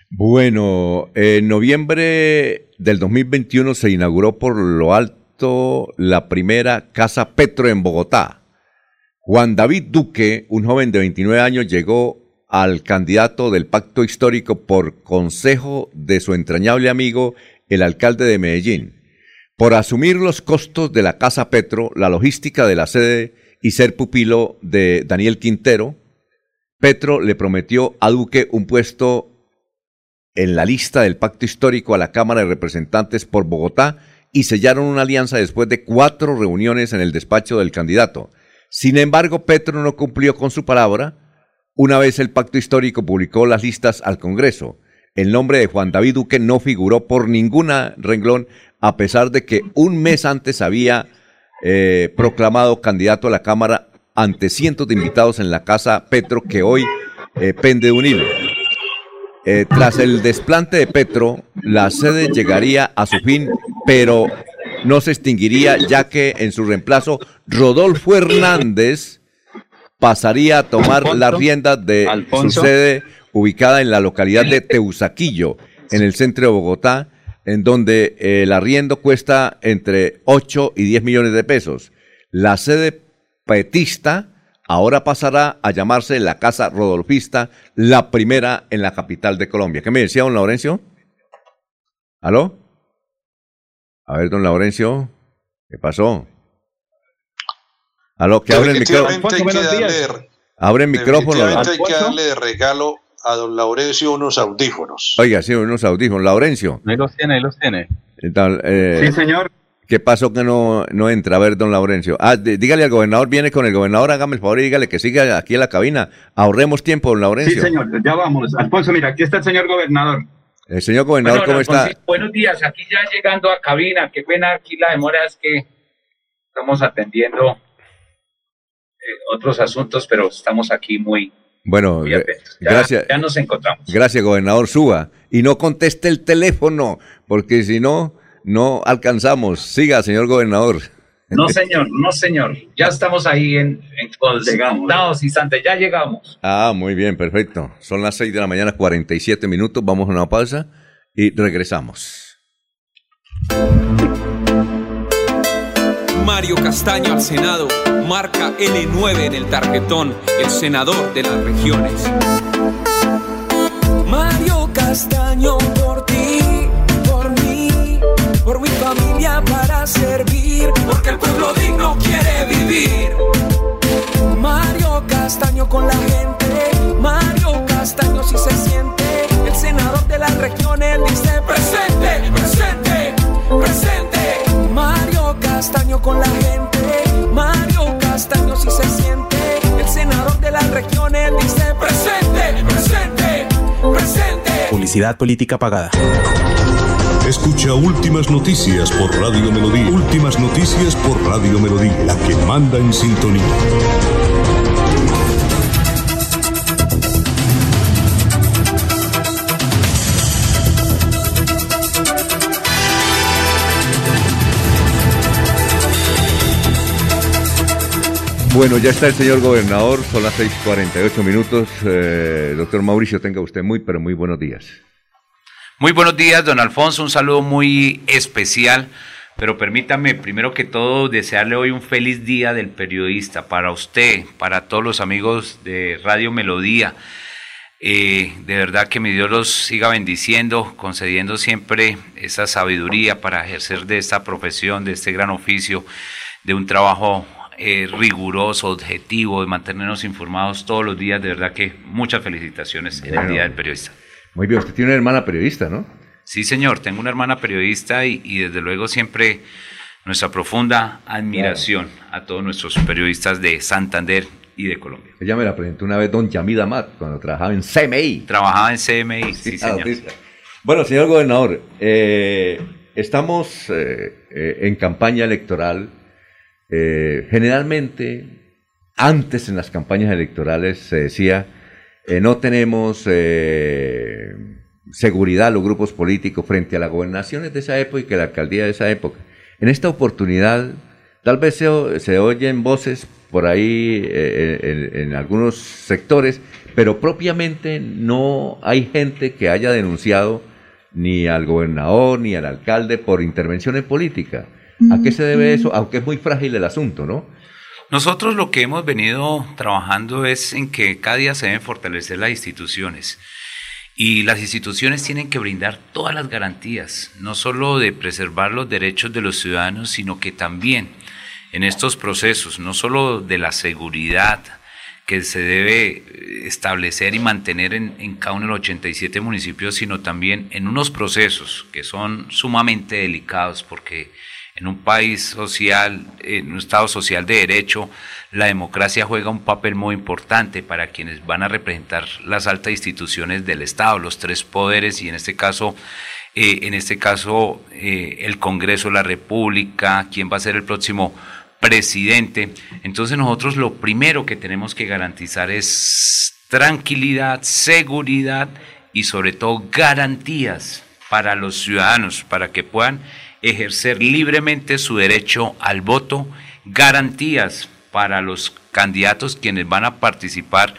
Bueno, en noviembre del 2021 se inauguró por lo alto la primera Casa Petro en Bogotá. Juan David Duque, un joven de 29 años, llegó al candidato del pacto histórico por consejo de su entrañable amigo, el alcalde de Medellín. Por asumir los costos de la Casa Petro, la logística de la sede y ser pupilo de Daniel Quintero, Petro le prometió a Duque un puesto en la lista del pacto histórico a la Cámara de Representantes por Bogotá y sellaron una alianza después de cuatro reuniones en el despacho del candidato. Sin embargo, Petro no cumplió con su palabra una vez el pacto histórico publicó las listas al Congreso. El nombre de Juan David Duque no figuró por ninguna renglón, a pesar de que un mes antes había eh, proclamado candidato a la Cámara ante cientos de invitados en la Casa Petro, que hoy eh, pende de un hilo. Eh, tras el desplante de Petro, la sede llegaría a su fin, pero no se extinguiría, ya que en su reemplazo, Rodolfo Hernández pasaría a tomar la rienda de su sede ubicada en la localidad de Teusaquillo, en el centro de Bogotá, en donde el arriendo cuesta entre 8 y 10 millones de pesos. La sede petista ahora pasará a llamarse la Casa Rodolfista, la primera en la capital de Colombia. ¿Qué me decía don Laurencio? ¿Aló? A ver, don Laurencio, ¿qué pasó? Aló, que abre el micrófono. Abre el micrófono. hay que darle de regalo a don Laurencio unos audífonos. Oiga, sí, unos audífonos. Laurencio. Ahí los tiene, ahí los tiene. Eh, sí, señor. ¿Qué pasó que no, no entra? A ver, don Laurencio. Ah, dígale al gobernador, viene con el gobernador, hágame el favor y dígale que siga aquí en la cabina. Ahorremos tiempo, don Laurencio. Sí, señor, ya vamos. Alfonso, mira, aquí está el señor gobernador. El señor gobernador, ¿cómo está? Buenos días, aquí ya llegando a cabina. Qué pena, aquí la demora es que estamos atendiendo eh, otros asuntos, pero estamos aquí muy, bueno, gracias. Ya nos encontramos. Gracias, gobernador Suba. Y no conteste el teléfono, porque si no, no alcanzamos. Siga, señor gobernador. No, señor, no, señor. Ya estamos ahí en, en llegamos. instantes, ya llegamos. Ah, muy bien, perfecto. Son las 6 de la mañana, 47 minutos. Vamos a una pausa y regresamos. Mario Castaño al Senado, marca L9 en el tarjetón, el senador de las regiones. Mario Castaño por ti por mi familia para servir, porque el pueblo digno quiere vivir. Mario Castaño con la gente Castaño si se siente. El senador de las regiones dice presente, presente, presente. Mario Castaño con la gente. Mario Castaño si se siente. El senador de las regiones dice presente, presente, presente. Publicidad política pagada. Escucha Últimas Noticias por Radio Melodía. Últimas Noticias por Radio Melodía, la que manda en sintonía. Bueno, ya está el señor gobernador, son las 6:48 minutos. Eh, doctor Mauricio, tenga usted muy, pero muy buenos días. Muy buenos días, don Alfonso. Un saludo muy especial. Pero permítame, primero que todo, desearle hoy un feliz día del periodista para usted, para todos los amigos de Radio Melodía. Eh, de verdad que mi Dios los siga bendiciendo, concediendo siempre esa sabiduría para ejercer de esta profesión, de este gran oficio, de un trabajo eh, riguroso, objetivo, de mantenernos informados todos los días. De verdad que muchas felicitaciones en el. Día del Periodista. Muy bien, usted tiene una hermana periodista, ¿no? Sí, señor, tengo una hermana periodista y, y desde luego siempre nuestra profunda admiración a todos nuestros periodistas de Santander y de Colombia. Ella me la presentó una vez don Yamida Amat, cuando trabajaba en CMI. Trabajaba en CMI, sí, Sí, señor. Bueno, señor gobernador, eh, estamos eh, eh, en campaña electoral. Generalmente, antes en las campañas electorales se decía, eh, no tenemos eh, seguridad los grupos políticos frente a las gobernaciones de esa época y que la alcaldía de esa época. En esta oportunidad, tal vez se, se oyen voces por ahí eh, en, en algunos sectores, pero propiamente no hay gente que haya denunciado ni al gobernador ni al alcalde por intervenciones políticas. ¿A qué se debe eso? Aunque es muy frágil el asunto, ¿no? Nosotros lo que hemos venido trabajando es en que cada día se deben fortalecer las instituciones. Y las instituciones tienen que brindar todas las garantías, no solo de preservar los derechos de los ciudadanos, sino que también en estos procesos, no solo de la seguridad que se debe eh, establecer y mantener en, en cada uno de los 87 municipios, sino también en unos procesos que son sumamente delicados, porque en un país social, en un Estado social de derecho, la democracia juega un papel muy importante para quienes van a representar las altas instituciones del Estado, los tres poderes y en este caso, eh, en este caso eh, el Congreso la República, quién va a ser el próximo presidente. Entonces nosotros lo primero que tenemos que garantizar es tranquilidad, seguridad y sobre todo garantías para los ciudadanos, para que puedan ejercer libremente su derecho al voto, garantías para los candidatos quienes van a participar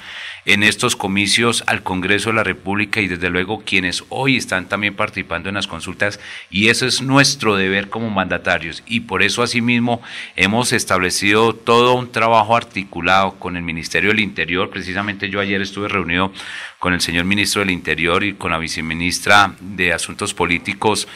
en estos comicios al Congreso de la República y desde luego quienes hoy están también participando en las consultas y eso es nuestro deber como mandatarios. Y por eso asimismo hemos establecido todo un trabajo articulado con el Ministerio del Interior, precisamente yo ayer estuve reunido con el señor ministro del Interior y con la viceministra de Asuntos Políticos,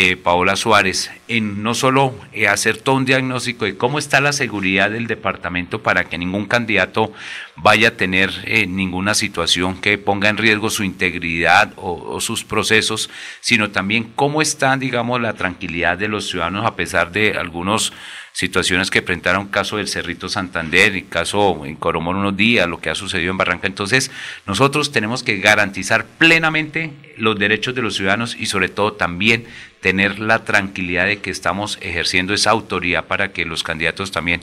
eh, Paola Suárez, en no solo eh, hacer todo un diagnóstico de cómo está la seguridad del departamento para que ningún candidato vaya a tener eh, ninguna situación que ponga en riesgo su integridad o, o sus procesos, sino también cómo está, digamos, la tranquilidad de los ciudadanos a pesar de algunos situaciones que presentaron caso del Cerrito Santander, y caso en Coromón unos días, lo que ha sucedido en Barranca. Entonces, nosotros tenemos que garantizar plenamente los derechos de los ciudadanos y sobre todo también tener la tranquilidad de que estamos ejerciendo esa autoridad para que los candidatos también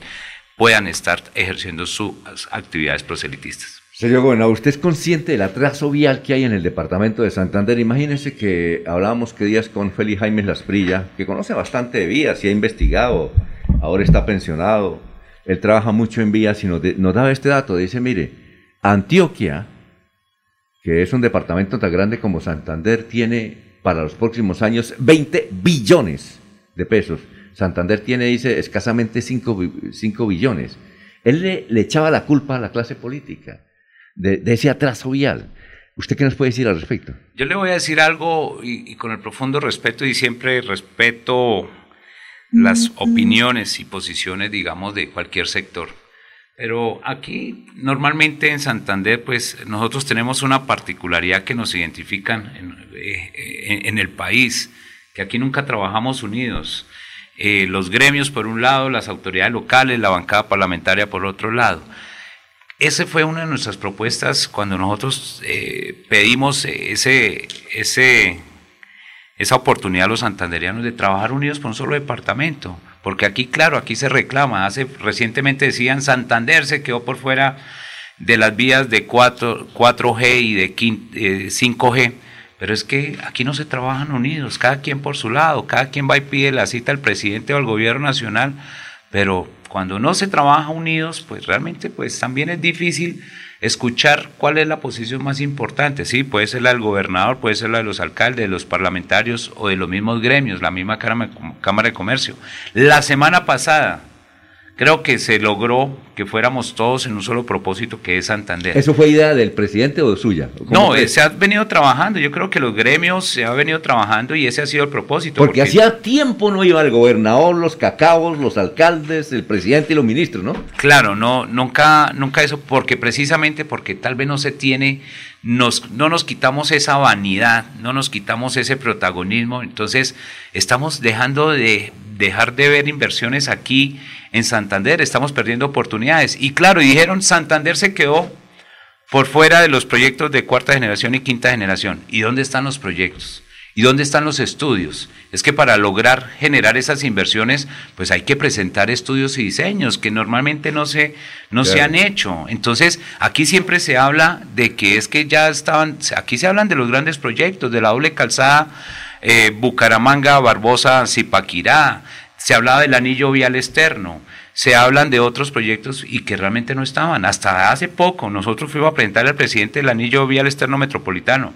puedan estar ejerciendo sus actividades proselitistas. Señor gobernador, ¿usted es consciente del atraso vial que hay en el departamento de Santander? Imagínese que hablábamos que días con Félix Jaime Lasprilla, que conoce bastante de vías y ha investigado, ahora está pensionado, él trabaja mucho en vías y nos, de- nos daba este dato, dice, mire, Antioquia, que es un departamento tan grande como Santander, tiene para los próximos años 20 billones de pesos. Santander tiene, dice, escasamente 5, billones. Él le, echaba la culpa a la clase política de, de ese atraso vial. ¿Usted qué nos puede decir al respecto? Yo le voy a decir algo y con el profundo respeto y siempre respeto las opiniones y posiciones, digamos, de cualquier sector. Pero aquí, normalmente en Santander, pues nosotros tenemos una particularidad que nos identifican en, eh, en- en el país, que aquí nunca trabajamos unidos. Eh, los gremios por un lado, las autoridades locales, la bancada parlamentaria por otro lado. Esa fue una de nuestras propuestas cuando nosotros eh, pedimos ese, ese, esa oportunidad a los santanderianos de trabajar unidos por un solo departamento. Porque aquí, claro, aquí se reclama. Hace recientemente decían Santander se quedó por fuera de las vías de 4, 4G y de quin- eh, 5G. Pero es que aquí no se trabajan unidos, cada quien por su lado, cada quien va y pide la cita al presidente o al gobierno nacional, pero cuando no se trabaja unidos, pues realmente pues también es difícil escuchar cuál es la posición más importante. Sí, puede ser la del gobernador, puede ser la de los alcaldes, de los parlamentarios o de los mismos gremios, la misma Cámara de Comercio. La semana pasada creo que se logró que fuéramos todos en un solo propósito que es Santander. ¿Eso fue idea del presidente o suya? ¿Cómo No, fue? eh, se ha venido trabajando. Yo creo que los gremios se ha venido trabajando y ese ha sido el propósito. Porque hacía tiempo no iba el gobernador, los cacaos, los alcaldes, el presidente y los ministros, ¿no? Claro, no, nunca, nunca eso, porque precisamente porque tal vez no se tiene, nos, no nos quitamos esa vanidad, no nos quitamos ese protagonismo, entonces estamos dejando de dejar de ver inversiones aquí en Santander, estamos perdiendo oportunidades. Y claro, y dijeron, Santander se quedó por fuera de los proyectos de cuarta generación y quinta generación. ¿Y dónde están los proyectos? ¿Y dónde están los estudios? Es que para lograr generar esas inversiones, pues hay que presentar estudios y diseños que normalmente no se, no se han hecho. Entonces, aquí siempre se habla de que es que ya estaban, aquí se hablan de los grandes proyectos, de la doble calzada eh, Bucaramanga, Barbosa, Zipaquirá, se hablaba del anillo vial externo, se hablan de otros proyectos y que realmente no estaban. Hasta hace poco nosotros fuimos a presentarle al presidente el anillo vial externo metropolitano,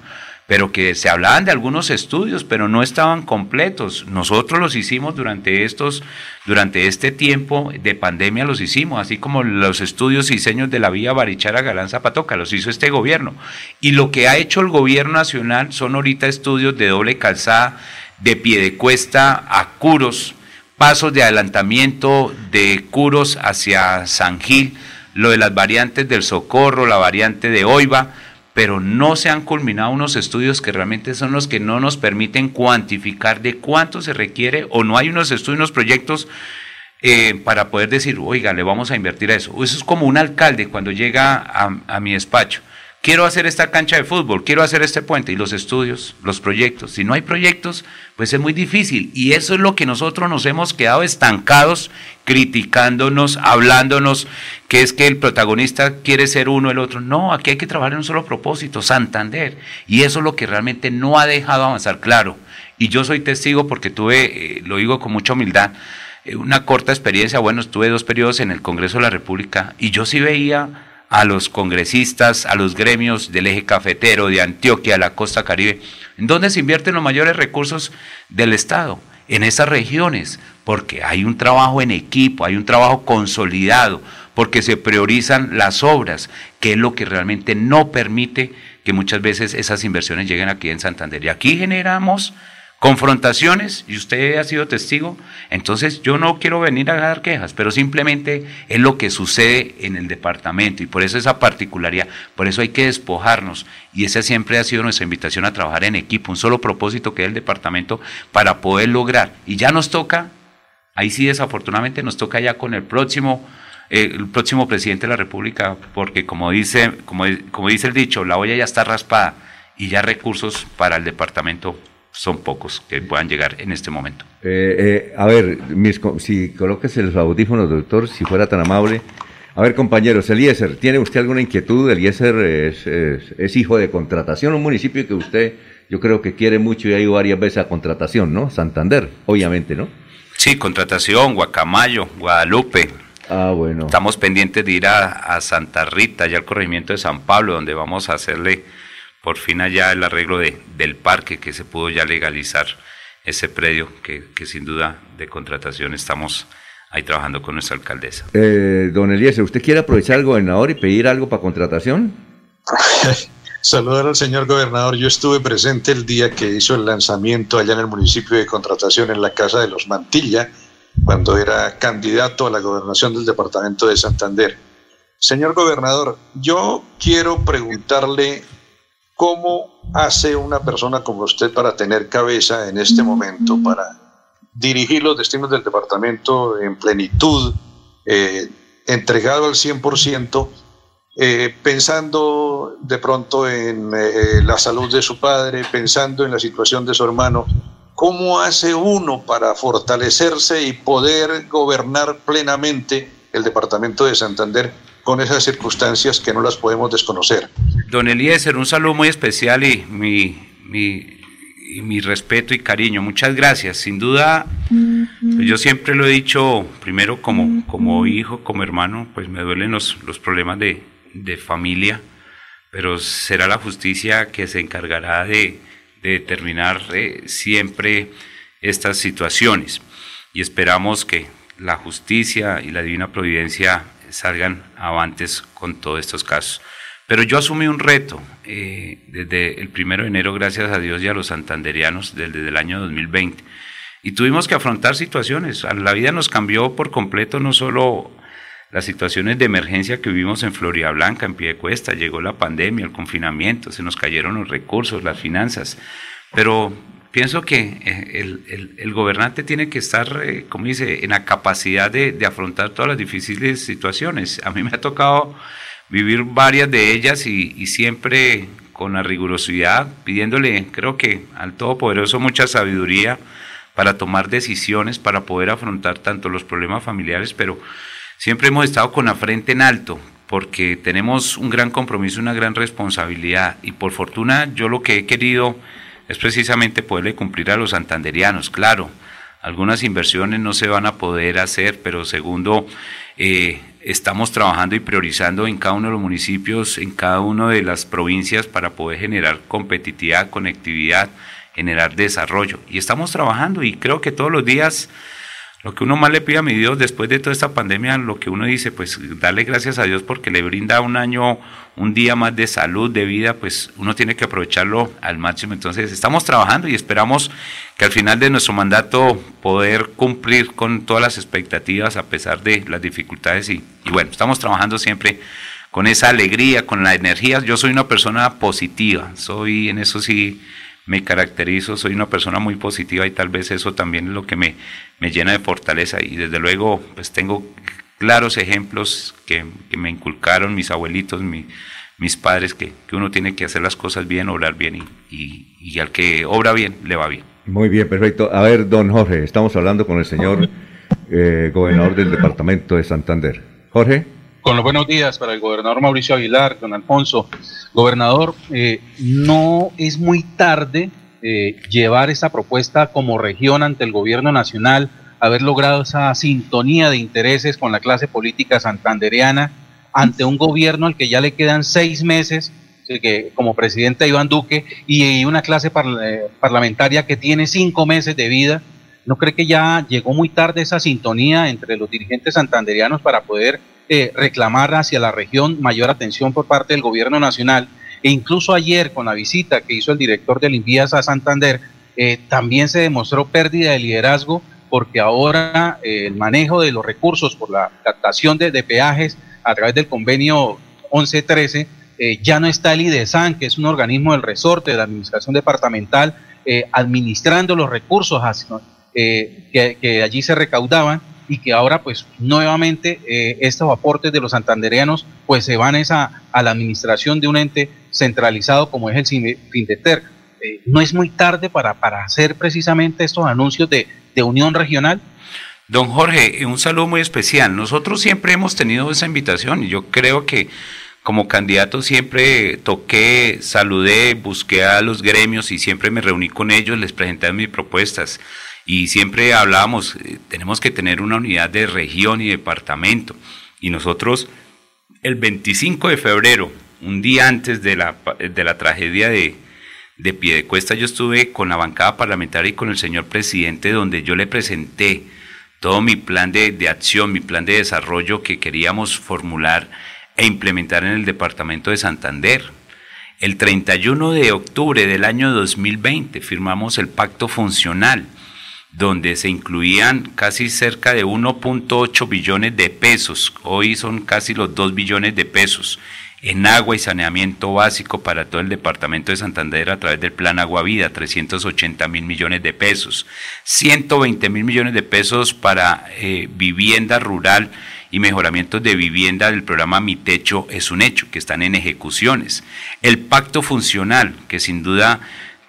pero que se hablaban de algunos estudios, pero no estaban completos. Nosotros los hicimos durante estos, durante este tiempo de pandemia los hicimos, así como los estudios y diseños de la vía Barichara Galán Zapatoca, los hizo este gobierno. Y lo que ha hecho el gobierno nacional son ahorita estudios de doble calzada, de pie de cuesta a curos, pasos de adelantamiento de Curos hacia San Gil, lo de las variantes del Socorro, la variante de Oiva, pero no se han culminado unos estudios que realmente son los que no nos permiten cuantificar de cuánto se requiere o no hay unos estudios, unos proyectos eh, para poder decir, oiga, le vamos a invertir a eso. Eso es como un alcalde cuando llega a, a mi despacho. Quiero hacer esta cancha de fútbol, quiero hacer este puente y los estudios, los proyectos. Si no hay proyectos, pues es muy difícil. Y eso es lo que nosotros nos hemos quedado estancados, criticándonos, hablándonos, que es que el protagonista quiere ser uno, el otro. No, aquí hay que trabajar en un solo propósito, Santander. Y eso es lo que realmente no ha dejado avanzar, claro. Y yo soy testigo porque tuve, eh, lo digo con mucha humildad, eh, una corta experiencia, bueno, estuve dos periodos en el Congreso de la República y yo sí veía a los congresistas, a los gremios del eje cafetero, de Antioquia, la costa caribe, en donde se invierten los mayores recursos del Estado, en esas regiones, porque hay un trabajo en equipo, hay un trabajo consolidado, porque se priorizan las obras, que es lo que realmente no permite que muchas veces esas inversiones lleguen aquí en Santander. Y aquí generamos confrontaciones, y usted ha sido testigo, entonces yo no quiero venir a dar quejas, pero simplemente es lo que sucede en el departamento y por eso esa particularidad, por eso hay que despojarnos y esa siempre ha sido nuestra invitación a trabajar en equipo, un solo propósito que es el departamento para poder lograr. Y ya nos toca, ahí sí desafortunadamente nos toca ya con el próximo eh, el próximo presidente de la República, porque como dice, como, como dice el dicho, la olla ya está raspada y ya recursos para el departamento son pocos que puedan llegar en este momento. Eh, eh, a ver, mis si coloques los audífonos, doctor, si fuera tan amable. A ver, compañeros, Eliezer, ¿tiene usted alguna inquietud? Eliezer es, es, es hijo de contratación, un municipio que usted, yo creo que quiere mucho y ha ido varias veces a contratación, ¿no? Santander, obviamente, ¿no? Sí, contratación, Guacamayo, Guadalupe. Ah, bueno. Estamos pendientes de ir a, a Santa Rita, ya al corregimiento de San Pablo, donde vamos a hacerle por fin allá el arreglo de, del parque, que se pudo ya legalizar ese predio, que, que sin duda de contratación estamos ahí trabajando con nuestra alcaldesa. Eh, don Eliezer, ¿usted quiere aprovechar el gobernador y pedir algo para contratación? <laughs> Saludar al señor gobernador. Yo estuve presente el día que hizo el lanzamiento allá en el municipio de contratación en la Casa de los Mantilla, cuando era candidato a la gobernación del departamento de Santander. Señor gobernador, yo quiero preguntarle cómo hace una persona como usted para tener cabeza en este momento, para dirigir los destinos del departamento en plenitud, eh, entregado al 100%, eh, pensando de pronto en eh, la salud de su padre, pensando en la situación de su hermano. ¿Cómo hace uno para fortalecerse y poder gobernar plenamente el departamento de Santander con esas circunstancias que no las podemos desconocer? Don Eliezer, un saludo muy especial y mi, mi, y mi respeto y cariño. Muchas gracias. Sin duda, pues yo siempre lo he dicho, primero como, como hijo, como hermano, pues me duelen los, los problemas de, de familia, pero será la justicia que se encargará de, determinar eh, siempre estas situaciones. Y esperamos que la justicia y la divina providencia salgan avantes con todos estos casos. Pero yo asumí un reto eh, desde el primero de enero, gracias a Dios y a los santanderianos, desde el año 2020. Y tuvimos que afrontar situaciones. La vida nos cambió por completo, no solo las situaciones de emergencia que vivimos en Florida Blanca, en Piedecuesta, llegó la pandemia, el confinamiento, se nos cayeron los recursos, las finanzas, pero pienso que eh, el, el, gobernante tiene que estar, eh, como dice, en la capacidad de, de, afrontar todas las difíciles situaciones. A mí me ha tocado vivir varias de ellas y, y siempre con la rigurosidad, pidiéndole, creo que al Todopoderoso mucha sabiduría para tomar decisiones, para poder afrontar tanto los problemas familiares, pero Siempre hemos estado con la frente en alto porque tenemos un gran compromiso, una gran responsabilidad y por fortuna yo lo que he querido es precisamente poderle cumplir a los santanderianos. Claro, algunas inversiones no se van a poder hacer, pero segundo, eh, estamos trabajando y priorizando en cada uno de los municipios, en cada una de las provincias para poder generar competitividad, conectividad, generar desarrollo. Y estamos trabajando y creo que todos los días lo que uno más le pide a mi Dios después de toda esta pandemia, lo que uno dice, pues darle gracias a Dios porque le brinda un año, un día más de salud, de vida, pues uno tiene que aprovecharlo al máximo. Entonces estamos trabajando y esperamos que al final de nuestro mandato poder cumplir con todas las expectativas a pesar de las dificultades y, y bueno, estamos trabajando siempre con esa alegría, con la energía. Yo soy una persona positiva, soy en eso sí me caracterizo, soy una persona muy positiva y tal vez eso también es lo que me, me llena de fortaleza y desde luego pues tengo claros ejemplos que, me inculcaron mis abuelitos, mis padres, que, uno tiene que hacer las cosas bien, obrar bien y, y, al que obra bien le va bien. Muy bien, perfecto. A ver, don Jorge, estamos hablando con el señor eh, gobernador del departamento de Santander. Jorge. Con los buenos días para el gobernador Mauricio Aguilar, don Alfonso. Gobernador, eh, no es muy tarde eh, llevar esta propuesta como región ante el gobierno nacional, haber logrado esa sintonía de intereses con la clase política santandereana ante un gobierno al que ya le quedan seis meses que, como presidente Iván Duque y una clase eh, parlamentaria que tiene cinco meses de vida. ¿No cree que ya llegó muy tarde esa sintonía entre los dirigentes santanderianos para poder eh, reclamar hacia la región mayor atención por parte del gobierno nacional. E incluso ayer, con la visita que hizo el director del Invías a Santander, eh, también se demostró pérdida de liderazgo porque ahora eh, el manejo de los recursos por la captación de, peajes a través del convenio 1113 ya no está el IDESAN, que es un organismo del resorte de la administración departamental, administrando los recursos que allí se recaudaban y que ahora pues nuevamente eh, estos aportes de los santandereanos pues se van esa, a la administración de un ente centralizado como es el Findeter. Eh, ¿No es muy tarde para, para hacer precisamente estos anuncios de, de unión regional? Don Jorge, un saludo muy especial. Nosotros siempre hemos tenido esa invitación y yo creo que como candidato siempre toqué, saludé, busqué a los gremios y siempre me reuní con ellos, les presenté mis propuestas y siempre hablábamos, eh, tenemos que tener una unidad de región y departamento. Y nosotros, el 25 de febrero, un día antes de la, de la tragedia de, de Piedecuesta, yo estuve con la bancada parlamentaria y con el señor presidente, donde yo le presenté todo mi plan de, de acción, mi plan de desarrollo que queríamos formular e implementar en el departamento de Santander. El 31 de octubre del año 2020 firmamos el pacto funcional donde se incluían casi cerca de 1.8 billones de pesos, hoy son casi los 2 billones de pesos, en agua y saneamiento básico para todo el departamento de Santander a través del Plan Agua Vida, 380 mil millones de pesos, 120 mil millones de pesos para eh, vivienda rural y mejoramientos de vivienda del programa Mi Techo es un hecho, que están en ejecuciones. El pacto funcional, que sin duda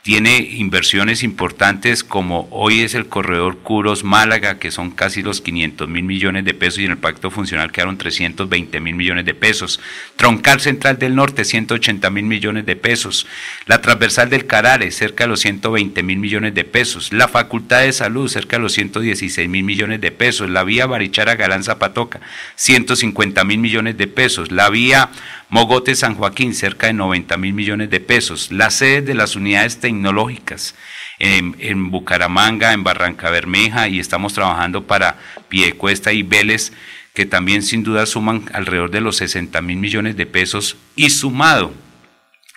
tiene inversiones importantes como hoy es el corredor Curos Málaga, que son casi los 500 mil millones de pesos y en el pacto funcional quedaron 320 mil millones de pesos. Troncal Central del Norte, 180 mil millones de pesos. La transversal del Carare, cerca de los 120 mil millones de pesos. La Facultad de Salud, cerca de los 116 mil millones de pesos. La vía Barichara Galán Zapatoca, 150 mil millones de pesos. La vía Mogote San Joaquín, cerca de 90 mil millones de pesos. Las sedes de las unidades tecnológicas en, Bucaramanga, en Barranca Bermeja y estamos trabajando para Piedecuesta y Vélez, que también sin duda suman alrededor de los 60 mil millones de pesos y sumado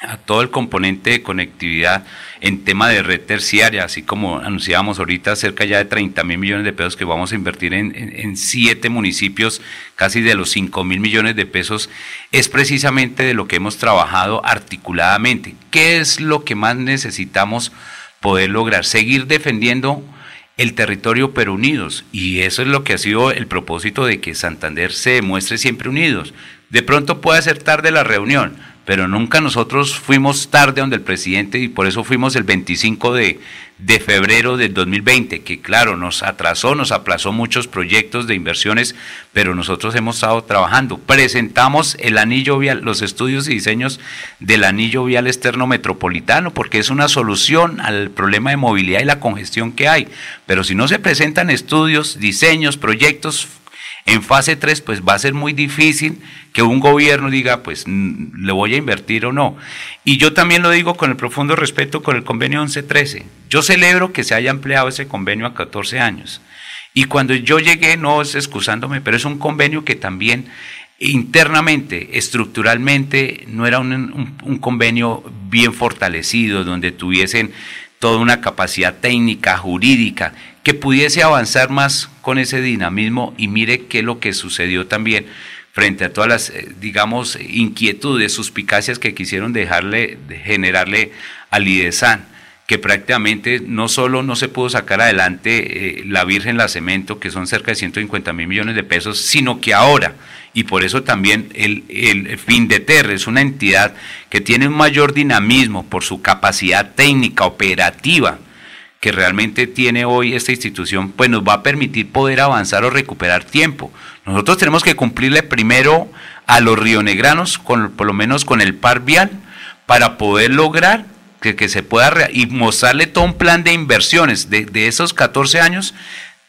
a todo el componente de conectividad en tema de red terciaria, así como anunciábamos ahorita, cerca ya de 30 mil millones de pesos que vamos a invertir en, siete municipios, casi de los 5 mil millones de pesos, es precisamente de lo que hemos trabajado articuladamente. ¿Qué es lo que más necesitamos poder lograr? Seguir defendiendo el territorio pero unidos, y eso es lo que ha sido el propósito de que Santander se demuestre siempre unidos. De pronto puede ser tarde la reunión, pero nunca nosotros fuimos tarde donde el presidente y por eso fuimos el 25 de, de, febrero del 2020, que claro, nos atrasó, nos aplazó muchos proyectos de inversiones, pero nosotros hemos estado trabajando. Presentamos el anillo vial, los estudios y diseños del anillo vial externo metropolitano, porque es una solución al problema de movilidad y la congestión que hay. Pero si no se presentan estudios, diseños, proyectos, en fase 3, pues va a ser muy difícil que un gobierno diga, pues le voy a invertir o no. Y yo también lo digo con el profundo respeto con el convenio 1113. Yo celebro que se haya ampliado ese convenio a 14 años. Y cuando yo llegué, no es excusándome, pero es un convenio que también internamente, estructuralmente, no era un, un convenio bien fortalecido, donde tuviesen toda una capacidad técnica, jurídica, que pudiese avanzar más con ese dinamismo y mire qué es lo que sucedió también frente a todas las, eh, digamos, inquietudes, suspicacias que quisieron dejarle, generarle al IDESAN, que prácticamente no solo no se pudo sacar adelante eh, la Virgen La Cemento, que son cerca de 150 mil millones de pesos, sino que ahora, y por eso también el, el FINDETER es una entidad que tiene un mayor dinamismo por su capacidad técnica, operativa, que realmente tiene hoy esta institución, pues nos va a permitir poder avanzar o recuperar tiempo. Nosotros tenemos que cumplirle primero a los rionegranos, con, por lo menos con el par vial, para poder lograr que, se pueda y mostrarle todo un plan de inversiones de, de esos 14 años,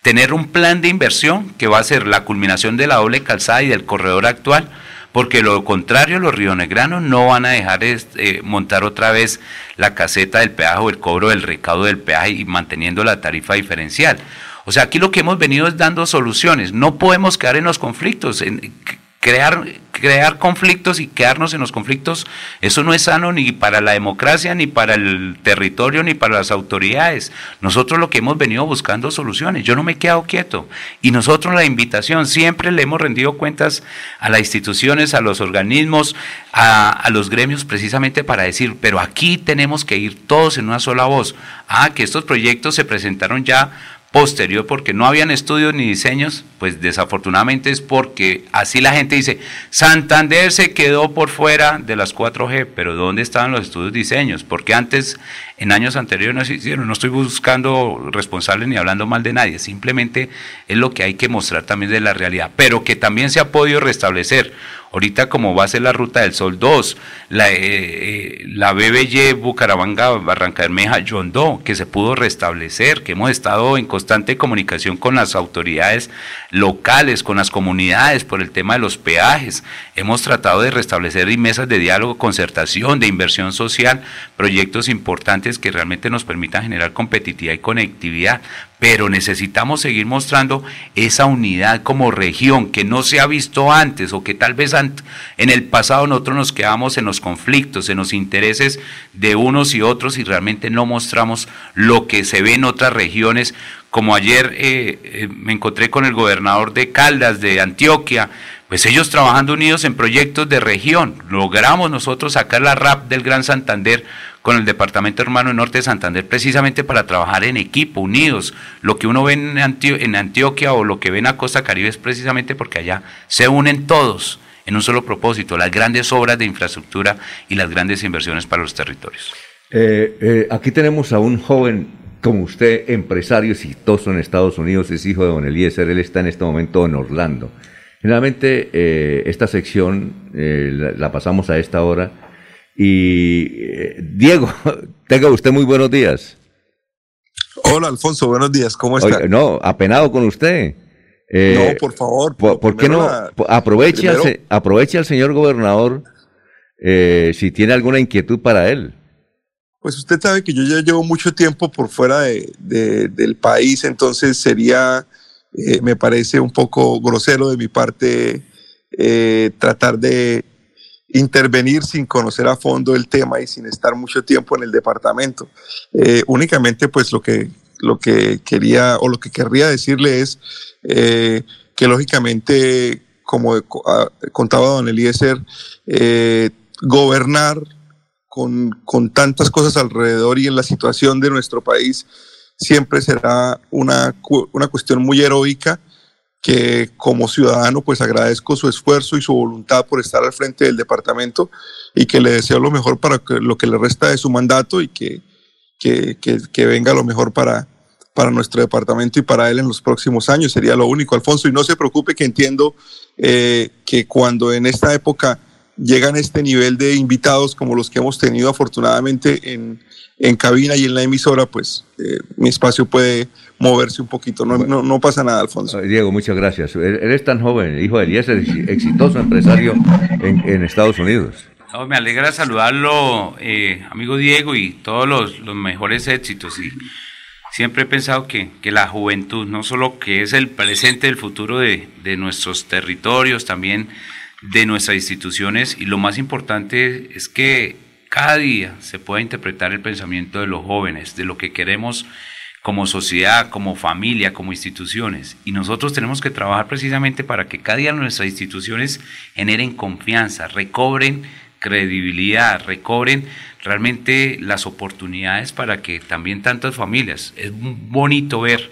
tener un plan de inversión que va a ser la culminación de la doble calzada y del corredor actual, porque lo contrario, los rionegranos no van a dejar eh, montar otra vez la caseta del peaje o el cobro del recaudo del peaje y manteniendo la tarifa diferencial. O sea, aquí lo que hemos venido es dando soluciones. No podemos quedar en los conflictos. Crear, crear conflictos y quedarnos en los conflictos, eso no es sano ni para la democracia, ni para el territorio, ni para las autoridades. Nosotros lo que hemos venido buscando soluciones. Yo no me he quedado quieto. Y nosotros la invitación, siempre le hemos rendido cuentas a las instituciones, a los organismos, a, a los gremios, precisamente para decir, pero aquí tenemos que ir todos en una sola voz. Ah, que estos proyectos se presentaron ya posterior porque no habían estudios ni diseños, pues desafortunadamente es porque así la gente dice, Santander se quedó por fuera de las 4G, pero ¿dónde estaban los estudios diseños? Porque antes, en años anteriores no se hicieron, no estoy buscando responsables ni hablando mal de nadie, simplemente es lo que hay que mostrar también de la realidad, pero que también se ha podido restablecer. Ahorita como va a ser la Ruta del Sol 2, la, eh, eh, la BBY Bucaramanga, Barranca Bermeja, Yondó, que se pudo restablecer, que hemos estado en constante comunicación con las autoridades locales, con las comunidades por el tema de los peajes. Hemos tratado de restablecer mesas de diálogo, concertación, de inversión social, proyectos importantes que realmente nos permitan generar competitividad y conectividad pero necesitamos seguir mostrando esa unidad como región que no se ha visto antes o que tal vez en el pasado nosotros nos quedamos en los conflictos, en los intereses de unos y otros y realmente no mostramos lo que se ve en otras regiones. Como ayer eh, eh, me encontré con el gobernador de Caldas, de Antioquia, pues ellos trabajando unidos en proyectos de región. Logramos nosotros sacar la RAP del Gran Santander con el Departamento Hermano Norte de Santander precisamente para trabajar en equipo, unidos. Lo que uno ve en, en Antioquia o lo que ve en la Costa Caribe es precisamente porque allá se unen todos en un solo propósito, las grandes obras de infraestructura y las grandes inversiones para los territorios. Eh, eh, aquí tenemos a un joven como usted, empresario exitoso en Estados Unidos, es hijo de Don Eliezer, él está en este momento en Orlando. Generalmente eh, esta sección eh, la, pasamos a esta hora. Y eh, Diego, <laughs> tenga usted muy buenos días. Hola Alfonso, buenos días, ¿cómo está? no, apenado con usted. no, por favor. ¿Por, qué no? aproveche, al, aproveche al señor gobernador si tiene alguna inquietud para él. Pues usted sabe que yo ya llevo mucho tiempo por fuera del país, entonces sería eh, me parece un poco grosero de mi parte eh, tratar de intervenir sin conocer a fondo el tema y sin estar mucho tiempo en el departamento. Eh, únicamente pues lo que, lo que quería o lo que querría decirle es que lógicamente, como ah, contaba don Eliezer, gobernar con, con tantas cosas alrededor y en la situación de nuestro país, siempre será una, una cuestión muy heroica que como ciudadano pues agradezco su esfuerzo y su voluntad por estar al frente del departamento y que le deseo lo mejor para lo que le resta de su mandato y que, que, que, venga lo mejor para, para nuestro departamento y para él en los próximos años. Sería lo único, Alfonso. Y no se preocupe que entiendo eh, que cuando en esta época llegan este nivel de invitados como los que hemos tenido afortunadamente en, en cabina y en la emisora, pues eh, mi espacio puede moverse un poquito. No, no, pasa nada, Alfonso. Diego, muchas gracias. Eres tan joven, hijo de Elías, exitoso empresario en, Estados Unidos. me alegra saludarlo, eh, amigo Diego, y todos los, mejores éxitos. Y siempre he pensado que, que, la juventud, no solo que es el presente, el futuro de, de nuestros territorios, también de nuestras instituciones, y lo más importante es que cada día se pueda interpretar el pensamiento de los jóvenes, de lo que queremos como sociedad, como familia, como instituciones. Y nosotros tenemos que trabajar precisamente para que cada día nuestras instituciones generen confianza, recobren credibilidad, recobren realmente las oportunidades para que también tantas familias, es bonito ver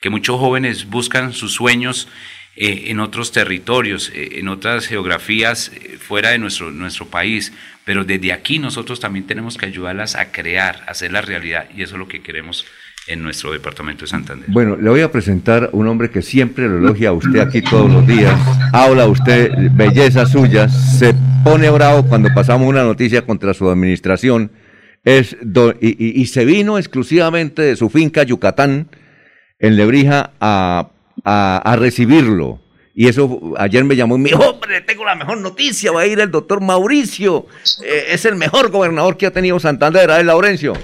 que muchos jóvenes buscan sus sueños eh, en otros territorios, eh, en otras geografías eh, fuera de nuestro, nuestro país, pero desde aquí nosotros también tenemos que ayudarlas a crear, a hacer la realidad, y eso es lo que queremos en nuestro departamento de Santander. Bueno, le voy a presentar un hombre que siempre lo elogia a usted aquí todos los días, habla usted belleza suya, se pone bravo cuando pasamos una noticia contra su administración, es y, se vino exclusivamente de su finca Yucatán, en Lebrija, a, a recibirlo y eso ayer me llamó y me dijo, hombre, tengo la mejor noticia, va a ir el doctor Mauricio, eh, es el mejor gobernador que ha tenido Santander, a Laurencio.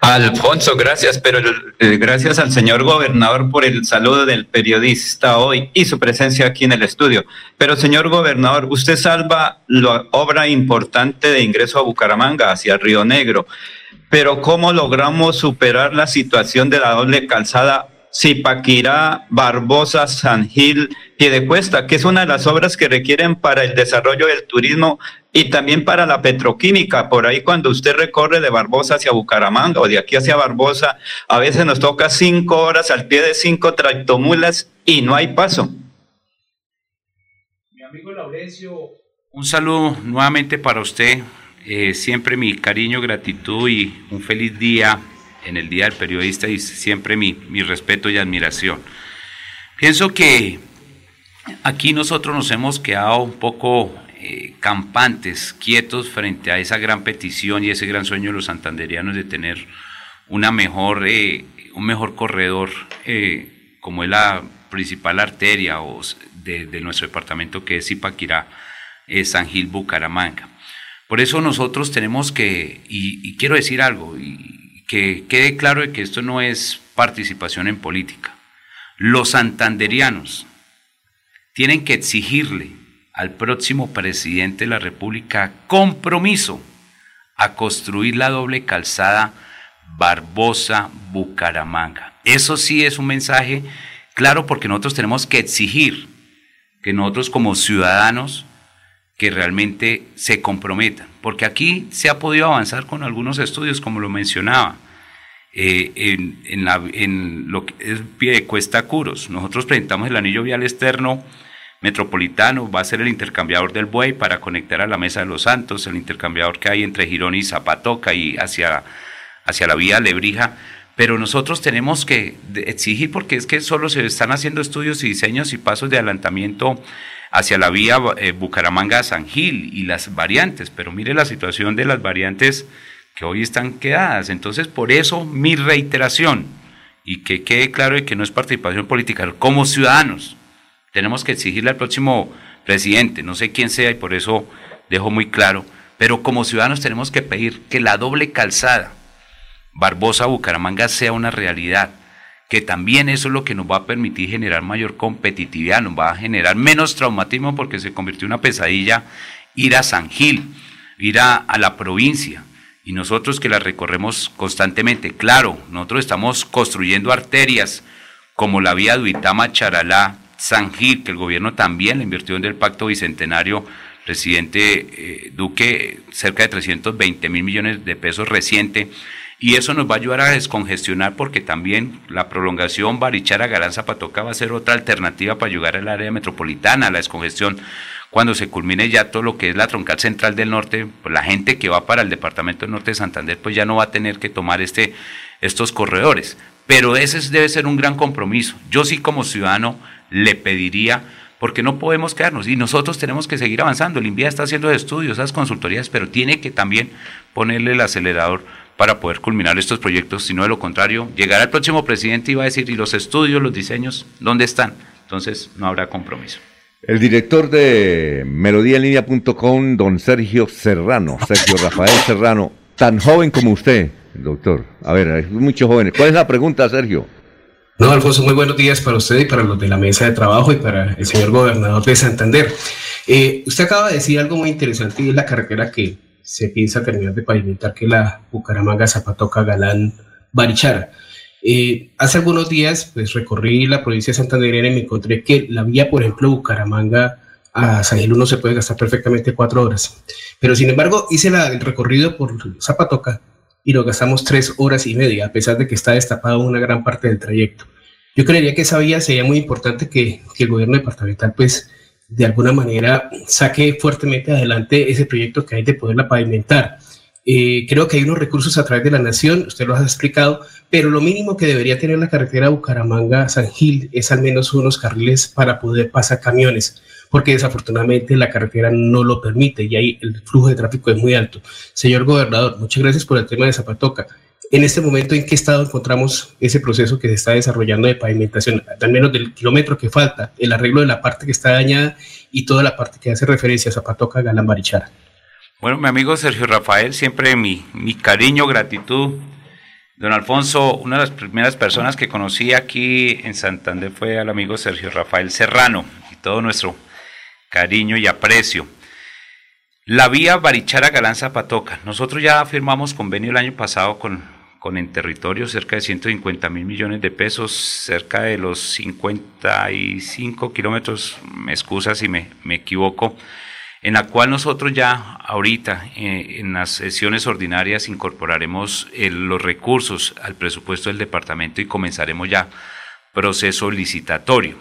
Alfonso, gracias, pero eh, gracias al señor gobernador por el saludo del periodista hoy y su presencia aquí en el estudio. Pero señor gobernador, usted salva la obra importante de ingreso a Bucaramanga hacia Río Negro, pero ¿cómo logramos superar la situación de la doble calzada Zipaquirá, Barbosa, San Gil, Piedecuesta, que es una de las obras que requieren para el desarrollo del turismo y también para la petroquímica. Por ahí cuando usted recorre de Barbosa hacia Bucaramanga o de aquí hacia Barbosa, a veces nos toca cinco horas al pie de cinco tractomulas y no hay paso. Mi amigo Laurencio, un saludo nuevamente para usted. Eh, siempre mi cariño, gratitud y un feliz día en el Día del Periodista y siempre mi, respeto y admiración. Pienso que aquí nosotros nos hemos quedado un poco eh, campantes, quietos frente a esa gran petición y ese gran sueño de los santanderianos de tener una mejor, eh, un mejor corredor eh, como es la principal arteria o de, nuestro departamento que es Ipaquirá, San Gil, Bucaramanga. Por eso nosotros tenemos que, y, y quiero decir algo, y, que quede claro de que esto no es participación en política. Los santanderianos tienen que exigirle al próximo presidente de la República compromiso a construir la doble calzada Barbosa-Bucaramanga. Eso sí es un mensaje claro porque nosotros tenemos que exigir que nosotros como ciudadanos que realmente se comprometan, porque aquí se ha podido avanzar con algunos estudios, como lo mencionaba, eh, en, en, lo que es pie Cuesta Curos. Nosotros presentamos el anillo vial externo metropolitano, va a ser el intercambiador del Buey para conectar a la Mesa de los Santos, el intercambiador que hay entre Girón y Zapatoca y hacia, hacia la vía Lebrija, pero nosotros tenemos que exigir, porque es que solo se están haciendo estudios y diseños y pasos de adelantamiento hacia la vía eh, Bucaramanga-San Gil y las variantes, pero mire la situación de las variantes que hoy están quedadas. Entonces, por eso mi reiteración, y que quede claro de que no es participación política, como ciudadanos, tenemos que exigirle al próximo presidente, no sé quién sea, y por eso dejo muy claro, pero como ciudadanos tenemos que pedir que la doble calzada Barbosa-Bucaramanga sea una realidad, que también eso es lo que nos va a permitir generar mayor competitividad, nos va a generar menos traumatismo porque se convirtió en una pesadilla ir a San Gil, ir a, la provincia, y nosotros que la recorremos constantemente. Claro, nosotros estamos construyendo arterias como la vía Duitama-Charalá, San Gil, que el gobierno también le invirtió en el pacto bicentenario presidente eh, Duque cerca de 320 mil millones de pesos reciente y eso nos va a ayudar a descongestionar porque también la prolongación Barichara Galán Zapatoca va a ser otra alternativa para ayudar al área metropolitana a la descongestión cuando se culmine ya todo lo que es la troncal central del norte, pues la gente que va para el departamento del norte de Santander pues ya no va a tener que tomar este, estos corredores. Pero ese debe ser un gran compromiso. Yo sí como ciudadano le pediría, porque no podemos quedarnos y nosotros tenemos que seguir avanzando. El INVIA está haciendo estudios, esas consultorías, pero tiene que también ponerle el acelerador para poder culminar estos proyectos, si no de lo contrario, llegará el próximo presidente y va a decir, ¿y los estudios, los diseños, dónde están? Entonces no habrá compromiso. El director de melodíaenlínea.com, don Sergio Serrano, Sergio Rafael Serrano, tan joven como usted, doctor. A ver, hay muchos jóvenes. ¿Cuál es la pregunta, Sergio? No, Alfonso, muy buenos días para usted y para los de la mesa de trabajo y para el señor gobernador de Santander. Eh, usted acaba de decir algo muy interesante y es la carretera que se piensa terminar de pavimentar, que la Bucaramanga, Zapatoca, Galán, Barichara. Eh, hace algunos días, pues recorrí la provincia de Santander y me encontré que la vía, por ejemplo, Bucaramanga a San Gil se puede gastar perfectamente cuatro horas. Pero sin embargo, hice el recorrido por Zapatoca y lo gastamos tres horas y media, a pesar de que está destapado una gran parte del trayecto. Yo creería que esa vía sería muy importante que, que el gobierno departamental, pues, de alguna manera saque fuertemente adelante ese proyecto que hay de poderla pavimentar. Eh, creo que hay unos recursos a través de la nación, usted lo ha explicado, pero lo mínimo que debería tener la carretera Bucaramanga-San Gil es al menos unos carriles para poder pasar camiones porque desafortunadamente la carretera no lo permite y ahí el flujo de tráfico es muy alto. Señor gobernador, muchas gracias por el tema de Zapatoca. En este momento, ¿en qué estado encontramos ese proceso que se está desarrollando de pavimentación? Al menos del kilómetro que falta, el arreglo de la parte que está dañada y toda la parte que hace referencia a Zapatoca, Galán, Barichara. Bueno, mi amigo Sergio Rafael, siempre mi, mi cariño, gratitud. Don Alfonso, una de las primeras personas que conocí aquí en Santander fue al amigo Sergio Rafael Serrano y todo nuestro cariño y aprecio. La vía Barichara Galán Zapatoca. Nosotros ya firmamos convenio el año pasado con, con en territorio cerca de 150 mil millones de pesos, cerca de los 55 kilómetros, me excusa si me, me, equivoco, en la cual nosotros ya ahorita eh, en las sesiones ordinarias incorporaremos eh, los recursos al presupuesto del departamento y comenzaremos ya proceso licitatorio.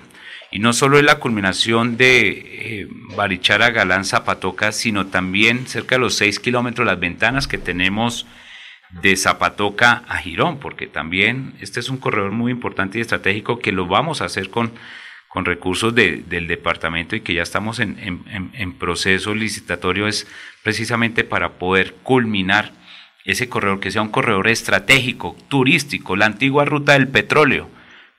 Y no solo es la culminación de eh, Barichara Galán Zapatoca, sino también cerca de los seis kilómetros las ventanas que tenemos de Zapatoca a Girón, porque también este es un corredor muy importante y estratégico que lo vamos a hacer con, con recursos del departamento y que ya estamos en, en, proceso licitatorio, es precisamente para poder culminar ese corredor, que sea un corredor estratégico, turístico, la antigua ruta del petróleo.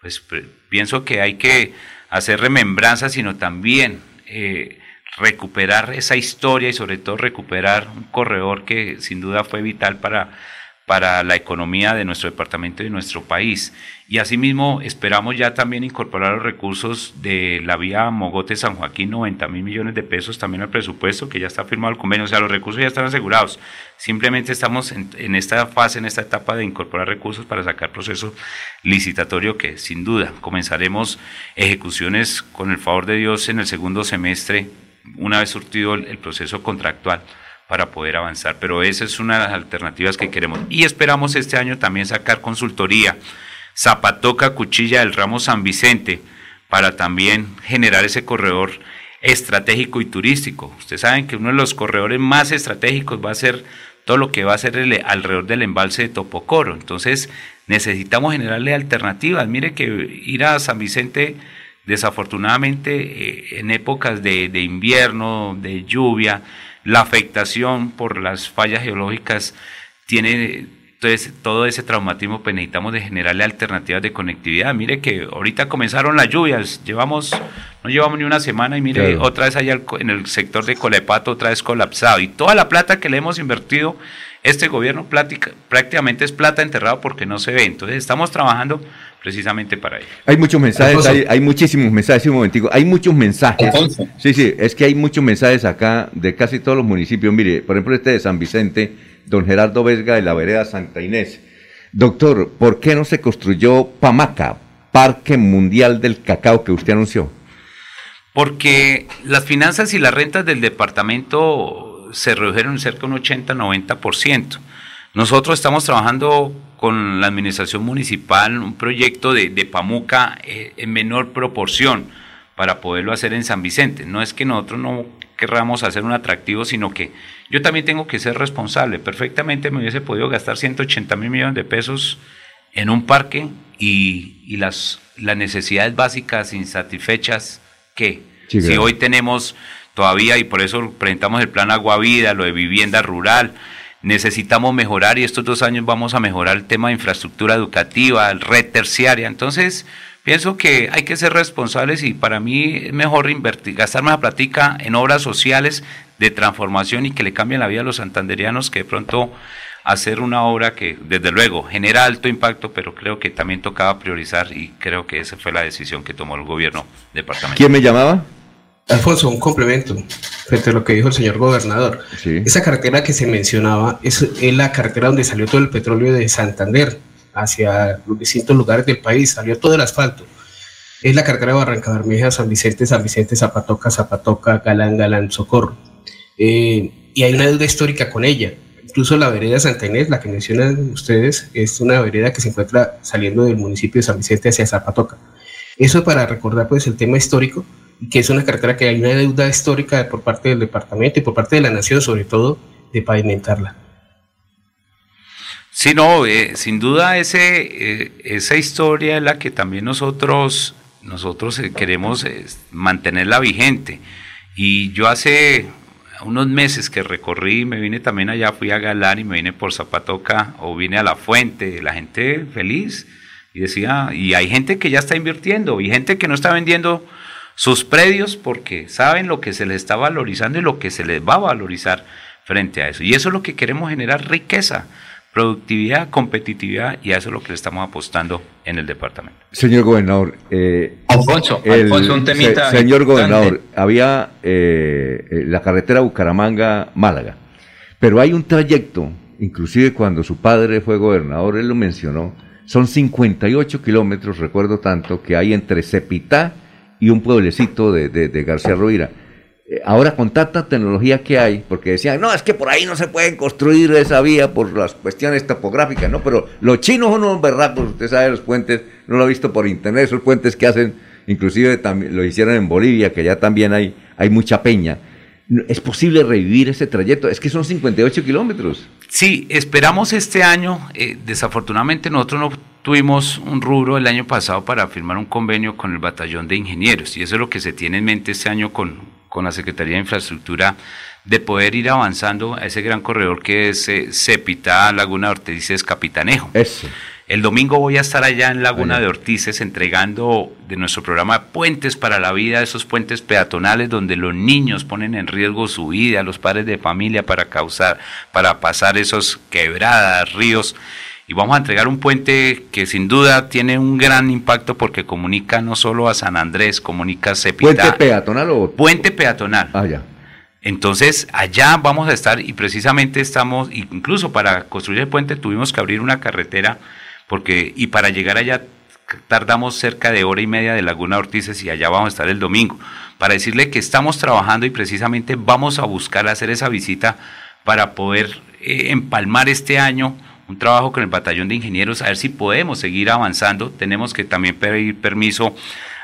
Pues pienso que hay que hacer remembranzas, sino también eh, recuperar esa historia y sobre todo recuperar un corredor que sin duda fue vital para, para la economía de nuestro departamento y nuestro país. Y asimismo esperamos ya también incorporar los recursos de la vía Mogote-San Joaquín, 90 mil millones de pesos también al presupuesto, que ya está firmado el convenio, o sea, los recursos ya están asegurados. Simplemente estamos en, esta fase, en esta etapa de incorporar recursos para sacar proceso licitatorio que sin duda comenzaremos ejecuciones con el favor de Dios en el segundo semestre, una vez surtido el proceso contractual para poder avanzar. Pero esa es una de las alternativas que queremos. Y esperamos este año también sacar consultoría Zapatoca Cuchilla del Ramo San Vicente para también generar ese corredor estratégico y turístico. Ustedes saben que uno de los corredores más estratégicos va a ser todo lo que va a ser el- alrededor del embalse de Topocoro. Entonces necesitamos generarle alternativas. Mire que ir a San Vicente desafortunadamente eh, en épocas de, de invierno, de lluvia, la afectación por las fallas geológicas tiene entonces todo ese traumatismo, pues necesitamos de generarle alternativas de conectividad. Mire que ahorita comenzaron las lluvias, llevamos, no llevamos ni una semana y mire, Claro. otra vez allá en el sector de Colepato, otra vez colapsado. Y toda la plata que le hemos invertido, este gobierno plática- prácticamente es plata enterrada porque no se ve. Entonces estamos trabajando precisamente para ello. Hay muchos mensajes, hay, hay muchísimos mensajes, un momentico, hay muchos mensajes. Alfonso. Sí, sí, es que hay muchos mensajes acá de casi todos los municipios. Mire, por ejemplo, este de San Vicente, don Gerardo Vesga de la vereda Santa Inés. Doctor, ¿por qué no se construyó Pamaca, Parque Mundial del Cacao que usted anunció? Porque las finanzas y las rentas del departamento se redujeron cerca de un 80-90%. Nosotros estamos trabajando con la administración municipal un proyecto de, de Pamuca eh, en menor proporción para poderlo hacer en San Vicente. No es que nosotros no querramos hacer un atractivo, sino que yo también tengo que ser responsable. Perfectamente me hubiese podido gastar 180 mil millones de pesos en un parque y, y las, las necesidades básicas insatisfechas que Sí, si claro. hoy tenemos todavía y por eso presentamos el plan Agua Vida, lo de vivienda rural, necesitamos mejorar y estos dos años vamos a mejorar el tema de infraestructura educativa, red terciaria. Entonces, pienso que hay que ser responsables y para mí es mejor invertir, gastar más platica en obras sociales de transformación y que le cambien la vida a los santanderianos que de pronto hacer una obra que desde luego genera alto impacto, pero creo que también tocaba priorizar y creo que esa fue la decisión que tomó el gobierno departamental. ¿Quién me llamaba? Alfonso, un complemento frente a lo que dijo el señor gobernador. Esa carretera que se mencionaba es, es la carretera donde salió todo el petróleo de Santander hacia los distintos lugares del país, salió todo el asfalto. Es la carretera de Barranca Bermeja, San Vicente, San Vicente, Zapatoca, Zapatoca, Galán, Galán, Socorro. Eh, y hay una deuda histórica con ella. Incluso la vereda Santa Inés, la que mencionan ustedes, es una vereda que se encuentra saliendo del municipio de San Vicente hacia Zapatoca. Eso para recordar pues el tema histórico, que es una carretera que hay una deuda histórica por parte del departamento y por parte de la nación sobre todo de pavimentarla. Sí, no, eh, sin duda ese, eh, esa historia es la que también nosotros, nosotros eh, queremos mantenerla vigente. Y yo hace unos meses que recorrí, me vine también allá, fui a Galán y me vine por Zapatoca o vine a La Fuente, la gente feliz. Y decía, y hay gente que ya está invirtiendo y gente que no está vendiendo sus predios porque saben lo que se les está valorizando y lo que se les va a valorizar frente a eso. Y eso es lo que queremos generar riqueza, productividad, competitividad y a eso es lo que le estamos apostando en el departamento. Señor gobernador, eh, Alfonso, Alfonso, un temita se- señor importante. gobernador, había eh, eh, la carretera Bucaramanga-Málaga, pero hay un trayecto, inclusive cuando su padre fue gobernador, él lo mencionó, son 58 kilómetros, recuerdo tanto, que hay entre Cepitá y un pueblecito de, de- García Rovira. Eh, Ahora con tanta tecnología que hay, porque decían, no, es que por ahí no se puede construir esa vía por las cuestiones topográficas, ¿no? Pero los chinos son unos berracos, usted sabe, los puentes, no lo ha visto por internet, esos puentes que hacen, inclusive también lo hicieron en Bolivia, que ya también hay, hay mucha peña. ¿Es posible revivir ese trayecto? Es que son 58 kilómetros. Sí, esperamos este año. eh, desafortunadamente nosotros no tuvimos un rubro el año pasado para firmar un convenio con el batallón de ingenieros y eso es lo que se tiene en mente este año con, con la Secretaría de Infraestructura de poder ir avanzando a ese gran corredor que es eh, Cepita, Laguna Ortiz, Capitanejo. Eso. El domingo voy a estar allá en Laguna de Ortices entregando de nuestro programa Puentes para la Vida, esos puentes peatonales donde los niños ponen en riesgo su vida, los padres de familia para causar, para pasar esos quebradas, ríos. Y vamos a entregar un puente que sin duda tiene un gran impacto porque comunica no solo a San Andrés, comunica a Cepita. ¿Puente peatonal o...? Puente peatonal. Ah, ya. Entonces, allá vamos a estar y precisamente estamos, incluso para construir el puente tuvimos que abrir una carretera porque y para llegar allá tardamos cerca de hora y media de Laguna Ortices y allá vamos a estar el domingo, para decirle que estamos trabajando y precisamente vamos a buscar hacer esa visita para poder eh, empalmar este año un trabajo con el batallón de ingenieros, a ver si podemos seguir avanzando. Tenemos que también pedir permiso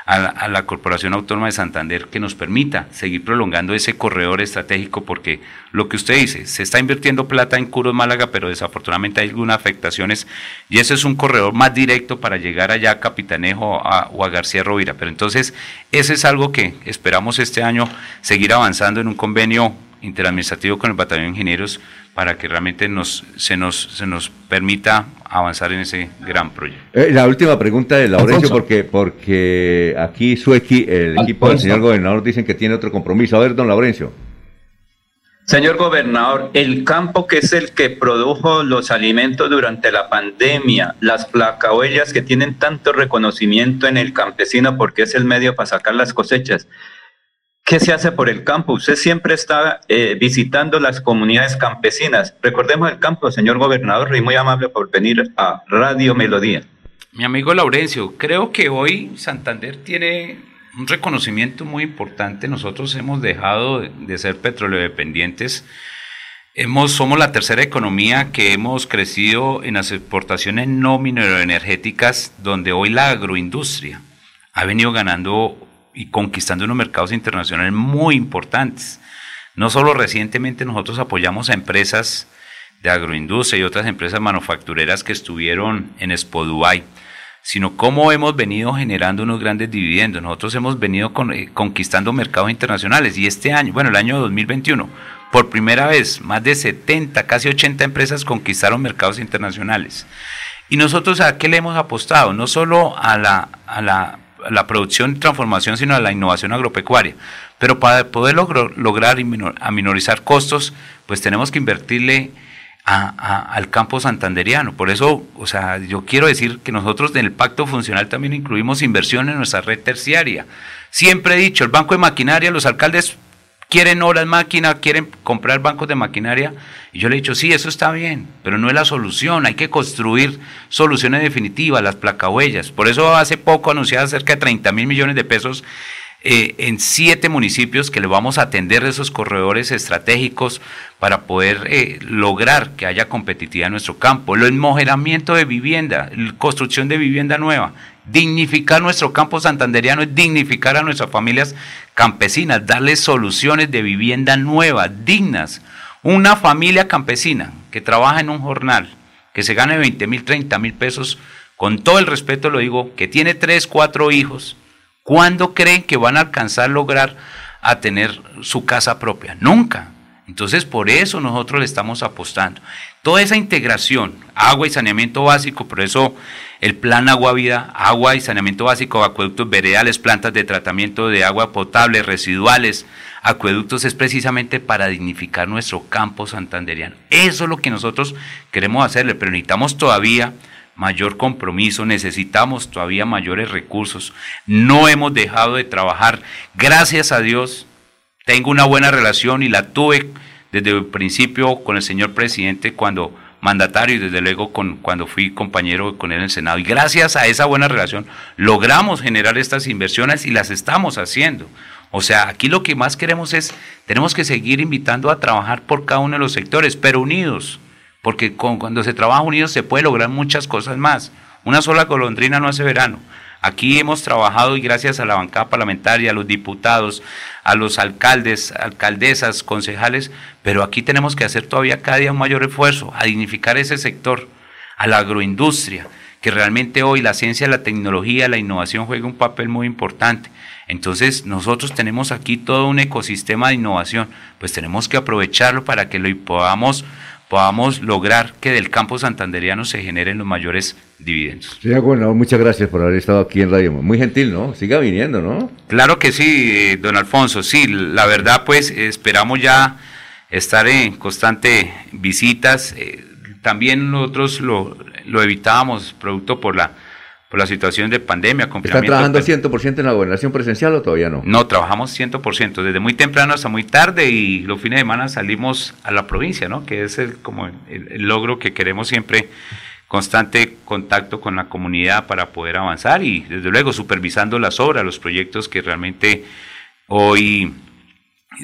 a la, Corporación Autónoma de Santander que nos permita seguir prolongando ese corredor estratégico porque lo que usted dice, se está invirtiendo plata en Curos Málaga, pero desafortunadamente hay algunas afectaciones y ese es un corredor más directo para llegar allá a Capitanejo o a García Rovira. Pero entonces, ese es algo que esperamos este año seguir avanzando en un convenio interadministrativo con el Batallón de Ingenieros para que realmente nos, se, nos, se nos permita avanzar en ese gran proyecto. Eh, la última pregunta de Laurencio, porque, porque aquí su el equipo del señor gobernador, dicen que tiene otro compromiso. A ver, don Laurencio. Señor gobernador, el campo que es el que produjo los alimentos durante la pandemia, las placahuellas que tienen tanto reconocimiento en el campesino porque es el medio para sacar las cosechas, ¿Qué se hace por el campo? Usted siempre está eh, visitando las comunidades campesinas. Recordemos el campo, señor gobernador, y muy amable por venir a Radio Melodía. Mi amigo Laurencio, creo que hoy Santander tiene un reconocimiento muy importante. Nosotros hemos dejado de ser petróleo dependientes. Hemos, somos la tercera economía que hemos crecido en las exportaciones no mineroenergéticas, donde hoy la agroindustria ha venido ganando y conquistando unos mercados internacionales muy importantes. No solo recientemente nosotros apoyamos a empresas de agroindustria y otras empresas manufactureras que estuvieron en Expo Dubai, sino cómo hemos venido generando unos grandes dividendos. Nosotros hemos venido eh, conquistando mercados internacionales y este año, bueno, el año 2021, por primera vez, más de 70, casi 80 empresas conquistaron mercados internacionales. Y nosotros a qué le hemos apostado? No solo a la, a la la producción y transformación, sino a la innovación agropecuaria. Pero para poder lograr y aminorizar costos, pues tenemos que invertirle al campo santanderiano. Por eso, o sea, yo quiero decir que nosotros en el pacto funcional también incluimos inversión en nuestra red terciaria. Siempre he dicho, el banco de maquinaria, los alcaldes quieren horas máquina, quieren comprar bancos de maquinaria. Y yo le he dicho, sí, eso está bien, pero no es la solución. Hay que construir soluciones definitivas, las placahuellas. Por eso hace poco anunciaba cerca de 30 mil millones de pesos eh, en siete municipios que le vamos a atender esos corredores estratégicos para poder eh, lograr que haya competitividad en nuestro campo. El enmojeramiento de vivienda, construcción de vivienda nueva, dignificar nuestro campo santanderiano es dignificar a nuestras familias campesinas, darles soluciones de vivienda nueva, dignas. Una familia campesina que trabaja en un jornal, que se gane 20 mil, 30 mil pesos, con todo el respeto lo digo, que tiene tres, cuatro hijos, ¿Cuándo creen que van a alcanzar a lograr a tener su casa propia? Nunca. Entonces, por eso nosotros le estamos apostando. Toda esa integración, agua y saneamiento básico, por eso el plan Agua Vida, agua y saneamiento básico, acueductos veredales, plantas de tratamiento de agua potable, residuales, acueductos, es precisamente para dignificar nuestro campo santanderiano. Eso es lo que nosotros queremos hacerle, pero necesitamos todavía mayor compromiso, necesitamos todavía mayores recursos. No hemos dejado de trabajar. Gracias a Dios, tengo una buena relación y la tuve desde el principio con el señor presidente cuando mandatario y desde luego con, cuando fui compañero con él en el Senado. Y gracias a esa buena relación logramos generar estas inversiones y las estamos haciendo. O sea, aquí lo que más queremos es, tenemos que seguir invitando a trabajar por cada uno de los sectores, pero unidos porque cuando se trabaja unidos se puede lograr muchas cosas más. Una sola golondrina no hace verano. Aquí hemos trabajado y gracias a la bancada parlamentaria, a los diputados, a los alcaldes, alcaldesas, concejales, pero aquí tenemos que hacer todavía cada día un mayor esfuerzo a dignificar ese sector, a la agroindustria, que realmente hoy la ciencia, la tecnología, la innovación juega un papel muy importante. Entonces nosotros tenemos aquí todo un ecosistema de innovación, pues tenemos que aprovecharlo para que lo podamos podamos lograr que del campo santanderiano se generen los mayores dividendos. Señor gobernador, muchas gracias por haber estado aquí en Radio. Muy gentil, ¿no? Siga viniendo, ¿no? Claro que sí, eh, don Alfonso, sí, la verdad pues esperamos ya estar en constante visitas. eh, también nosotros lo, lo evitábamos producto por la, por la situación de pandemia, ¿Está confinamiento. trabajando 100% en la gobernación presencial o todavía no? No, trabajamos 100%, desde muy temprano hasta muy tarde y los fines de semana salimos a la provincia, ¿no? Que es el, como el, el logro que queremos siempre, constante contacto con la comunidad para poder avanzar y desde luego supervisando las obras, los proyectos que realmente hoy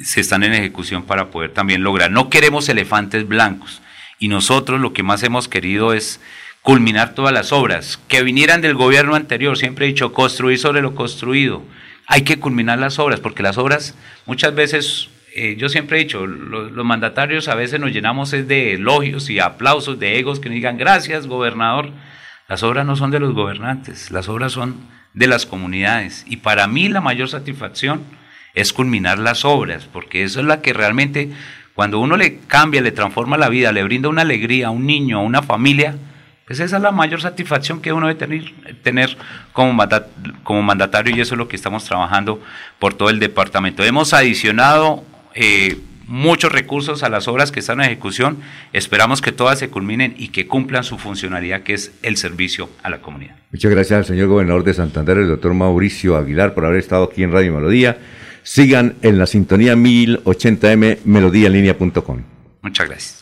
se están en ejecución para poder también lograr. No queremos elefantes blancos y nosotros lo que más hemos querido es culminar todas las obras que vinieran del gobierno anterior. Siempre he dicho, construir sobre lo construido. Hay que culminar las obras porque las obras muchas veces, eh, yo siempre he dicho, lo- los, mandatarios a veces nos llenamos de elogios y aplausos, de egos que nos digan gracias gobernador. Las obras no son de los gobernantes, las obras son de las comunidades. Y para mí la mayor satisfacción es culminar las obras, porque eso es la que realmente, cuando uno le cambia, le transforma la vida, le brinda una alegría a un niño, a una familia, pues esa es la mayor satisfacción que uno debe tener, tener como, manda- como mandatario y eso es lo que estamos trabajando por todo el departamento. Hemos adicionado eh, muchos recursos a las obras que están en ejecución, esperamos que todas se culminen y que cumplan su funcionalidad, que es el servicio a la comunidad. Muchas gracias al señor gobernador de Santander, el doctor Mauricio Aguilar, por haber estado aquí en Radio Melodía. Sigan en la sintonía 1080m melodíaenlínea.com. Muchas gracias.